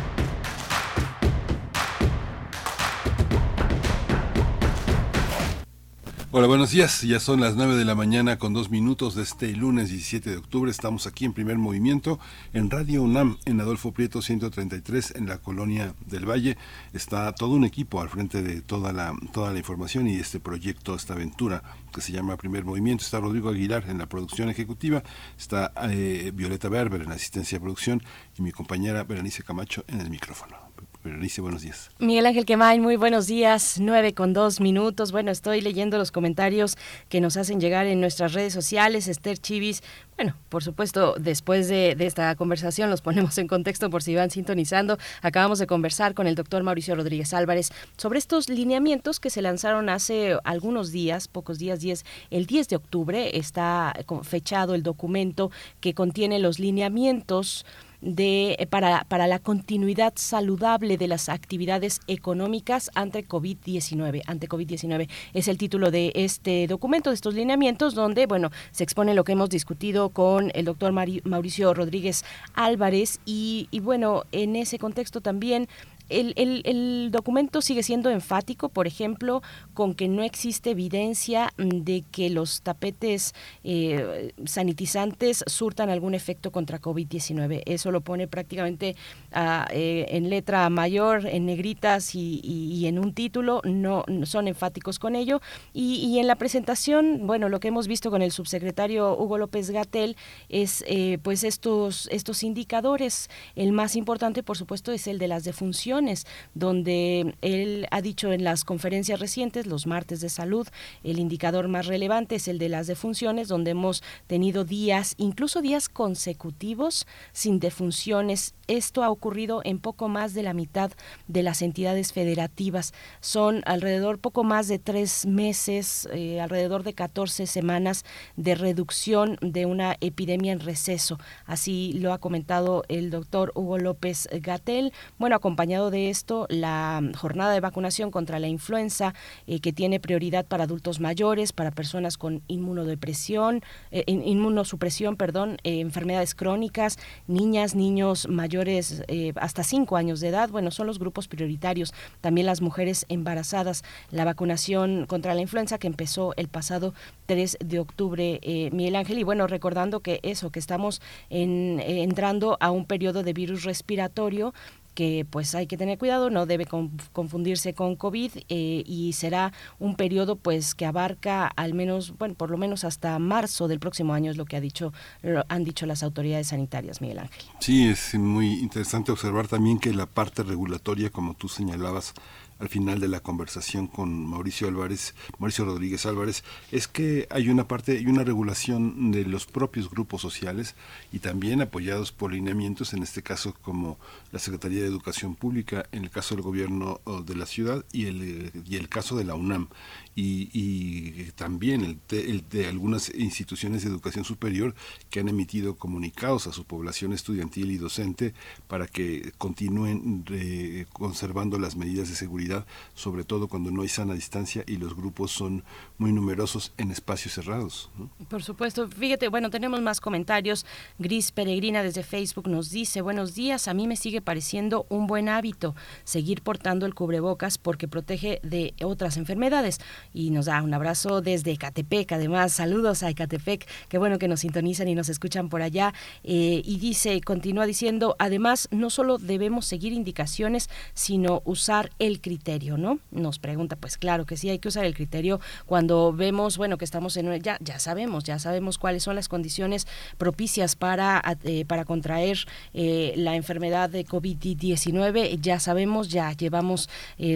S1: Hola, buenos días. Ya son las 9 de la mañana con dos minutos de este lunes 17 de octubre. Estamos aquí en primer movimiento en Radio UNAM, en Adolfo Prieto 133, en la colonia del Valle. Está todo un equipo al frente de toda la, toda la información y este proyecto, esta aventura que se llama Primer Movimiento. Está Rodrigo Aguilar en la producción ejecutiva, está eh, Violeta Berber en la asistencia de producción y mi compañera Berenice Camacho en el micrófono. Buenos días.
S2: Miguel Ángel Quemay, muy buenos días, nueve con dos minutos. Bueno, estoy leyendo los comentarios que nos hacen llegar en nuestras redes sociales. Esther Chivis, bueno, por supuesto, después de, de, esta conversación los ponemos en contexto por si van sintonizando. Acabamos de conversar con el doctor Mauricio Rodríguez Álvarez sobre estos lineamientos que se lanzaron hace algunos días, pocos días, 10, el 10 de octubre está fechado el documento que contiene los lineamientos de, para, para la continuidad saludable de las actividades económicas ante COVID-19. Ante COVID-19 es el título de este documento, de estos lineamientos, donde, bueno, se expone lo que hemos discutido con el doctor Mauricio Rodríguez Álvarez y, y bueno, en ese contexto también el, el, el, documento sigue siendo enfático, por ejemplo, con que no existe evidencia de que los tapetes eh, sanitizantes surtan algún efecto contra COVID-19. Eso lo pone prácticamente uh, eh, en letra mayor, en negritas y, y, y, en un título. No, son enfáticos con ello. Y, y, en la presentación, bueno, lo que hemos visto con el subsecretario Hugo López Gatel es eh, pues estos, estos indicadores. El más importante, por supuesto, es el de las defunciones donde él ha dicho en las conferencias recientes, los martes de salud, el indicador más relevante es el de las defunciones, donde hemos tenido días, incluso días consecutivos sin defunciones. Esto ha ocurrido en poco más de la mitad de las entidades federativas. Son alrededor poco más de tres meses, eh, alrededor de 14 semanas de reducción de una epidemia en receso. Así lo ha comentado el doctor Hugo López Gatel, bueno, acompañado de esto la jornada de vacunación contra la influenza eh, que tiene prioridad para adultos mayores, para personas con inmunodepresión, eh, inmunosupresión, perdón, enfermedades crónicas, niñas, niños mayores hasta 5 años de edad. Bueno, son los grupos prioritarios. También las mujeres embarazadas. La vacunación contra la influenza que empezó el pasado 3 de octubre, Miguel Ángel. Y bueno, recordando que eso, que estamos en, entrando a un periodo de virus respiratorio que pues hay que tener cuidado, no debe confundirse con COVID eh, y será un periodo pues que abarca al menos, bueno, por lo menos hasta marzo del próximo año es lo que ha dicho, han dicho las autoridades sanitarias, Miguel Ángel.
S1: Sí, es muy interesante observar también que la parte regulatoria, como tú señalabas, al final de la conversación con Mauricio Álvarez, Mauricio Rodríguez Álvarez, es que hay una parte y una regulación de los propios grupos sociales y también apoyados por lineamientos, en este caso como la Secretaría de Educación Pública, en el caso del gobierno oh, de la ciudad y el, y el caso de la UNAM y, también el, de algunas instituciones de educación superior que han emitido comunicados a su población estudiantil y docente para que continúen eh, conservando las medidas de seguridad, sobre todo cuando no hay sana distancia y los grupos son muy numerosos en espacios cerrados.
S2: Por supuesto, fíjate, bueno, tenemos más comentarios. Gris Peregrina desde Facebook nos dice, buenos días, a mí me sigue pareciendo un buen hábito seguir portando el cubrebocas porque protege de otras enfermedades y nos da un abrazo desde Ecatepec. Además, saludos a Ecatepec, qué bueno que nos sintonizan y nos escuchan por allá. Eh, y dice, continúa diciendo, además, no solo debemos seguir indicaciones, sino usar el criterio, ¿no? Nos pregunta, pues claro que sí, hay que usar el criterio cuando vemos, bueno, que estamos en, ya, ya sabemos, ya sabemos cuáles son las condiciones propicias para, eh, para contraer eh, la enfermedad de COVID-19, ya sabemos, ya llevamos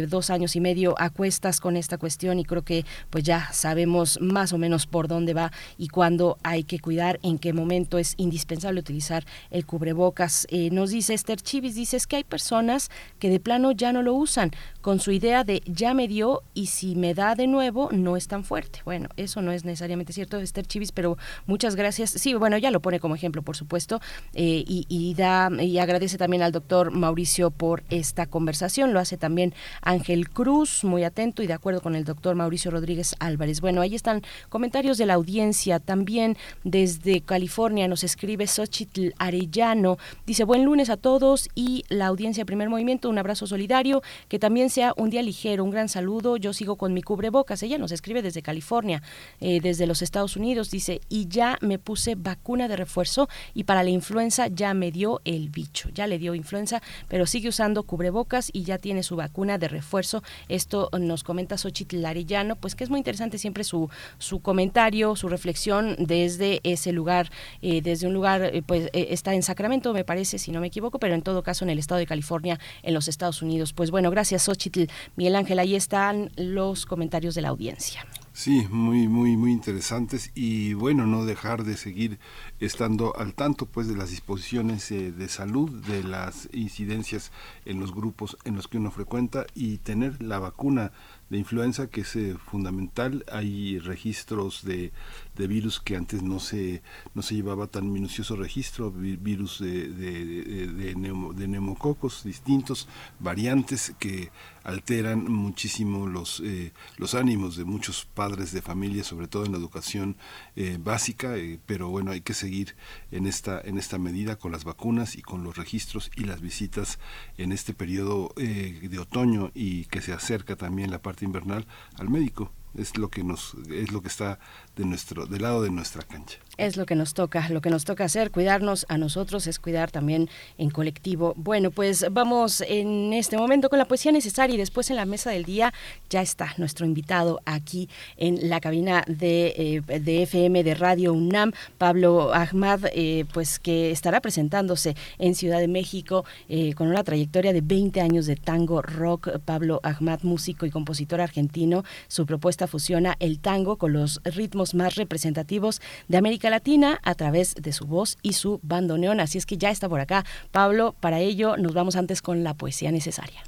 S2: dos años y medio a cuestas con esta cuestión y creo que pues ya sabemos más o menos por dónde va y cuándo hay que cuidar, en qué momento es indispensable utilizar el cubrebocas. Eh, nos dice Esther Chivis, dice que hay personas que de plano ya no lo usan con su idea de ya me dio y si me da de nuevo no es tan fuerte. Bueno, eso no es necesariamente cierto, Esther Chivis, pero muchas gracias. Sí, bueno, ya lo pone como ejemplo, por supuesto, eh, y, y, da y agradece también al doctor Mauricio por esta conversación. Lo hace también Ángel Cruz, muy atento y de acuerdo con el doctor Mauricio Mauricio Rodríguez Álvarez. Bueno, ahí están comentarios de la audiencia. También desde California nos escribe Xochitl Arellano. Dice, buen lunes a todos y la audiencia Primer Movimiento, un abrazo solidario, que también sea un día ligero, un gran saludo. Yo sigo con mi cubrebocas. Ella nos escribe desde California, eh, desde los Estados Unidos. Dice, y ya me puse vacuna de refuerzo y para la influenza ya me dio el bicho. Ya le dio influenza, pero sigue usando cubrebocas y ya tiene su vacuna de refuerzo. Esto nos comenta Xochitl Arellano pues que es muy interesante siempre su, su comentario, su reflexión desde ese lugar, eh, desde un lugar, eh, pues eh, está en Sacramento, me parece, si no me equivoco, pero en todo caso en el estado de California, en los Estados Unidos. Pues bueno, gracias Xochitl, Miguel Ángel, ahí están los comentarios de la audiencia.
S1: Sí, muy, muy, muy interesantes y bueno, no dejar de seguir estando al tanto pues de las disposiciones de salud, de las incidencias en los grupos en los que uno frecuenta y tener la vacuna de influenza que es eh, fundamental. Hay registros de, de, virus que antes no se, no se llevaba tan minucioso registro, virus de, de, de, neumococos distintos, variantes que alteran muchísimo los, eh, los ánimos de muchos padres de familia, sobre todo en la educación eh, básica, pero bueno, hay que seguir en esta, en esta medida con las vacunas y con los registros y las visitas en este periodo de otoño y que se acerca también la parte invernal al médico. Es lo que nos es lo que está de nuestro del lado de nuestra cancha
S2: es lo que nos toca, lo que nos toca hacer, cuidarnos a nosotros, es cuidar también en colectivo. Bueno, pues vamos en este momento con la poesía necesaria y después en la mesa del día ya está nuestro invitado aquí en la cabina de, eh, FM de Radio UNAM, Pablo Ahmad, eh, pues que estará presentándose en Ciudad de México eh, con una trayectoria de 20 años de tango rock. Pablo Ahmad, músico y compositor argentino, su propuesta fusiona el tango con los ritmos más representativos de América Latina a través de su voz y su bandoneón. Así es que ya está por acá. Pablo, para ello nos vamos antes con la poesía necesaria.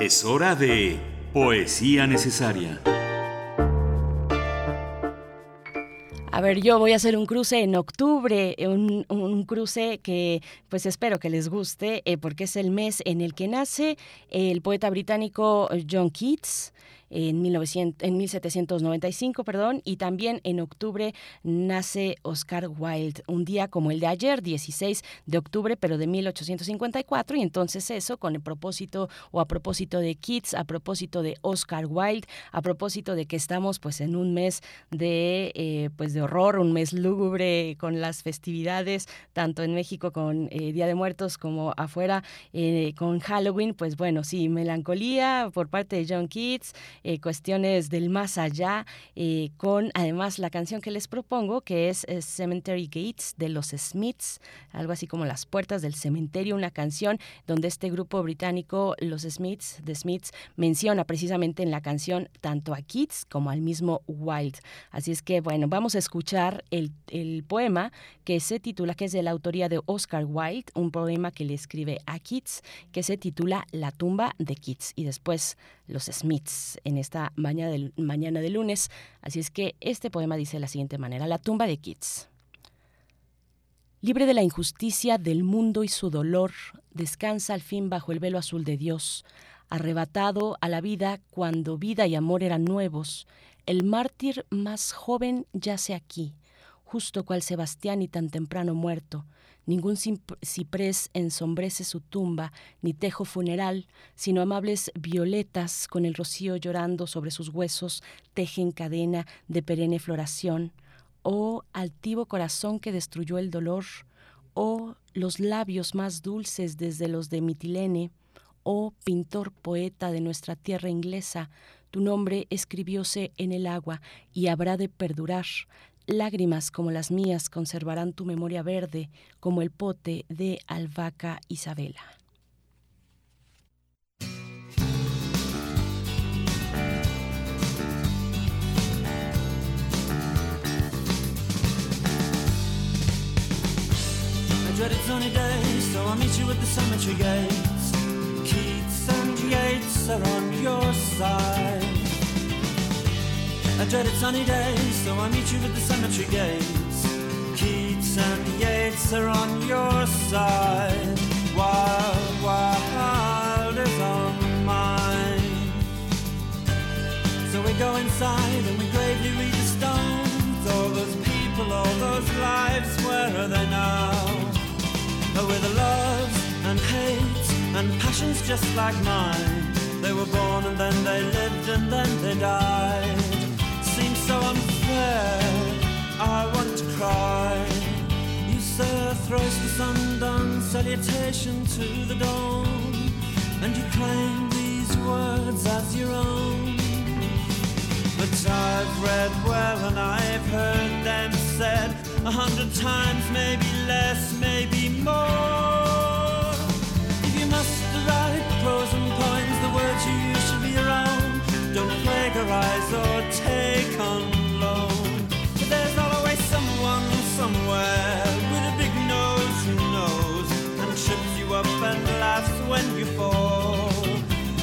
S3: Es hora de poesía necesaria.
S2: A ver, yo voy a hacer un cruce en octubre, un, un cruce que pues espero que les guste, eh, porque es el mes en el que nace el poeta británico John Keats en, 1900, en 1795, perdón, y también en octubre nace Oscar Wilde, un día como el de ayer, 16 de octubre, pero de 1854, y entonces eso con el propósito o a propósito de Keats, a propósito de Oscar Wilde, a propósito de que estamos pues en un mes de eh, pues de horror, un mes lúgubre con las festividades, tanto en México con eh, Día de Muertos como afuera eh, con Halloween, pues bueno, sí, melancolía por parte de John Keats, eh, cuestiones del más allá, eh, con además la canción que les propongo, que es eh, Cemetery Gates de los Smiths, algo así como Las Puertas del Cementerio, una canción donde este grupo británico, los Smiths, The Smiths, menciona precisamente en la canción tanto a Keats como al mismo Wilde. Así es que, bueno, vamos a escuchar el, el poema que se titula, que es de la autoría de Oscar Wilde, un poema que le escribe a Keats, que se titula La tumba de Keats. Y después los Smiths en esta mañana de, mañana de lunes. Así es que este poema dice de la siguiente manera, La tumba de Keats. Libre de la injusticia del mundo y su dolor, descansa al fin bajo el velo azul de Dios, arrebatado a la vida cuando vida y amor eran nuevos. El mártir más joven yace aquí, justo cual Sebastián y tan temprano muerto, Ningún ciprés ensombrece su tumba, ni tejo funeral, sino amables violetas con el rocío llorando sobre sus huesos tejen cadena de perenne floración. Oh altivo corazón que destruyó el dolor, oh los labios más dulces desde los de Mitilene, oh pintor poeta de nuestra tierra inglesa, tu nombre escribióse en el agua y habrá de perdurar. Lágrimas como las mías conservarán tu memoria verde como el pote de albahaca Isabela.
S21: dreaded sunny day, so I'll meet you at the cemetery gates. Keats and Yates are on your side. A dreaded sunny day, so I meet you at the cemetery gates. Keats and Yates are on your side. Wild, wild is on mine. So we go inside and we gravely read the stones. All those people, all those lives, where are they now? Oh, with the loves and hates and passions just like mine. They were born and then they lived and then they died so unfair. I want to cry. You sir thrice the sun salutation to the dawn, and you claim these words as your own. But I've read well and I've heard them said a hundred times, maybe less, maybe more. If you must write pros and points, the words you use should be own. Don't plagiarize or take on loan. But there's always someone somewhere with a big nose who knows and trips you up and laughs when you fall.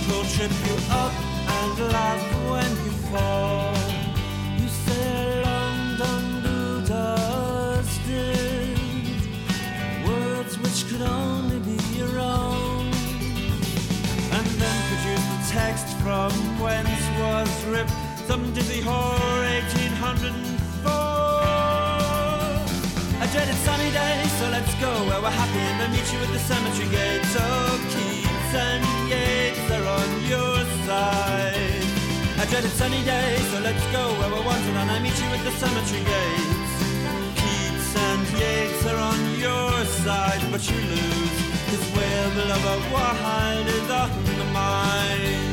S21: He'll trip you up and laugh when you fall. Some dizzy whore 1804. A dreaded sunny day, so let's go where we're happy and then meet you at the cemetery gate. So oh, Keats and Yates are on your side. A dreaded sunny day, so let's go where we're wanted and I meet you at the cemetery gates. Keats and Yates are on your side, but you lose. Cause where the lover wild is on the mind.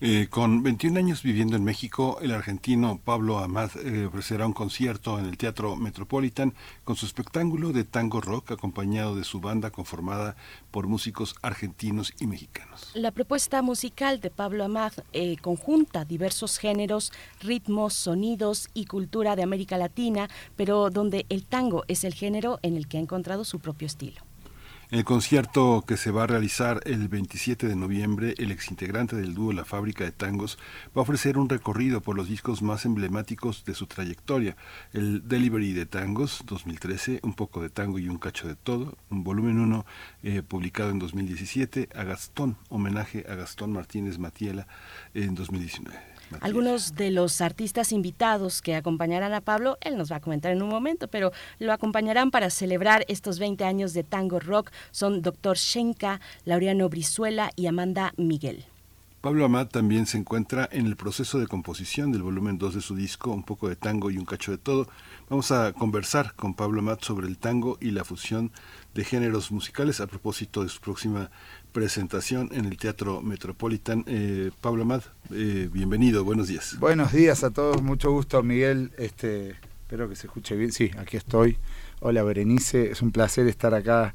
S1: Eh, con 21 años viviendo en México, el argentino Pablo Amad eh, ofrecerá un concierto en el Teatro Metropolitan con su espectáculo de tango rock acompañado de su banda conformada por músicos argentinos y mexicanos.
S2: La propuesta musical de Pablo Amad eh, conjunta diversos géneros, ritmos, sonidos y cultura de América Latina, pero donde el tango es el género en el que ha encontrado su propio estilo.
S1: En el concierto que se va a realizar el 27 de noviembre, el exintegrante del dúo La Fábrica de Tangos va a ofrecer un recorrido por los discos más emblemáticos de su trayectoria. El Delivery de Tangos 2013, Un poco de tango y un cacho de todo, un volumen 1 eh, publicado en 2017, a Gastón, homenaje a Gastón Martínez Matiela en 2019.
S2: Algunos de los artistas invitados que acompañarán a Pablo, él nos va a comentar en un momento, pero lo acompañarán para celebrar estos 20 años de tango rock son Dr. Shenka, Laureano Brizuela y Amanda Miguel.
S1: Pablo Amat también se encuentra en el proceso de composición del volumen 2 de su disco, Un poco de tango y un cacho de todo. Vamos a conversar con Pablo Amat sobre el tango y la fusión de géneros musicales a propósito de su próxima presentación en el Teatro Metropolitan. Eh, Pablo Amad, eh, bienvenido, buenos días.
S22: Buenos días a todos, mucho gusto Miguel, este, espero que se escuche bien, sí, aquí estoy. Hola Berenice, es un placer estar acá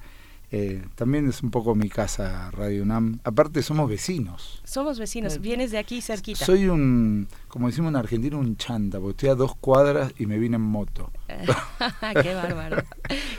S22: eh, también es un poco mi casa Radio UNAM. Aparte somos vecinos.
S2: Somos vecinos, vienes de aquí cerquita.
S22: Soy un, como decimos en Argentina, un chanta, porque estoy a dos cuadras y me vine en moto.
S2: qué bárbaro,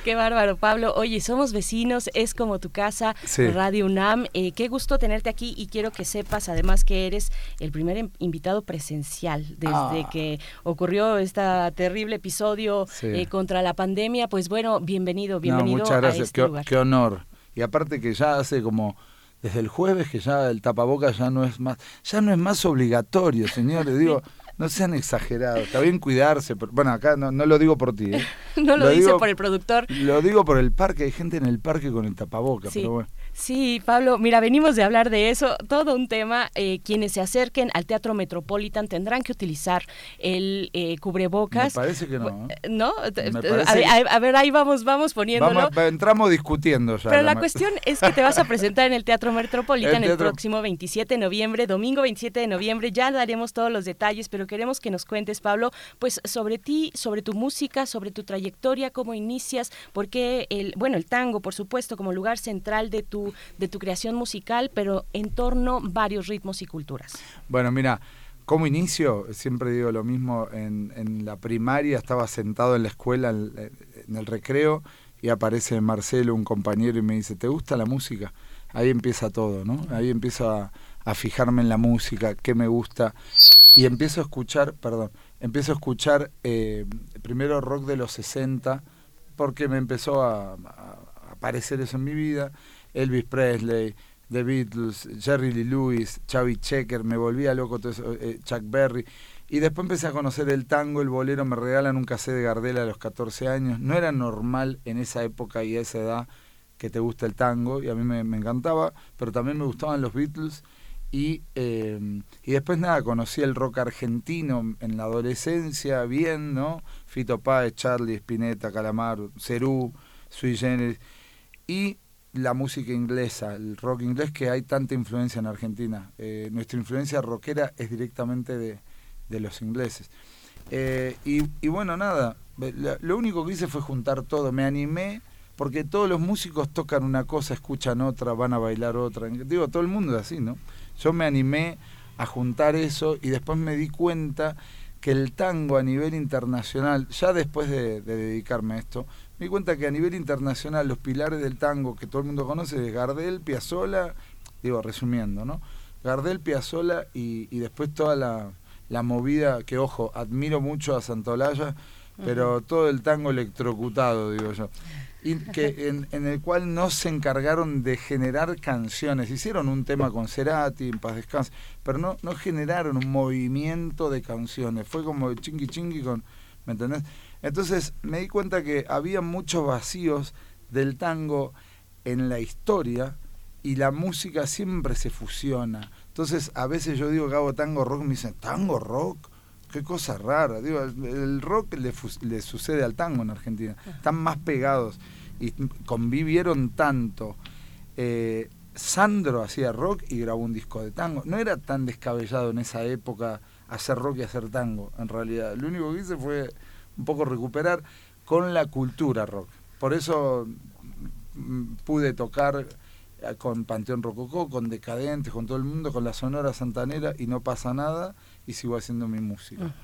S2: qué bárbaro, Pablo. Oye, somos vecinos, es como tu casa, Radio UNAM. Eh, qué gusto tenerte aquí y quiero que sepas además que eres el primer invitado presencial desde ah. que ocurrió este terrible episodio eh, contra la pandemia. Pues bueno, bienvenido, bienvenido
S22: muchas gracias.
S2: a este lugar.
S22: qué honor y aparte que ya hace como desde el jueves que ya el tapabocas ya no es más, ya no es más obligatorio, señores, digo, no sean exagerados, está bien cuidarse, bueno, acá no, no lo digo por ti, ¿eh?
S2: no lo, dice por el productor.
S22: Lo digo por el parque, hay gente en el parque con el tapabocas, pero bueno.
S2: Sí, Pablo, mira, venimos de hablar de eso, todo un tema. Eh, quienes se acerquen al Teatro Metropolitan tendrán que utilizar el eh, cubrebocas.
S22: Me parece que no.
S2: ¿eh? ¿No? A, ver, ahí vamos, vamos poniéndolo.
S22: entramos discutiendo ya.
S2: Pero la, cuestión es que te vas a presentar en el Teatro Metropolitan el, próximo 27 de noviembre, domingo 27 de noviembre. Ya daremos todos los detalles, pero queremos que nos cuentes, Pablo, pues sobre ti, sobre tu música, sobre tu trayectoria, cómo inicias, porque el, bueno, el tango, por supuesto, como lugar central de tu de tu creación musical, pero en torno a varios ritmos y culturas.
S22: Bueno, mira, como inicio, siempre digo lo mismo, en, la primaria estaba sentado en la escuela, en, el recreo, y aparece Marcelo, un compañero, y me dice, ¿te gusta la música? Ahí empieza todo, ¿no? Ahí empiezo a, fijarme en la música, qué me gusta, y empiezo a escuchar, perdón, empiezo a escuchar eh, primero rock de los 60, porque me empezó a aparecer eso en mi vida, Elvis Presley, The Beatles, Jerry Lee Lewis, Chavi Checker, me volvía loco todo eso, eh, Chuck Berry. Y después empecé a conocer el tango, el bolero, me regalan un cassette de Gardel a los 14 años. No era normal en esa época y esa edad que te gusta el tango, y a mí me, encantaba, pero también me gustaban los Beatles. Y, eh, y después nada, conocí el rock argentino en la adolescencia, bien, ¿no? Fito Páez, Charlie, Spinetta, Calamar, Cerú, Sui Generis. Y la música inglesa, el rock inglés, que hay tanta influencia en Argentina. Eh, nuestra influencia rockera es directamente de, los ingleses. Eh, y, bueno, nada, lo único que hice fue juntar todo, me animé, porque todos los músicos tocan una cosa, escuchan otra, van a bailar otra. Digo, todo el mundo es así, ¿no? Yo me animé a juntar eso y después me di cuenta que el tango a nivel internacional, ya después de dedicarme a esto, me di cuenta que a nivel internacional los pilares del tango que todo el mundo conoce es Gardel, Piazzolla, digo resumiendo, ¿no? Gardel, Piazzolla y, y después toda la, la, movida que, ojo, admiro mucho a Santolaya, pero todo el tango electrocutado, digo yo. Y que en, en, el cual no se encargaron de generar canciones. Hicieron un tema con Cerati, en paz descanse, pero no, no generaron un movimiento de canciones. Fue como chingui chingui con, ¿me entendés? Entonces me di cuenta que había muchos vacíos del tango en la historia y la música siempre se fusiona. Entonces a veces yo digo que hago tango rock, me dicen, ¿tango rock? Qué cosa rara. Digo, el rock le, sucede al tango en Argentina. Están más pegados y convivieron tanto. Eh, Sandro hacía rock y grabó un disco de tango. No era tan descabellado en esa época hacer rock y hacer tango, en realidad. Lo único que hice fue un poco recuperar con la cultura rock. Por eso mm, pude tocar eh, con Panteón Rococó, con Decadentes, con todo el mundo, con la Sonora Santanera y no pasa nada y sigo haciendo mi música.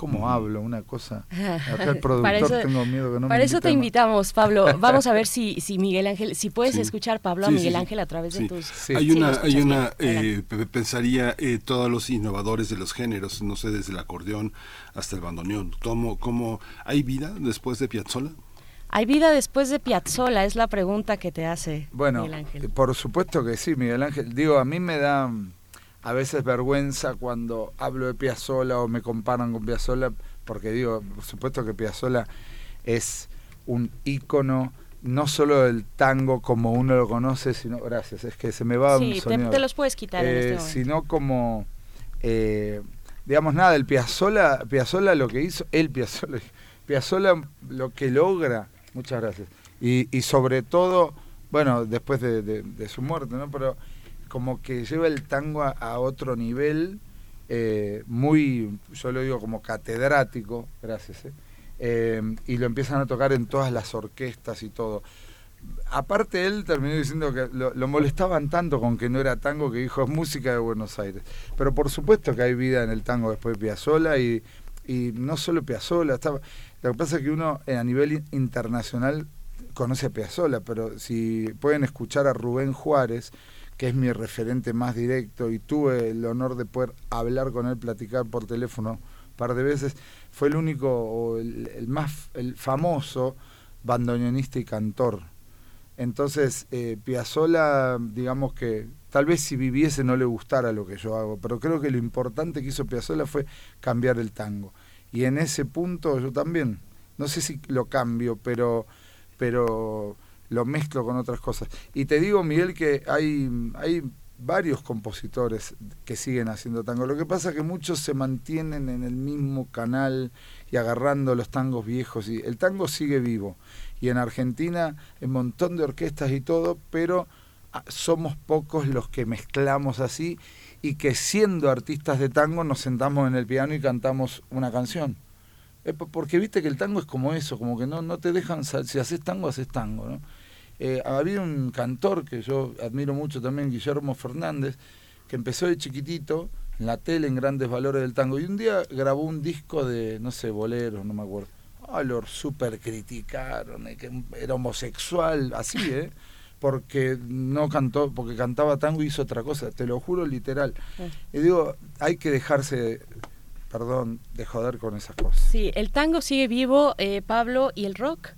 S22: ¿Cómo hablo? Una cosa. Acá el productor
S2: Para eso-
S22: tengo miedo que no
S2: Para
S22: me
S2: eso te invitamos, Pablo. Vamos a ver si, si Miguel Ángel, si puedes
S1: Sí.
S2: escuchar, Pablo, a
S1: Sí,
S2: Miguel
S1: sí.
S2: Ángel a través de
S1: Sí.
S2: tus...
S1: Hay una, hay una, eh, pe- pensaría eh, todos los innovadores de los géneros, no sé, desde el acordeón hasta el bandoneón. ¿Cómo, cómo, ¿Hay vida después de Piazzolla?
S2: ¿Hay vida después de Piazzolla? Es la pregunta que te hace
S22: Bueno,
S2: Miguel Ángel.
S22: por supuesto que sí, Miguel Ángel. Digo, a mí me da a veces vergüenza cuando hablo de Piazzolla o me comparan con Piazzolla, porque digo, por supuesto que Piazzolla es un ícono no solo del tango como uno lo conoce, sino, gracias, es que se me va un
S2: Sí, te,
S22: sonido.
S2: te los puedes quitar en
S22: Eh,
S2: este momento.
S22: sino como eh, digamos nada el Piazzolla Piazzolla lo que hizo el Piazzolla Piazzolla lo que logra muchas gracias y, y sobre todo bueno después de, de- de su muerte no pero como que lleva el tango a, otro nivel eh, muy yo lo digo como catedrático gracias eh, eh, y lo empiezan a tocar en todas las orquestas y todo aparte él terminó diciendo que lo, molestaban tanto con que no era tango que dijo es música de Buenos Aires. Pero por supuesto que hay vida en el tango después de Piazzolla y, y no solo Piazzolla, estaba, lo que pasa es que uno a nivel in- internacional conoce a Piazzolla, pero si pueden escuchar a Rubén Juárez, que es mi referente más directo y tuve el honor de poder hablar con él, platicar por teléfono un par de veces, fue el único, o el, más el famoso bandoneonista y cantor. Entonces, eh, Piazzolla, digamos que tal vez si viviese no le gustara lo que yo hago, pero creo que lo importante que hizo Piazzolla fue cambiar el tango. Y en ese punto yo también, no sé si lo cambio, pero, pero lo mezclo con otras cosas. Y te digo, Miguel, que hay, hay varios compositores que siguen haciendo tango. Lo que pasa es que muchos se mantienen en el mismo canal y agarrando los tangos viejos. Y el tango sigue vivo. Y en Argentina un montón de orquestas y todo, pero ah, somos pocos los que mezclamos así y que siendo artistas de tango nos sentamos en el piano y cantamos una canción. Eh, po- Porque viste que el tango es como eso, como que no, no te dejan, si haces tango, haces tango, ¿no? Eh, había un cantor que yo admiro mucho también, Guillermo Fernández, que empezó de chiquitito en la tele en Grandes Valores del Tango y un día grabó un disco de, no sé, boleros, no me acuerdo. Ah, lo super criticaron, eh, que era homosexual, así, ¿eh? Porque no cantó, porque cantaba tango y hizo otra cosa, te lo juro literal. Y digo, hay que dejarse, perdón, de joder con esas cosas.
S2: Sí, el tango sigue vivo, eh, Pablo, y el rock.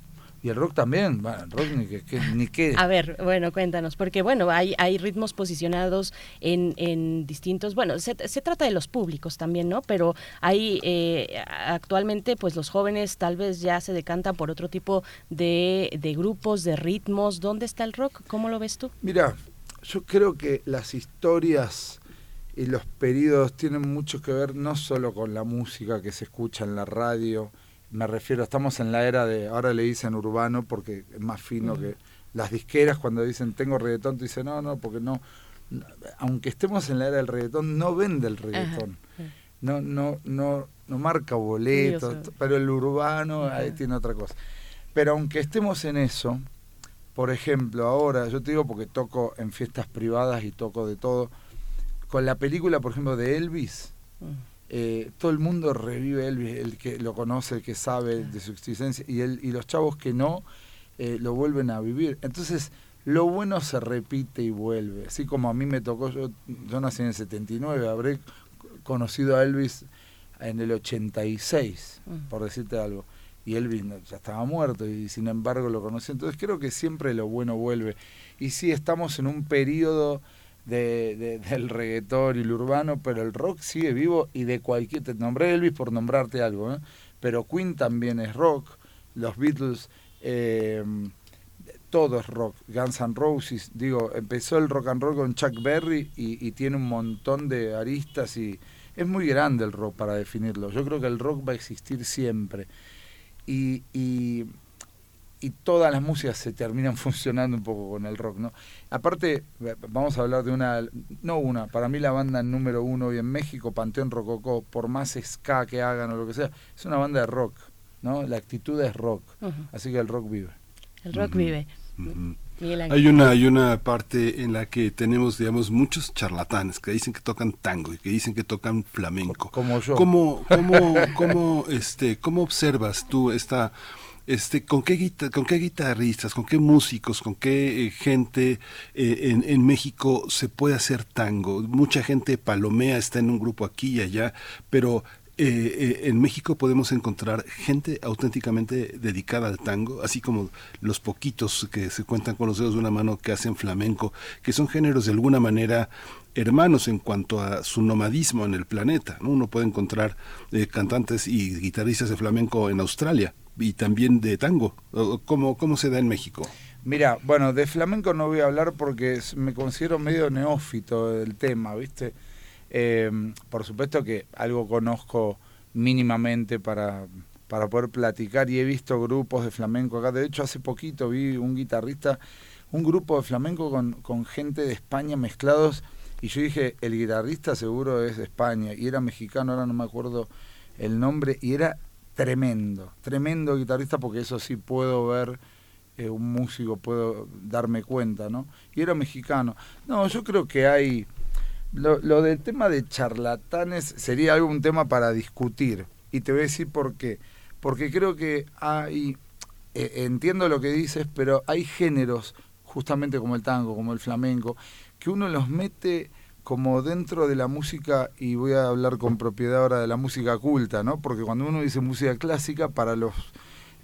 S22: Y el rock también, bueno, el rock ni que, que- ni qué.
S2: A ver, bueno, cuéntanos, porque bueno, hay, hay ritmos posicionados en, en distintos, bueno, se, se trata de los públicos también, ¿no? Pero hay eh, actualmente, pues los jóvenes tal vez ya se decantan por otro tipo de, de grupos, de ritmos. ¿Dónde está el rock? ¿Cómo lo ves tú?
S22: Mira, yo creo que las historias y los periodos tienen mucho que ver no solo con la música que se escucha en la radio, me refiero, estamos en la era de, ahora le dicen urbano porque es más fino que las disqueras cuando dicen tengo reggaetón, tú dices no, no, porque no, aunque estemos en la era del reggaetón, no vende el reggaetón. No, no, no, no marca boletos, pero el urbano ahí tiene otra cosa. Pero aunque estemos en eso, por ejemplo, ahora, yo te digo porque toco en fiestas privadas y toco de todo, con la película, por ejemplo, de Elvis, eh, todo el mundo revive Elvis, el que lo conoce, el que sabe de su existencia, y, el, y los chavos que no, eh, lo vuelven a vivir. Entonces, lo bueno se repite y vuelve. Así como a mí me tocó, yo, yo nací en el 79, habré conocido a Elvis en el 86,
S23: Mm.
S22: por decirte algo. Y Elvis ya estaba muerto y sin embargo lo conocí. Entonces creo que siempre lo bueno vuelve. Y sí, estamos en un periodo de, de- del reggaetón y el urbano, pero el rock sigue vivo y de cualquier... Te nombré Elvis por nombrarte algo, ¿eh? pero Queen también es rock, los Beatles... eh, todo es rock. Guns N' Roses, digo, empezó el rock and roll con Chuck Berry y, y tiene un montón de aristas y es muy grande el rock para definirlo. Yo creo que el rock va a existir siempre. Y, y y todas las músicas se terminan funcionando un poco con el rock, ¿no? Aparte, vamos a hablar de una, no una, para mí la banda número uno hoy en México, Panteón Rococó, por más ska que hagan o lo que sea, es una banda de rock, ¿no? La actitud es rock, así que el rock vive.
S2: El rock vive.
S1: Hay una, hay una parte en la que tenemos, digamos, muchos charlatanes que dicen que tocan tango y que dicen que tocan flamenco.
S22: Como yo.
S1: ¿Cómo, cómo, cómo, este, cómo observas tú esta este, ¿con qué, ¿con qué guitarristas, con qué músicos, con qué eh, gente eh, en, en, México se puede hacer tango? Mucha gente palomea, está en un grupo aquí y allá, pero eh, en México podemos encontrar gente auténticamente dedicada al tango, así como los poquitos que se cuentan con los dedos de una mano que hacen flamenco, que son géneros de alguna manera hermanos en cuanto a su nomadismo en el planeta. Uno puede encontrar cantantes y guitarristas de flamenco en Australia, y también de tango. ¿Cómo, ¿Cómo se da en México?
S22: Mira, bueno, de flamenco no voy a hablar porque me considero medio neófito del tema, ¿viste? Em, por supuesto que algo conozco mínimamente para, para poder platicar y he visto grupos de flamenco acá. De hecho, hace poquito vi un guitarrista, un grupo de flamenco con, con gente de España mezclados y yo dije, el guitarrista seguro es de España y era mexicano, ahora no me acuerdo el nombre, y era tremendo, tremendo guitarrista porque eso sí puedo ver eh, un músico, puedo darme cuenta, ¿no? Y era mexicano. No, yo creo que hay... Lo, del tema de charlatanes sería algún tema para discutir. Y te voy a decir por qué. Porque creo que hay... Eh, entiendo lo que dices, pero hay géneros, justamente como el tango, como el flamenco, que uno los mete como dentro de la música, y voy a hablar con propiedad ahora de la música culta, ¿no? Porque cuando uno dice música clásica, para los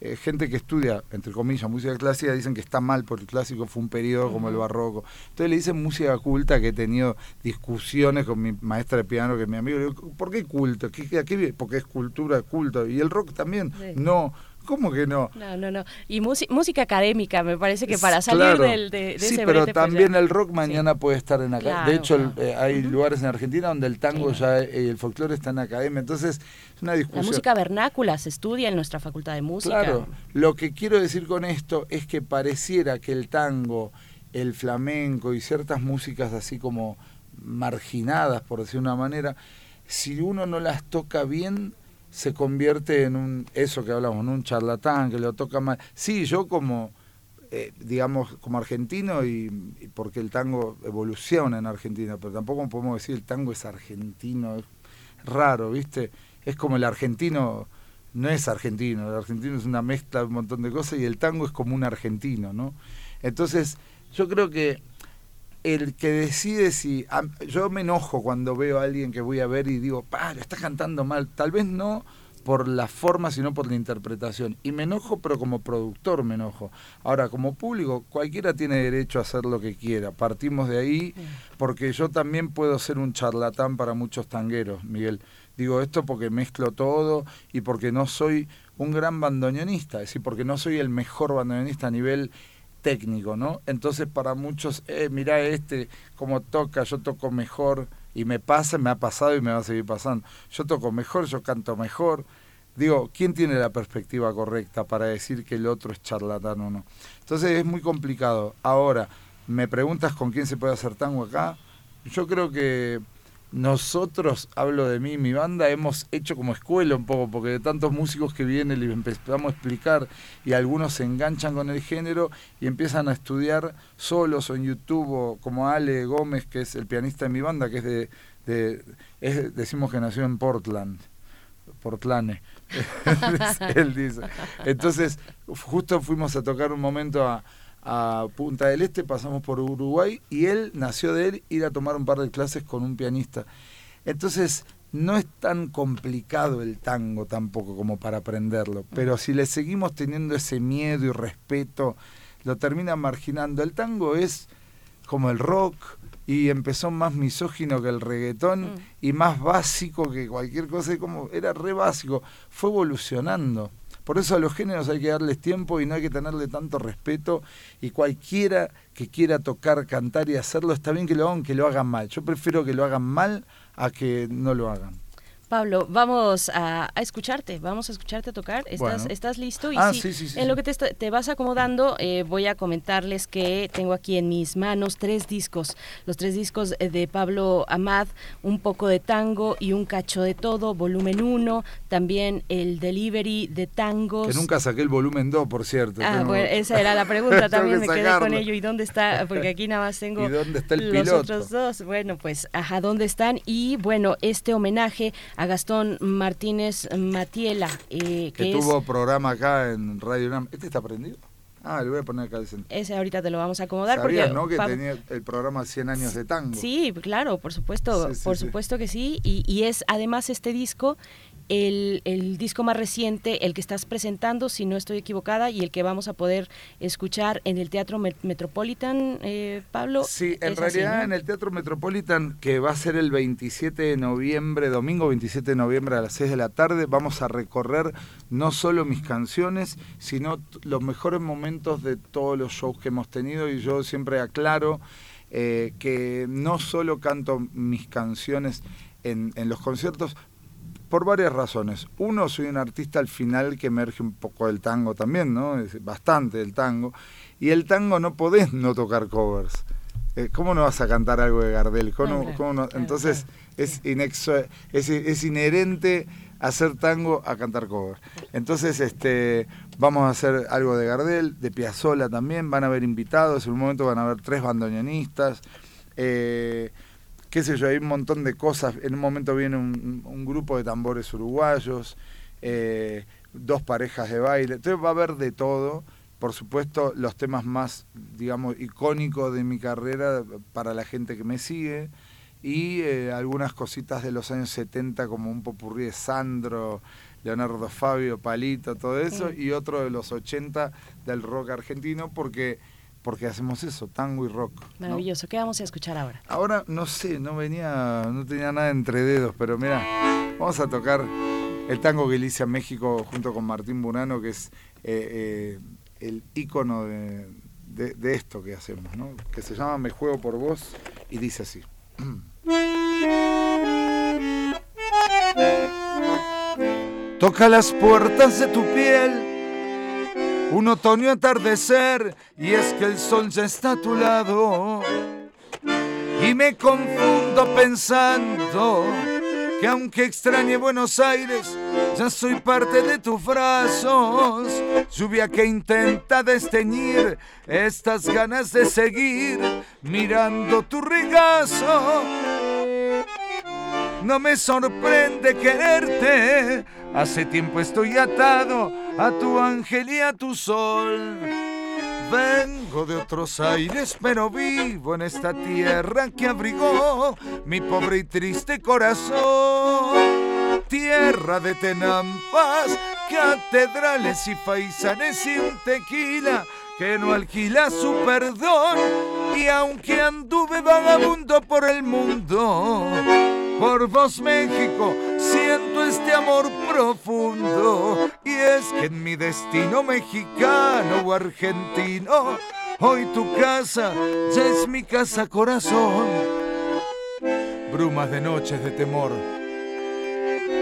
S22: eh, gente que estudia, entre comillas, música clásica, dicen que está mal porque el clásico fue un periodo como el barroco. Entonces le dicen música culta, que he tenido discusiones con mi maestra de piano, que es mi amigo, le digo, ¿por qué culto? ¿Qué, Porque es cultura, culto. Y el rock también, no ¿Cómo que no?
S2: No, no, no. Y música académica, me parece que para salir del, de, de
S22: sí, pero también el rock mañana puede estar en academia. de hecho, eh, hay lugares en Argentina donde el tango ya, eh, el folclore está en academia. Entonces, es una discusión.
S2: La música vernácula se estudia en nuestra facultad de música.
S22: Claro. Lo que quiero decir con esto es que pareciera que el tango, el flamenco y ciertas músicas así como marginadas, por decir una manera, si uno no las toca bien, se convierte en un, eso que hablamos, en un charlatán que lo toca mal. Sí, yo como, eh, digamos, como argentino y, porque el tango evoluciona en Argentina, pero tampoco podemos decir el tango es argentino, es raro, ¿viste? Es como el argentino, no es argentino, el argentino es una mezcla de un montón de cosas y el tango es como un argentino, ¿no? Entonces, yo creo que el que decide si... yo me enojo cuando veo a alguien que voy a ver y digo, pa, lo está cantando mal. Tal vez no por la forma, sino por la interpretación. Y me enojo, pero como productor me enojo. Ahora, como público, cualquiera tiene derecho a hacer lo que quiera. Partimos de ahí, porque yo también puedo ser un charlatán para muchos tangueros, Miguel. Digo esto porque mezclo todo y porque no soy un gran bandoneonista, es decir, porque no soy el mejor bandoneonista a nivel técnico, ¿no? Entonces para muchos, eh, mira este, cómo toca, yo toco mejor, y me pasa, me ha pasado y me va a seguir pasando. Yo toco mejor, yo canto mejor. Digo, ¿quién tiene la perspectiva correcta para decir que el otro es charlatán o no? Entonces es muy complicado. Ahora, me preguntas con quién se puede hacer tango acá. Yo creo que nosotros, hablo de mí y mi banda, hemos hecho como escuela un poco, porque de tantos músicos que vienen y empezamos a explicar y algunos se enganchan con el género y empiezan a estudiar solos o en YouTube, o como Ale Gómez, que es el pianista de mi banda, que es de, de decimos que nació en Portland. Portland él dice. Entonces, justo fuimos a tocar un momento a, a Punta del Este, pasamos por Uruguay y él nació de él ir a tomar un par de clases con un pianista. Entonces, no es tan complicado el tango tampoco como para aprenderlo, pero si le seguimos teniendo ese miedo y respeto, lo termina marginando. El tango es como el rock y empezó más misógino que el reggaetón mm. y más básico que cualquier cosa, como era re básico, fue evolucionando. Por eso a los géneros hay que darles tiempo y no hay que tenerle tanto respeto. Y cualquiera que quiera tocar, cantar y hacerlo, está bien que lo hagan, que lo hagan mal. Yo prefiero que lo hagan mal a que no lo hagan.
S2: Pablo, vamos a, escucharte, vamos a escucharte tocar. ¿Estás, ¿estás listo?
S22: Y ah, sí, sí, sí,
S2: en lo que te, vas acomodando, eh, voy a comentarles que tengo aquí en mis manos tres discos. Los tres discos de Pablo Amad, un poco de tango y un cacho de todo, volumen 1. También el delivery de tangos.
S22: Que nunca saqué el volumen 2, por cierto.
S2: Ah, bueno, esa era la pregunta también, me quedé con ello. ¿Y dónde está? Porque aquí nada más tengo
S22: dónde está el
S2: los otros dos. Bueno, pues, ajá, ¿dónde están? Y bueno, este homenaje a Gastón Martínez Matiela.
S22: Eh, que, tuvo programa acá en Radio UNAM. ¿Este está prendido? Ah, le voy a poner acá el
S2: Ese ahorita te lo vamos a acomodar.
S22: porque, ¿no? Que tenía el programa 100 años de tango.
S2: Sí, claro, por supuesto, por supuesto que sí. Y, y es además este disco el, disco más reciente, el que estás presentando, si no estoy equivocada, y el que vamos a poder escuchar en el Teatro Metropolitan, eh, Pablo.
S22: Sí, en realidad en el Teatro Metropolitan, que va a ser el 27 de noviembre, domingo 27 de noviembre a las 6 de la tarde, vamos a recorrer no solo mis canciones, sino los mejores momentos de todos los shows que hemos tenido, y yo siempre aclaro eh, que no solo canto mis canciones en, en los conciertos, por varias razones. Uno, soy un artista al final que emerge un poco del tango también, ¿no? Es bastante del tango. Y el tango no podés no tocar covers. Eh, ¿Cómo no vas a cantar algo de Gardel? Entonces, Es, inexo, es, es, inherente hacer tango a cantar covers. Entonces, este, vamos a hacer algo de Gardel, de Piazzola también. Van a haber invitados. En un momento van a haber tres bandoneonistas. Eh, qué sé yo, hay un montón de cosas. En un momento viene un, grupo de tambores uruguayos, eh, dos parejas de baile. Entonces va a haber de todo. Por supuesto, los temas más, digamos, icónicos de mi carrera para la gente que me sigue. Y eh, algunas cositas de los años 70, como un popurrí de Sandro, Leonardo Fabio, Palito, todo eso. Y otro de los 80 del rock argentino, porque porque hacemos eso, tango y rock.
S2: Maravilloso. ¿Qué vamos a escuchar ahora?
S22: Ahora no sé, no venía, no tenía nada entre dedos, pero mira, vamos a tocar el tango que hice a México junto con Martín Bunano, que es eh, eh, el ícono de, de, esto que hacemos, ¿no? Que se llama Me juego por vos y dice así. Toca las puertas de tu piel un otoño atardecer y es que el sol ya está a tu lado. Y me confundo pensando que aunque extrañe Buenos Aires, ya soy parte de tus brazos. Lluvia que intenta desteñir estas ganas de seguir mirando tu regazo. No me sorprende quererte, hace tiempo estoy atado a tu ángel y a tu sol. Vengo de otros aires, pero vivo en esta tierra que abrigó mi pobre y triste corazón. Tierra de tenampas, catedrales y faisanes y un tequila que no alquila su perdón. Y aunque anduve vagabundo por el mundo, por vos México siento este amor profundo y es que en mi destino mexicano o argentino hoy tu casa ya es mi casa corazón brumas de noches de temor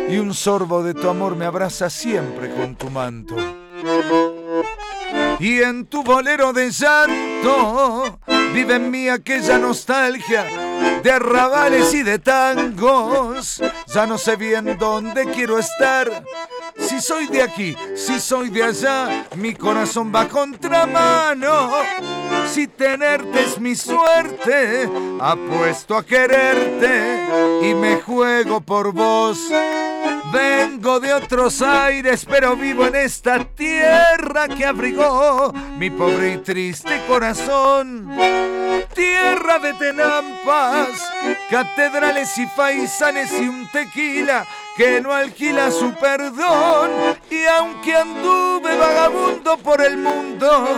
S22: y un sorbo de tu amor me abraza siempre con tu manto y en tu bolero de llanto vive en mí aquella nostalgia de arrabales y de tangos. No sé bien dónde quiero estar. Si soy de aquí, si soy de allá, mi corazón va contramano. Si tenerte es mi suerte, apuesto a quererte y me juego por vos. Vengo de otros aires, pero vivo en esta tierra que abrigó mi pobre y triste corazón. Tierra de tenampas, catedrales y faisanes y un que no alquila su perdón. Y aunque anduve vagabundo por el mundo,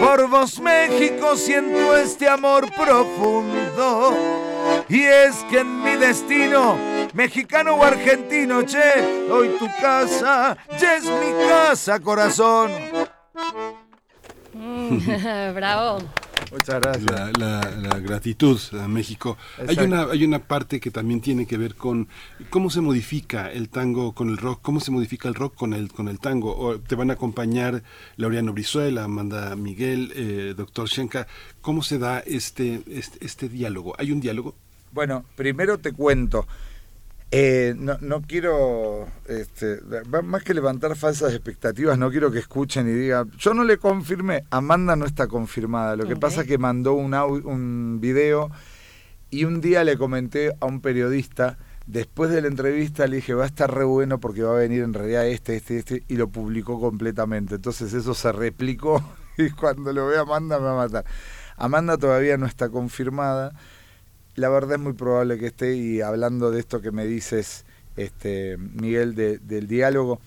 S22: por vos México siento este amor profundo. Y es que en mi destino, mexicano o argentino, che, hoy tu casa, ya es mi casa, corazón.
S2: Mm, bravo.
S22: Muchas gracias.
S1: La, la- la gratitud a México. Hay una, hay una parte que también tiene que ver con cómo se modifica el tango con el rock, cómo se modifica el rock con el, con el tango. O te van a acompañar Laureano Brizuela, Amanda Miguel, eh, doctor Shenka. ¿Cómo se da este, este, este diálogo? ¿Hay un diálogo?
S22: Bueno, primero te cuento. Eh, no, no quiero, este, más que levantar falsas expectativas, no quiero que escuchen y digan, yo no le confirmé, Amanda no está confirmada, lo que pasa es que mandó un, un video y un día le comenté a un periodista, después de la entrevista le dije, va a estar re bueno porque va a venir en realidad este, este, este, y lo publicó completamente. Entonces eso se replicó y cuando lo vea Amanda me va a matar. Amanda todavía no está confirmada. La verdad es muy probable que esté y hablando de esto que me dices, este, Miguel, de- del diálogo,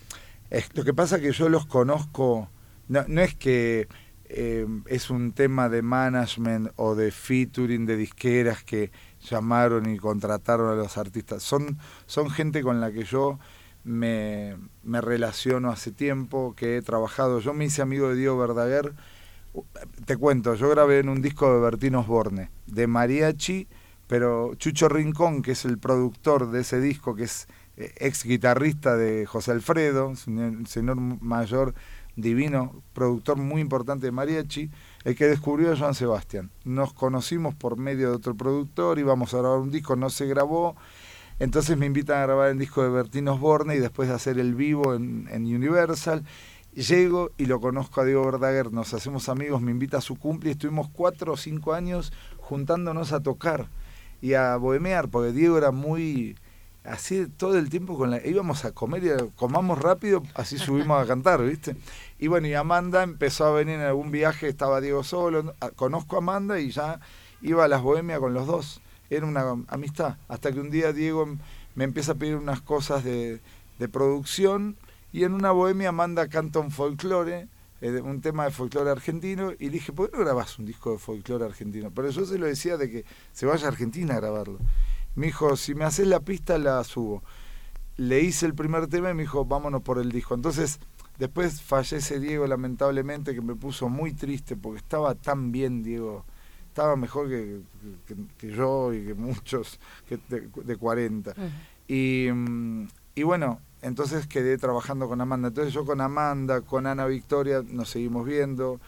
S22: es, lo que pasa que yo los conozco, no, no es que eh, es un tema de management o de featuring de disqueras que llamaron y contrataron a los artistas, son, son gente con la que yo me, me relaciono hace tiempo, que he trabajado, yo me hice amigo de Diego Verdaguer, te cuento, yo grabé en un disco de Bertín Osborne, de mariachi, pero Chucho Rincón, que es el productor de ese disco, que es eh, ex guitarrista de José Alfredo, un señor mayor divino, productor muy importante de mariachi, el que descubrió a Joan Sebastián. Nos conocimos por medio de otro productor, íbamos a grabar un disco, no se grabó, entonces me invitan a grabar el disco de Bertín Osborne y después de hacer el vivo en, Universal. Llego y lo conozco a Diego Verdaguer, nos hacemos amigos, me invita a su cumple y estuvimos cuatro o cinco años juntándonos a tocar y a bohemear, porque Diego era muy así todo el tiempo con la íbamos a comer y comamos rápido, así subimos a cantar, ¿viste? Y bueno, y Amanda empezó a venir en algún viaje, estaba Diego solo, ¿no? A- conozco a Amanda y ya iba a las bohemias con los dos. Era una amistad, hasta que un día Diego me empieza a pedir unas cosas de, de producción y en una bohemia Amanda canta un folclore, eh, un tema de folclore argentino, y le dije, ¿por qué no grabás un disco de folclore argentino? Pero yo se lo decía de que se vaya a Argentina a grabarlo. Me dijo, si me haces la pista, la subo. Le hice el primer tema y me dijo, vámonos por el disco. Entonces, después fallece Diego, lamentablemente, que me puso muy triste porque estaba tan bien, Diego. Estaba mejor que, que- que yo y que muchos que de, de 40. Y, mm, y bueno, entonces quedé trabajando con Amanda. Entonces yo con Amanda, con Ana Victoria, nos seguimos viendo.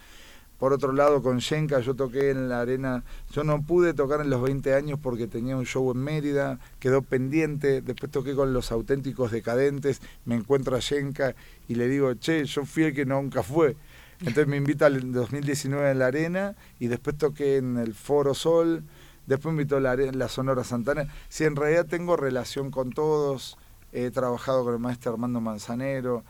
S22: Por otro lado, con Shenka yo toqué en la arena. Yo no pude tocar en los 20 años porque tenía un show en Mérida, quedó pendiente. Después toqué con los auténticos decadentes. Me encuentro a Shenka y le digo, che, yo fui el que nunca fue. Entonces me invita al 2019 en la arena y después toqué en el Foro Sol. Después me invitó la, la Sonora Santana. Si en realidad tengo relación con todos, he trabajado con el maestro Armando Manzanero.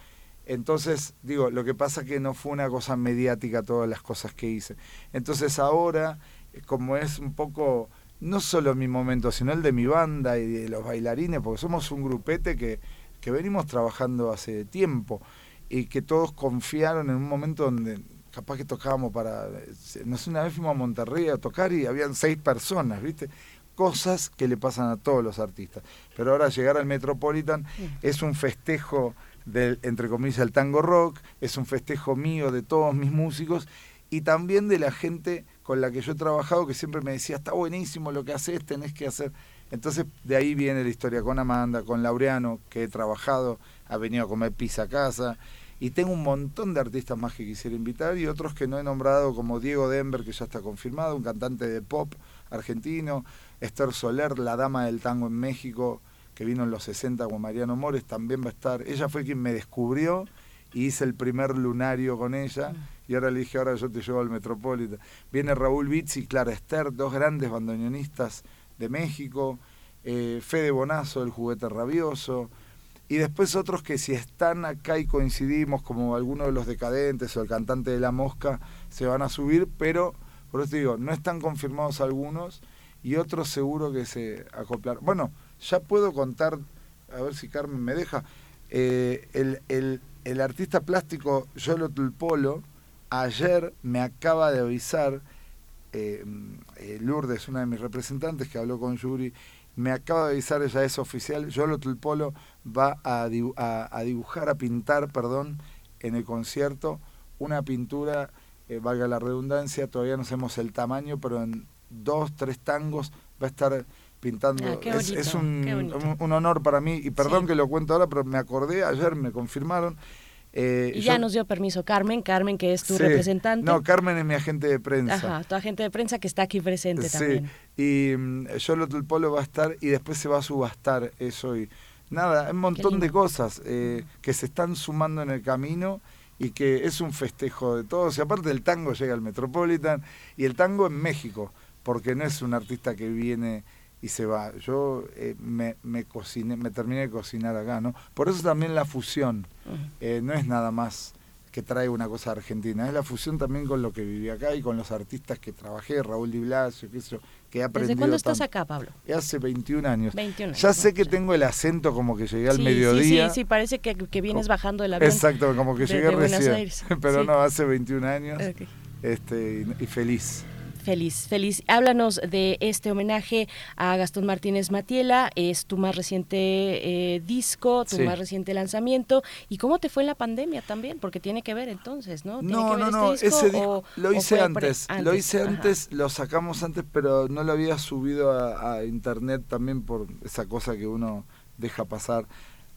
S22: Entonces, digo, lo que pasa que no fue una cosa mediática todas las cosas que hice. Entonces ahora, eh, como es un poco, no solo mi momento, sino el de mi banda y de los bailarines, porque somos un grupete que, que venimos trabajando hace tiempo y que todos confiaron en un momento donde capaz que tocábamos para, eh, no sé, una vez fuimos a Monterrey a tocar y habían seis personas, ¿viste? Cosas que le pasan a todos los artistas. Pero ahora llegar al Metropolitan es un festejo del, entre comillas, el tango rock, es un festejo mío de todos mis músicos y también de la gente con la que yo he trabajado que siempre me decía, está buenísimo lo que haces, tenés que hacer. Entonces de ahí viene la historia con Amanda, con Laureano, que he trabajado, ha venido a comer pizza a casa. Y tengo un montón de artistas más que quisiera invitar y otros que no he nombrado, como Diego Denver, que ya está confirmado, un cantante de pop argentino, Esther Soler, la dama del tango en México, que vino en los 60 con Mariano Mores, también va a estar. Ella fue quien me descubrió y hice el primer lunario con ella. Y ahora le dije, ahora yo te llevo al Metropolitan. Viene Raúl Vitz y Clara Esther, dos grandes bandoneonistas de México. eh, Fede Bonazo, el juguete rabioso. Y después otros que si están acá y coincidimos, como alguno de los decadentes o el cantante de La Mosca, se van a subir, pero por eso te digo, no están confirmados algunos y otros seguro que se acoplar. Bueno, ya puedo contar, a ver si Carmen me deja, eh, el, el, el artista plástico Yolotl Polo ayer me acaba de avisar, eh, eh, Lourdes, una de mis representantes que habló con Yuri, me acaba de avisar, ella es oficial, Yolotl Polo va a, a, a dibujar, a pintar, perdón, en el concierto una pintura eh, valga la redundancia, todavía no sabemos el tamaño, pero en dos, tres tangos va a estar pintando.
S2: Ah,
S22: es,
S2: bonito,
S22: es un, un- un honor para mí, y perdón
S2: Sí.
S22: que lo cuento ahora, pero me acordé, ayer me confirmaron. eh,
S2: Y ya
S22: yo-
S2: nos dio permiso Carmen, Carmen que es tu
S22: Sí.
S2: representante.
S22: No, Carmen es mi agente de prensa.
S2: Ajá, tu agente de prensa que está aquí presente
S22: Sí,
S2: también.
S22: y mm, Yolo del Polo va a estar y después se va a subastar eso y nada, un montón de cosas eh, que se están sumando en el camino y que es un festejo de todos. Y aparte el tango llega al Metropolitan y el tango en México, porque no es un artista que viene y se va. Yo eh, me, me cociné, me terminé de cocinar acá, ¿no? Por eso también la fusión eh, no es nada más que trae una cosa argentina, es la fusión también con lo que viví acá y con los artistas que trabajé, Raúl Di Blasio, qué sé yo, que he aprendido
S2: ¿Desde cuándo estás
S22: tanto.
S2: acá, Pablo?
S22: Hace 21 años.
S2: 21 años,
S22: ya sé que tengo el acento como que llegué al
S2: Sí,
S22: mediodía.
S2: Sí, sí, sí, parece que, que vienes bajando del avión.
S22: Exacto, como que
S2: de-
S22: llegué
S2: de
S22: recién.
S2: Aires.
S22: Pero
S2: Sí.
S22: no, hace 21 años.
S2: Ok.
S22: Este, y, y feliz.
S2: Feliz, feliz. Háblanos de este homenaje a Gastón Martínez Matiela. Es tu más reciente eh, disco, tu
S22: Sí.
S2: más reciente lanzamiento. ¿Y cómo te fue en la pandemia también? Porque tiene que ver entonces, ¿no? ¿Tiene
S22: No,
S2: que ver
S22: no, no,
S2: este disco
S22: ese disco
S2: o-
S22: lo hice antes, lo hice
S2: Ajá.
S22: antes, lo sacamos antes, pero no lo había subido a, a internet también por esa cosa que uno deja pasar.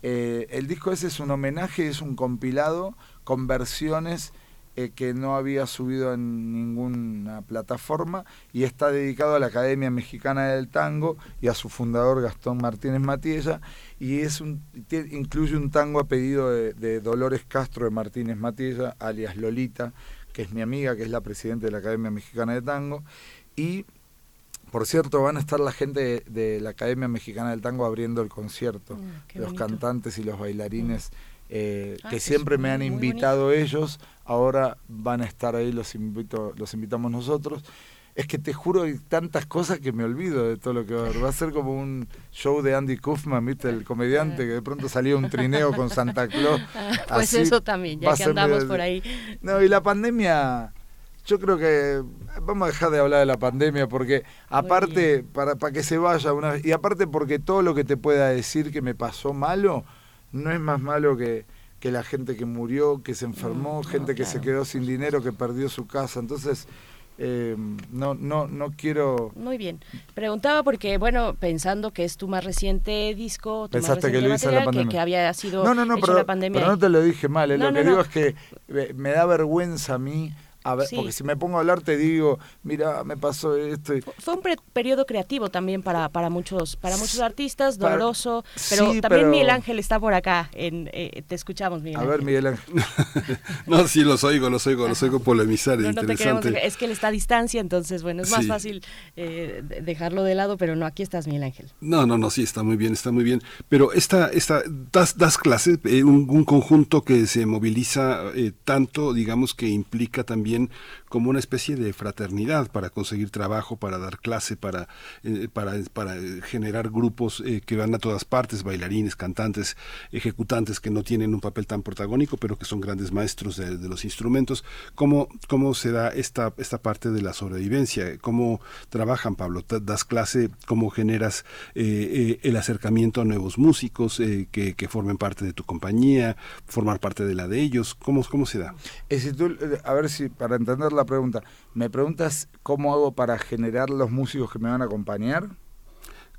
S22: Eh, el disco ese es un homenaje, es un compilado con versiones eh, que no había subido en ninguna plataforma y está dedicado a la Academia Mexicana del Tango y a su fundador Gastón Martínez Matiella y es un incluye un tango a pedido de, de Dolores Castro de Martínez Matiella, alias Lolita, que es mi amiga, que es la presidenta de la Academia Mexicana de Tango y por cierto, van a estar la gente de, de la Academia Mexicana del Tango abriendo el concierto,
S2: qué
S22: los
S2: bonito.
S22: cantantes y los bailarines eh,
S2: Ah,
S22: que siempre me han invitado ellos, ahora van a estar ahí, los invito, los invitamos nosotros. Es que te juro hay tantas cosas que me olvido de todo lo que va a haber. Va a ser como un show de Andy Kaufman, ¿viste? El comediante que de pronto salía un trineo con Santa Claus.
S2: Pues
S22: Así
S2: eso también, ya que andamos
S22: medio-
S2: por ahí.
S22: No, y la pandemia, yo creo que vamos a dejar de hablar de la pandemia porque aparte, para, para que se vaya una y aparte porque todo lo que te pueda decir que me pasó malo, no es más malo que, que la gente que murió, que se enfermó, gente que se quedó sin dinero, que perdió su casa. Entonces, eh, no, no, no quiero...
S2: Muy bien. Preguntaba porque, bueno, pensando que es tu más reciente disco, tu más
S22: Pensaste que lo hice la
S2: que,
S22: pandemia.
S2: que había sido
S22: No, no, no,
S2: hecho
S22: pero,
S2: la pandemia.
S22: pero no te lo dije mal. eh,
S2: No,
S22: lo que digo es que eh, me da vergüenza a mí, a ver,
S2: Sí.
S22: porque si me pongo a hablar te digo, mira, me pasó esto.
S2: Fue un pre- periodo creativo también para, para muchos para muchos artistas,
S22: Para-
S2: doloroso, pero
S22: sí,
S2: también
S22: pero-
S2: Miguel Ángel está por acá. En, eh, te escuchamos, Miguel
S22: A
S2: Ángel.
S22: ver, Miguel Ángel.
S1: No, sí, los oigo, los oigo, los oigo polemizar,
S2: No, no te queremos es que él está a distancia, entonces, bueno, es más
S1: Sí.
S2: fácil eh, de- dejarlo de lado, pero no, aquí estás, Miguel Ángel.
S1: No, no, no, sí, está muy bien, está muy bien. Pero esta, esta, das, das clases, eh, un, un conjunto que se moviliza eh, tanto, digamos, que implica también and como una especie de fraternidad para conseguir trabajo, para dar clase, para, eh, para, para eh, generar grupos eh, que van a todas partes, bailarines, cantantes, ejecutantes que no tienen un papel tan protagónico, pero que son grandes maestros de, los instrumentos. ¿Cómo, ¿Cómo se da esta, esta parte de la sobrevivencia? ¿Cómo trabajan, Pablo? ¿Te- ¿Das clase? ¿Cómo generas el acercamiento a nuevos músicos que, que formen parte de tu compañía, formar parte de la de ellos? ¿Cómo, cómo se da?
S22: Eh, a ver si, para entender la pregunta, ¿me preguntas cómo hago para generar los músicos que me van a acompañar?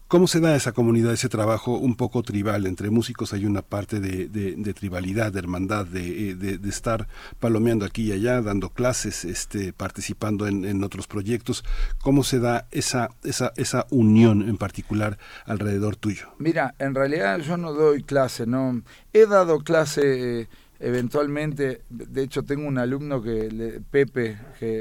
S1: ¿Cómo se da esa comunidad, ese trabajo un poco tribal? Entre músicos hay una parte de, de- de tribalidad, de hermandad, de, eh, de- de estar palomeando aquí y allá, dando clases, este, participando en, en otros proyectos. ¿Cómo se da esa, esa, esa unión en particular alrededor tuyo?
S22: Mira, en realidad yo no doy clase, no. He dado clase eh, eventualmente, de hecho tengo un alumno que Pepe,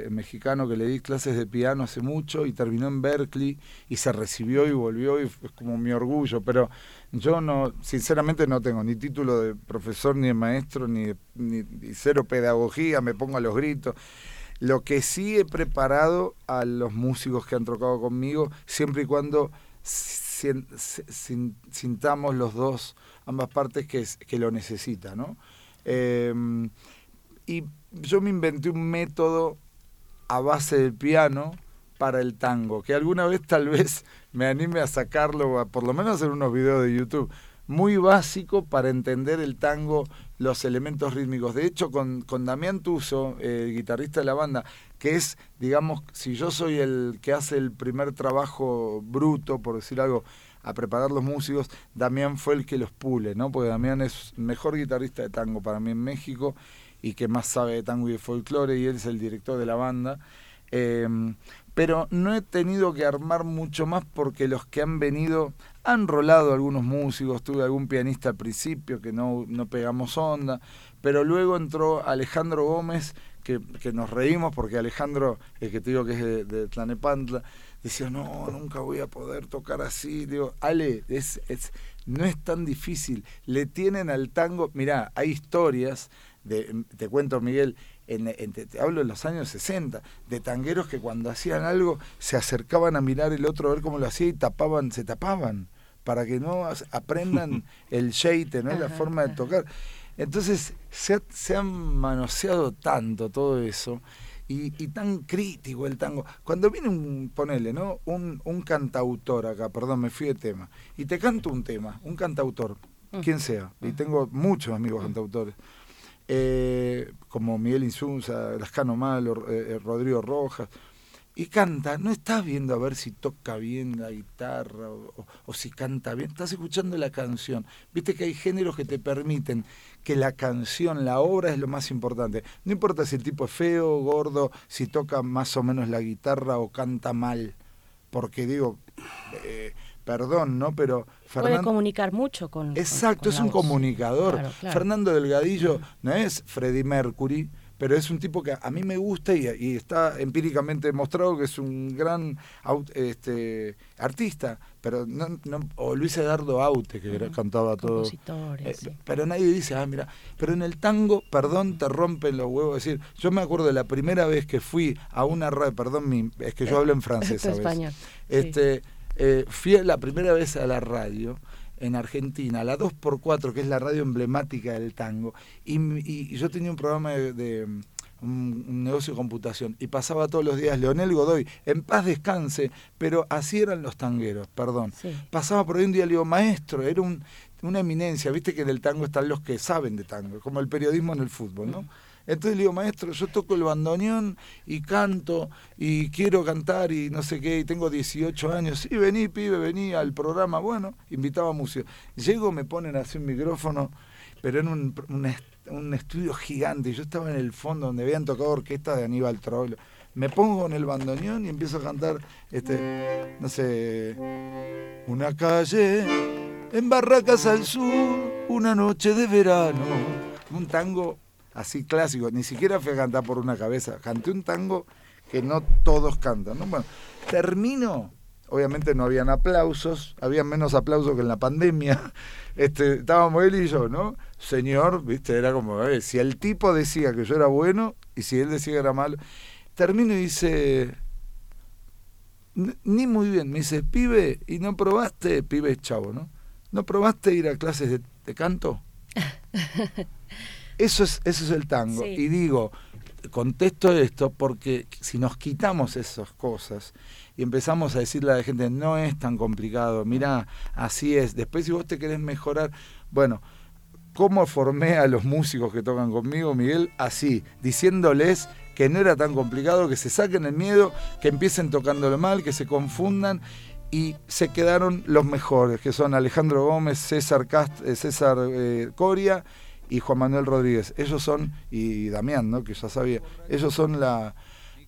S22: mexicano, que le di clases de piano hace mucho y terminó en Berkeley y se recibió y volvió y es como mi orgullo, pero yo no, sinceramente no tengo ni título de profesor ni de maestro ni, de- cero pedagogía, me pongo a los gritos. Lo que sí he preparado a los músicos que han tocado conmigo, siempre y cuando sintamos los dos, ambas partes que, lo necesitan, ¿no? Eh, y yo me inventé un método a base del piano para el tango, que alguna vez tal vez me anime a sacarlo, a por lo menos hacer unos videos de YouTube, muy básico para entender el tango, los elementos rítmicos. De hecho, con, con Damián Tuso, el guitarrista de la banda, que es, digamos, si yo soy el que hace el primer trabajo bruto, por decir algo, a preparar los músicos, Damián fue el que los pule, ¿no? Porque Damián es mejor guitarrista de tango para mí en México y que más sabe de tango y de folclore, y él es el director de la banda. Em, pero no he tenido que armar mucho más porque los que han venido han rolado algunos músicos, tuve algún pianista al principio que no, no pegamos onda, pero luego entró Alejandro Gómez, que, que, nos reímos porque Alejandro, el que te digo que es de, de Tlanepantla, decía, no, nunca voy a poder tocar así. Digo, Ale, es, es, no es tan difícil. Le tienen al tango, mirá, hay historias, de, te cuento Miguel, en, en, te, hablo en los años 60, de tangueros que cuando hacían algo se acercaban a mirar el otro a ver cómo lo hacía y tapaban, se tapaban, para que no aprendan el sheite, ¿no? la forma de tocar. Entonces se, se han manoseado tanto todo eso y, y, tan crítico el tango. Cuando viene un, ponele, ¿no? Un, un cantautor acá, perdón, me fui de tema, y te canto un tema, un cantautor, quien sea, y tengo muchos amigos cantautores, eh, como Miguel Insunza, Lascano Malo, eh, Rodrigo Rojas, y canta, no estás viendo a ver si toca bien la guitarra o, o, o, si canta bien, estás escuchando la canción. Viste que hay géneros que te permiten que la canción, la obra es lo más importante. No importa si el tipo es feo, gordo, si toca más o menos la guitarra o canta mal. Porque digo, eh, perdón, ¿no? Pero
S2: Fernando... Puede comunicar mucho con...
S22: Exacto,
S2: con, con
S22: es un
S2: voz.
S22: comunicador.
S2: Claro, claro.
S22: Fernando Delgadillo no es Freddie Mercury, pero es un tipo que a mí me gusta y, y está empíricamente demostrado que es un gran este, artista, pero no, no, o Luis Eduardo Aute que uh -huh. cantaba todo.
S2: Eh, sí.
S22: Pero nadie dice, ah, mira, pero en el tango, perdón, te rompen los huevos. Es decir, yo me acuerdo de la primera vez que fui a una radio, perdón, mi, es que yo hablo en francés a veces.
S2: Español.
S22: Este,
S2: sí.
S22: eh, fui la primera vez a la radio en Argentina, la 2x4, que es la radio emblemática del tango, y, y, y yo tenía un programa de, de un, un, negocio de computación, y pasaba todos los días Leonel Godoy, en paz descanse, pero así eran los tangueros, perdón.
S2: Sí.
S22: Pasaba por ahí un día, le digo, maestro, era un, una eminencia, viste que en el tango están los que saben de tango, como el periodismo en el fútbol, ¿no? Entonces le digo, maestro, yo toco el bandoneón y canto y quiero cantar y no sé qué, y tengo 18 años. Sí, vení, pibe, vení al programa. Bueno, invitaba a músicos. Llego, me ponen así un micrófono, pero en un, un, un estudio gigante. Yo estaba en el fondo donde habían tocado orquesta de Aníbal Troilo. Me pongo en el bandoneón y empiezo a cantar, este, no sé, una calle en Barracas al sur, una noche de verano. Un tango así clásico, ni siquiera fui a cantar por una cabeza, canté un tango que no todos cantan. ¿no? Bueno, termino, obviamente no habían aplausos, había menos aplausos que en la pandemia, este, estábamos él y yo, ¿no? Señor, viste, era como, eh, si el tipo decía que yo era bueno y si él decía que era malo, termino y dice, ni muy bien, me dice, pibe, ¿y no probaste, pibe chavo, ¿no? ¿No probaste ir a clases de, de canto? Eso es, eso es el tango.
S2: Sí.
S22: Y digo, contesto esto porque si nos quitamos esas cosas y empezamos a decirle a la gente, no es tan complicado, mira, así es. Después si vos te querés mejorar, bueno, ¿cómo formé a los músicos que tocan conmigo, Miguel? Así, diciéndoles que no era tan complicado, que se saquen el miedo, que empiecen tocándolo mal, que se confundan y se quedaron los mejores, que son Alejandro Gómez, César, Cast César eh, Coria y Juan Manuel Rodríguez. Ellos son, y Damián, ¿no? que ya sabía, ellos son la,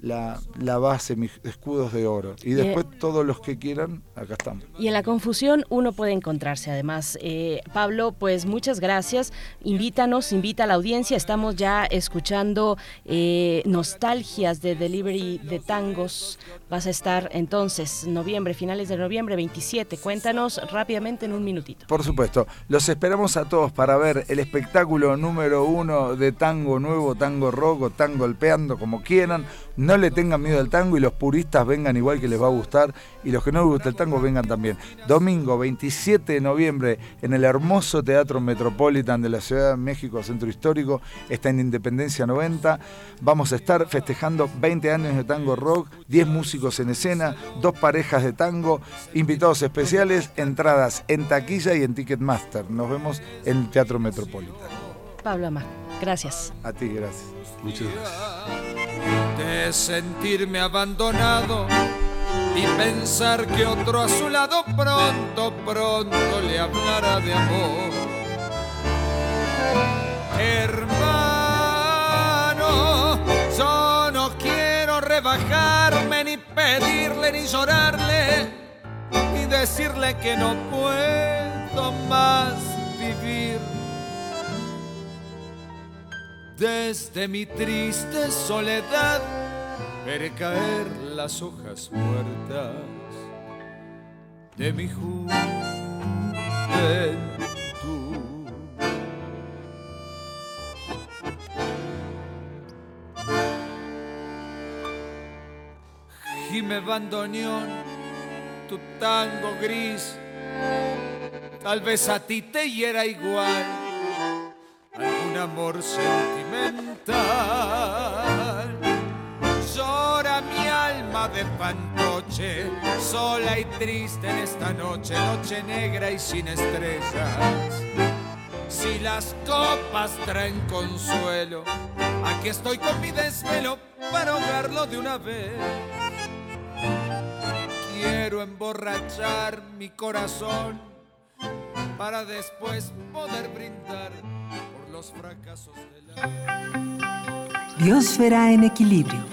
S22: la, la base, mis escudos de oro. Y después y, todos los que quieran, acá estamos.
S2: Y en la confusión uno puede encontrarse además. Eh, Pablo, pues muchas gracias. Invítanos, invita a la audiencia. Estamos ya escuchando eh, nostalgias de delivery de tangos. Vas a estar entonces, noviembre, finales de noviembre 27. Cuéntanos rápidamente en un minutito.
S22: Por supuesto. Los esperamos a todos para ver el espectáculo número uno de tango nuevo, tango rock o tango golpeando, como quieran no le tengan miedo al tango y los puristas vengan igual que les va a gustar y los que no les gusta el tango vengan también. Domingo 27 de noviembre en el hermoso Teatro Metropolitan de la Ciudad de México, Centro Histórico, está en Independencia 90. Vamos a estar festejando 20 años de tango rock, 10 músicos en escena, dos parejas de tango, invitados especiales, entradas en taquilla y en Ticketmaster. Nos vemos en el Teatro Metropolitan.
S2: Pablo Amar, gracias.
S22: A ti, gracias.
S23: De sentirme abandonado y pensar que otro a su lado pronto, pronto le hablará de amor. Hermano, yo no quiero rebajarme ni pedirle ni llorarle y decirle que no puedo más vivir. Desde mi triste soledad veré caer las hojas muertas de mi juventud. Gime bandoneón, tu tango gris, tal vez a ti te hiera igual algún amor sentimental. Llora mi alma de fantoche, sola y triste en esta noche, noche negra y sin estrellas. Si las copas traen consuelo, aquí estoy con mi desvelo para ahogarlo de una vez. Quiero emborrachar mi corazón para después poder brindar los fracasos de la...
S10: Biosfera en equilibrio.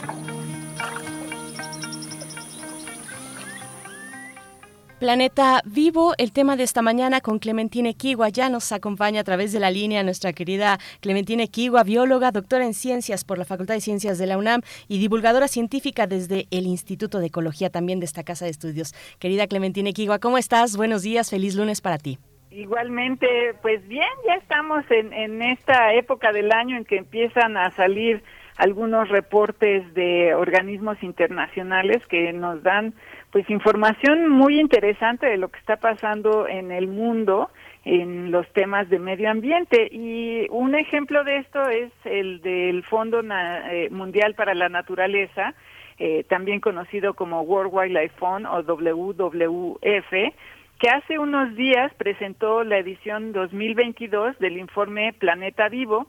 S2: Planeta Vivo, el tema de esta mañana con Clementine Kiwa. Ya nos acompaña a través de la línea nuestra querida Clementine Kiwa, bióloga, doctora en ciencias por la Facultad de Ciencias de la UNAM y divulgadora científica desde el Instituto de Ecología también de esta casa de estudios. Querida Clementine Kiwa, ¿cómo estás? Buenos días, feliz lunes para ti.
S24: Igualmente, pues bien, ya estamos en, en esta época del año en que empiezan a salir algunos reportes de organismos internacionales que nos dan pues información muy interesante de lo que está pasando en el mundo en los temas de medio ambiente. Y un ejemplo de esto es el del Fondo eh, Mundial para la Naturaleza, eh, también conocido como World Wildlife Fund o WWF, que hace unos días presentó la edición 2022 del informe Planeta Vivo,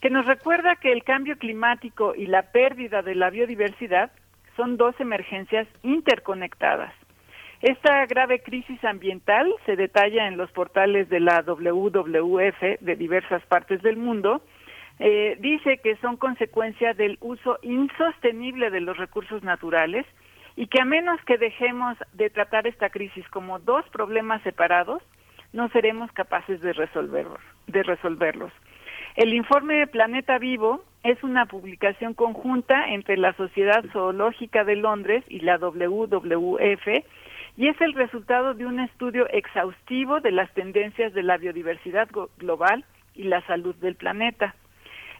S24: que nos recuerda que el cambio climático y la pérdida de la biodiversidad son dos emergencias interconectadas. Esta grave crisis ambiental se detalla en los portales de la WWF de diversas partes del mundo. Eh, dice que son consecuencia del uso insostenible de los recursos naturales y que a menos que dejemos de tratar esta crisis como dos problemas separados, no seremos capaces de, resolver, de resolverlos. El informe Planeta Vivo es una publicación conjunta entre la Sociedad Zoológica de Londres y la WWF y es el resultado de un estudio exhaustivo de las tendencias de la biodiversidad global y la salud del planeta.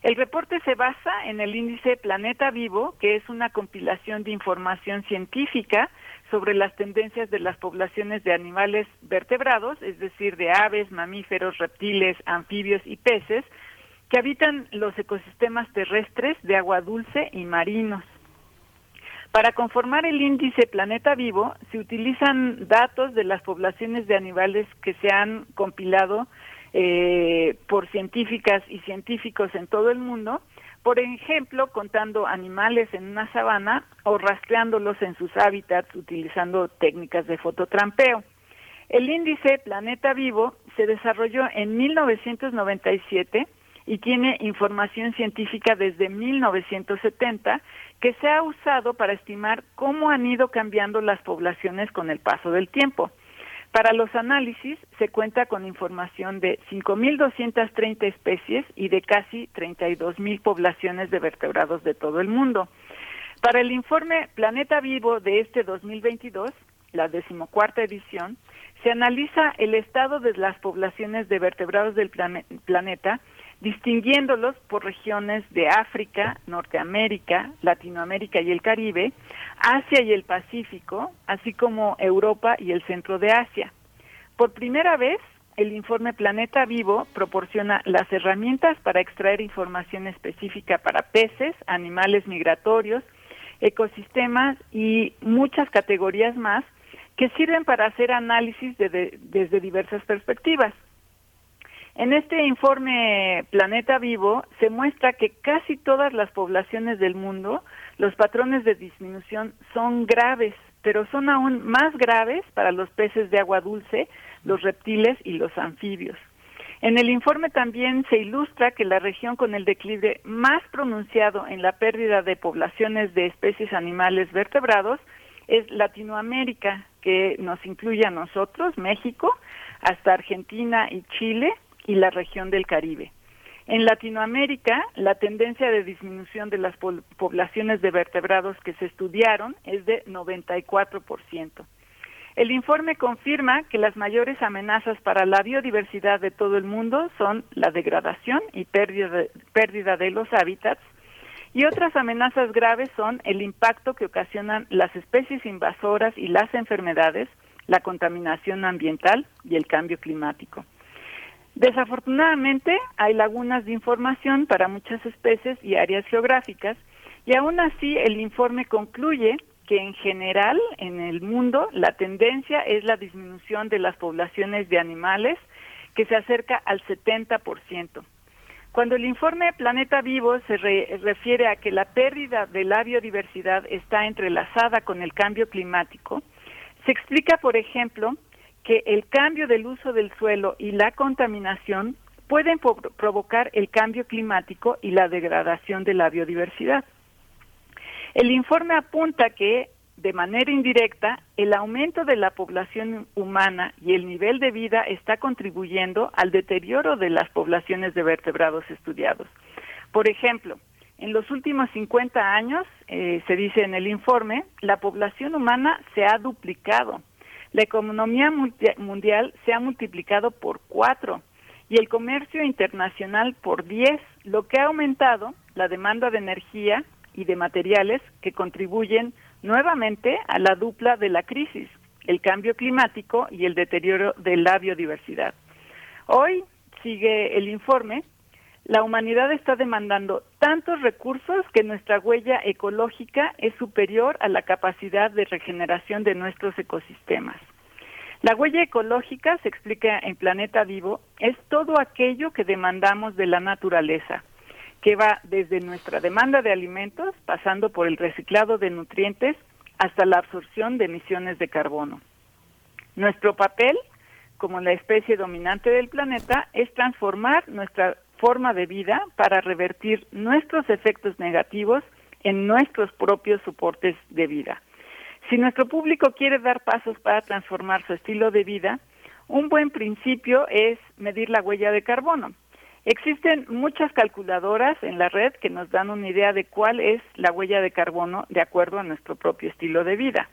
S24: El reporte se basa en el índice Planeta Vivo, que es una compilación de información científica sobre las tendencias de las poblaciones de animales vertebrados, es decir, de aves, mamíferos, reptiles, anfibios y peces, que habitan los ecosistemas terrestres de agua dulce y marinos. Para conformar el índice Planeta Vivo se utilizan datos de las poblaciones de animales que se han compilado eh, por científicas y científicos en todo el mundo, por ejemplo, contando animales en una sabana o rastreándolos en sus hábitats utilizando técnicas de fototrampeo. El índice Planeta Vivo se desarrolló en 1997 y tiene información científica desde 1970 que se ha usado para estimar cómo han ido cambiando las poblaciones con el paso del tiempo. Para los análisis se cuenta con información de 5.230 especies y de casi 32.000 poblaciones de vertebrados de todo el mundo. Para el informe Planeta Vivo de este 2022, la decimocuarta edición, se analiza el estado de las poblaciones de vertebrados del plane- planeta distinguiéndolos por regiones de África, Norteamérica, Latinoamérica y el Caribe, Asia y el Pacífico, así como Europa y el centro de Asia. Por primera vez, el informe Planeta Vivo proporciona las herramientas para extraer información específica para peces, animales migratorios, ecosistemas y muchas categorías más que sirven para hacer análisis desde diversas perspectivas. En este informe Planeta Vivo se muestra que casi todas las poblaciones del mundo, los patrones de disminución son graves, pero son aún más graves para los peces de agua dulce, los reptiles y los anfibios. En el informe también se ilustra que la región con el declive más pronunciado en la pérdida de poblaciones de especies animales vertebrados es Latinoamérica, que nos incluye a nosotros, México, hasta Argentina y Chile y la región del Caribe. En Latinoamérica, la tendencia de disminución de las poblaciones de vertebrados que se estudiaron es de 94%. El informe confirma que las mayores amenazas para la biodiversidad de todo el mundo son la degradación y pérdida de, los hábitats, y otras amenazas graves son el impacto que ocasionan las especies invasoras y las enfermedades, la contaminación ambiental y el cambio climático. Desafortunadamente, hay lagunas de información para muchas especies y áreas geográficas, y aún así el informe concluye que en general en el mundo la tendencia es la disminución de las poblaciones de animales que se acerca al 70%. Cuando el informe Planeta Vivo se refiere a que la pérdida de la biodiversidad está entrelazada con el cambio climático, se explica, por ejemplo, que el cambio del uso del suelo y la contaminación pueden provocar el cambio climático y la degradación de la biodiversidad. El informe apunta que, de manera indirecta, el aumento de la población humana y el nivel de vida está contribuyendo al deterioro de las poblaciones de vertebrados estudiados. Por ejemplo, en los últimos 50 años, eh, se dice en el informe, la población humana se ha duplicado, la economía mundial se ha multiplicado por cuatro y el comercio internacional por diez, lo que ha aumentado la demanda de energía, y de materiales que contribuyen nuevamente a la dupla de la crisis, el cambio climático y el deterioro de la biodiversidad. Hoy, sigue el informe, la humanidad está demandando tantos recursos que nuestra huella ecológica es superior a la capacidad de regeneración de nuestros ecosistemas. La huella ecológica, se explica en Planeta Vivo, es todo aquello que demandamos de la naturaleza, que va desde nuestra demanda de alimentos, pasando por el reciclado de nutrientes, hasta la absorción de emisiones de carbono. Nuestro papel, como la especie dominante del planeta, es transformar nuestra forma de vida para revertir nuestros efectos negativos en nuestros propios soportes de vida. Si nuestro público quiere dar pasos para transformar su estilo de vida, un buen principio es medir la huella de carbono. Existen muchas calculadoras en la red que nos dan una idea de cuál es la huella de carbono de acuerdo a nuestro propio estilo de vida.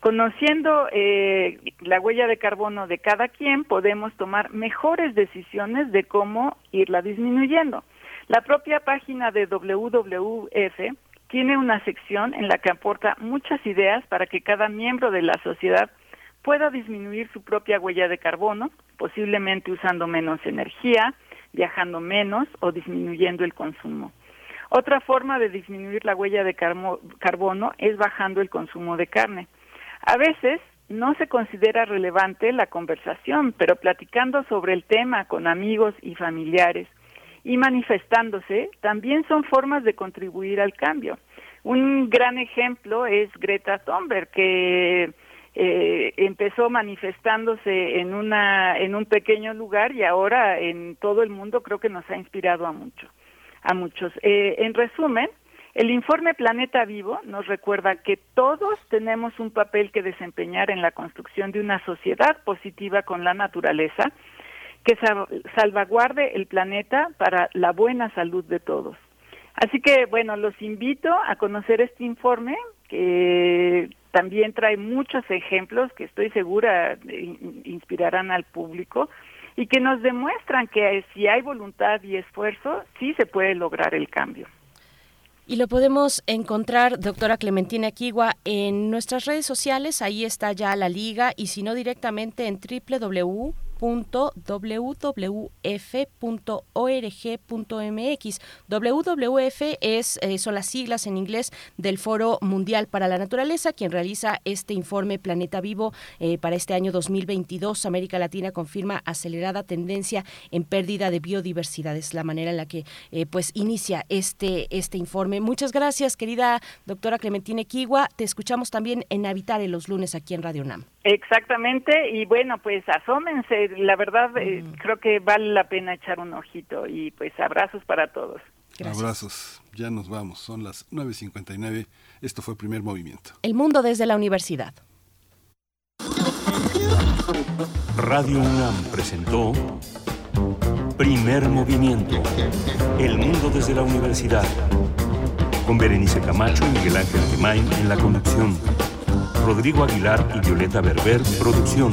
S24: Conociendo eh, la huella de carbono de cada quien, podemos tomar mejores decisiones de cómo irla disminuyendo. La propia página de WWF tiene una sección en la que aporta muchas ideas para que cada miembro de la sociedad pueda disminuir su propia huella de carbono, posiblemente usando menos energía, viajando menos o disminuyendo el consumo. Otra forma de disminuir la huella de carbono es bajando el consumo de carne. A veces no se considera relevante la conversación, pero platicando sobre el tema con amigos y familiares y manifestándose también son formas de contribuir al cambio. Un gran ejemplo es Greta Thunberg, que eh, empezó manifestándose en una en un pequeño lugar y ahora en todo el mundo creo que nos ha inspirado a mucho a muchos eh, en resumen el informe Planeta Vivo nos recuerda que todos tenemos un papel que desempeñar en la construcción de una sociedad positiva con la naturaleza que salvaguarde el planeta para la buena salud de todos. Así que, bueno, los invito a conocer este informe que también trae muchos ejemplos que estoy segura inspirarán al público y que nos demuestran que si hay voluntad y esfuerzo, sí se puede lograr el cambio.
S2: Y lo podemos encontrar, doctora Clementina Kigua, en nuestras redes sociales. Ahí está ya la liga y si no directamente en www www.wwf.org.mx. WWF es, eh, son las siglas en inglés del Foro Mundial para la Naturaleza, quien realiza este informe Planeta Vivo eh, para este año 2022. América Latina confirma acelerada tendencia en pérdida de biodiversidad. Es la manera en la que eh, pues inicia este, este informe. Muchas gracias, querida doctora Clementina Kigua. Te escuchamos también en Habitar en los lunes aquí en Radio UNAM.
S24: Exactamente, y bueno, pues asómense, la verdad eh, mm. creo que vale la pena echar un ojito y pues abrazos para todos.
S1: Abrazos, ya nos vamos, son las 9.59, esto fue el primer movimiento.
S2: El mundo desde la universidad.
S3: Radio UNAM presentó Primer Movimiento, El mundo desde la universidad, con Berenice Camacho y Miguel Ángel Gemain en la conducción. Rodrigo Aguilar y Violeta Berber, producción.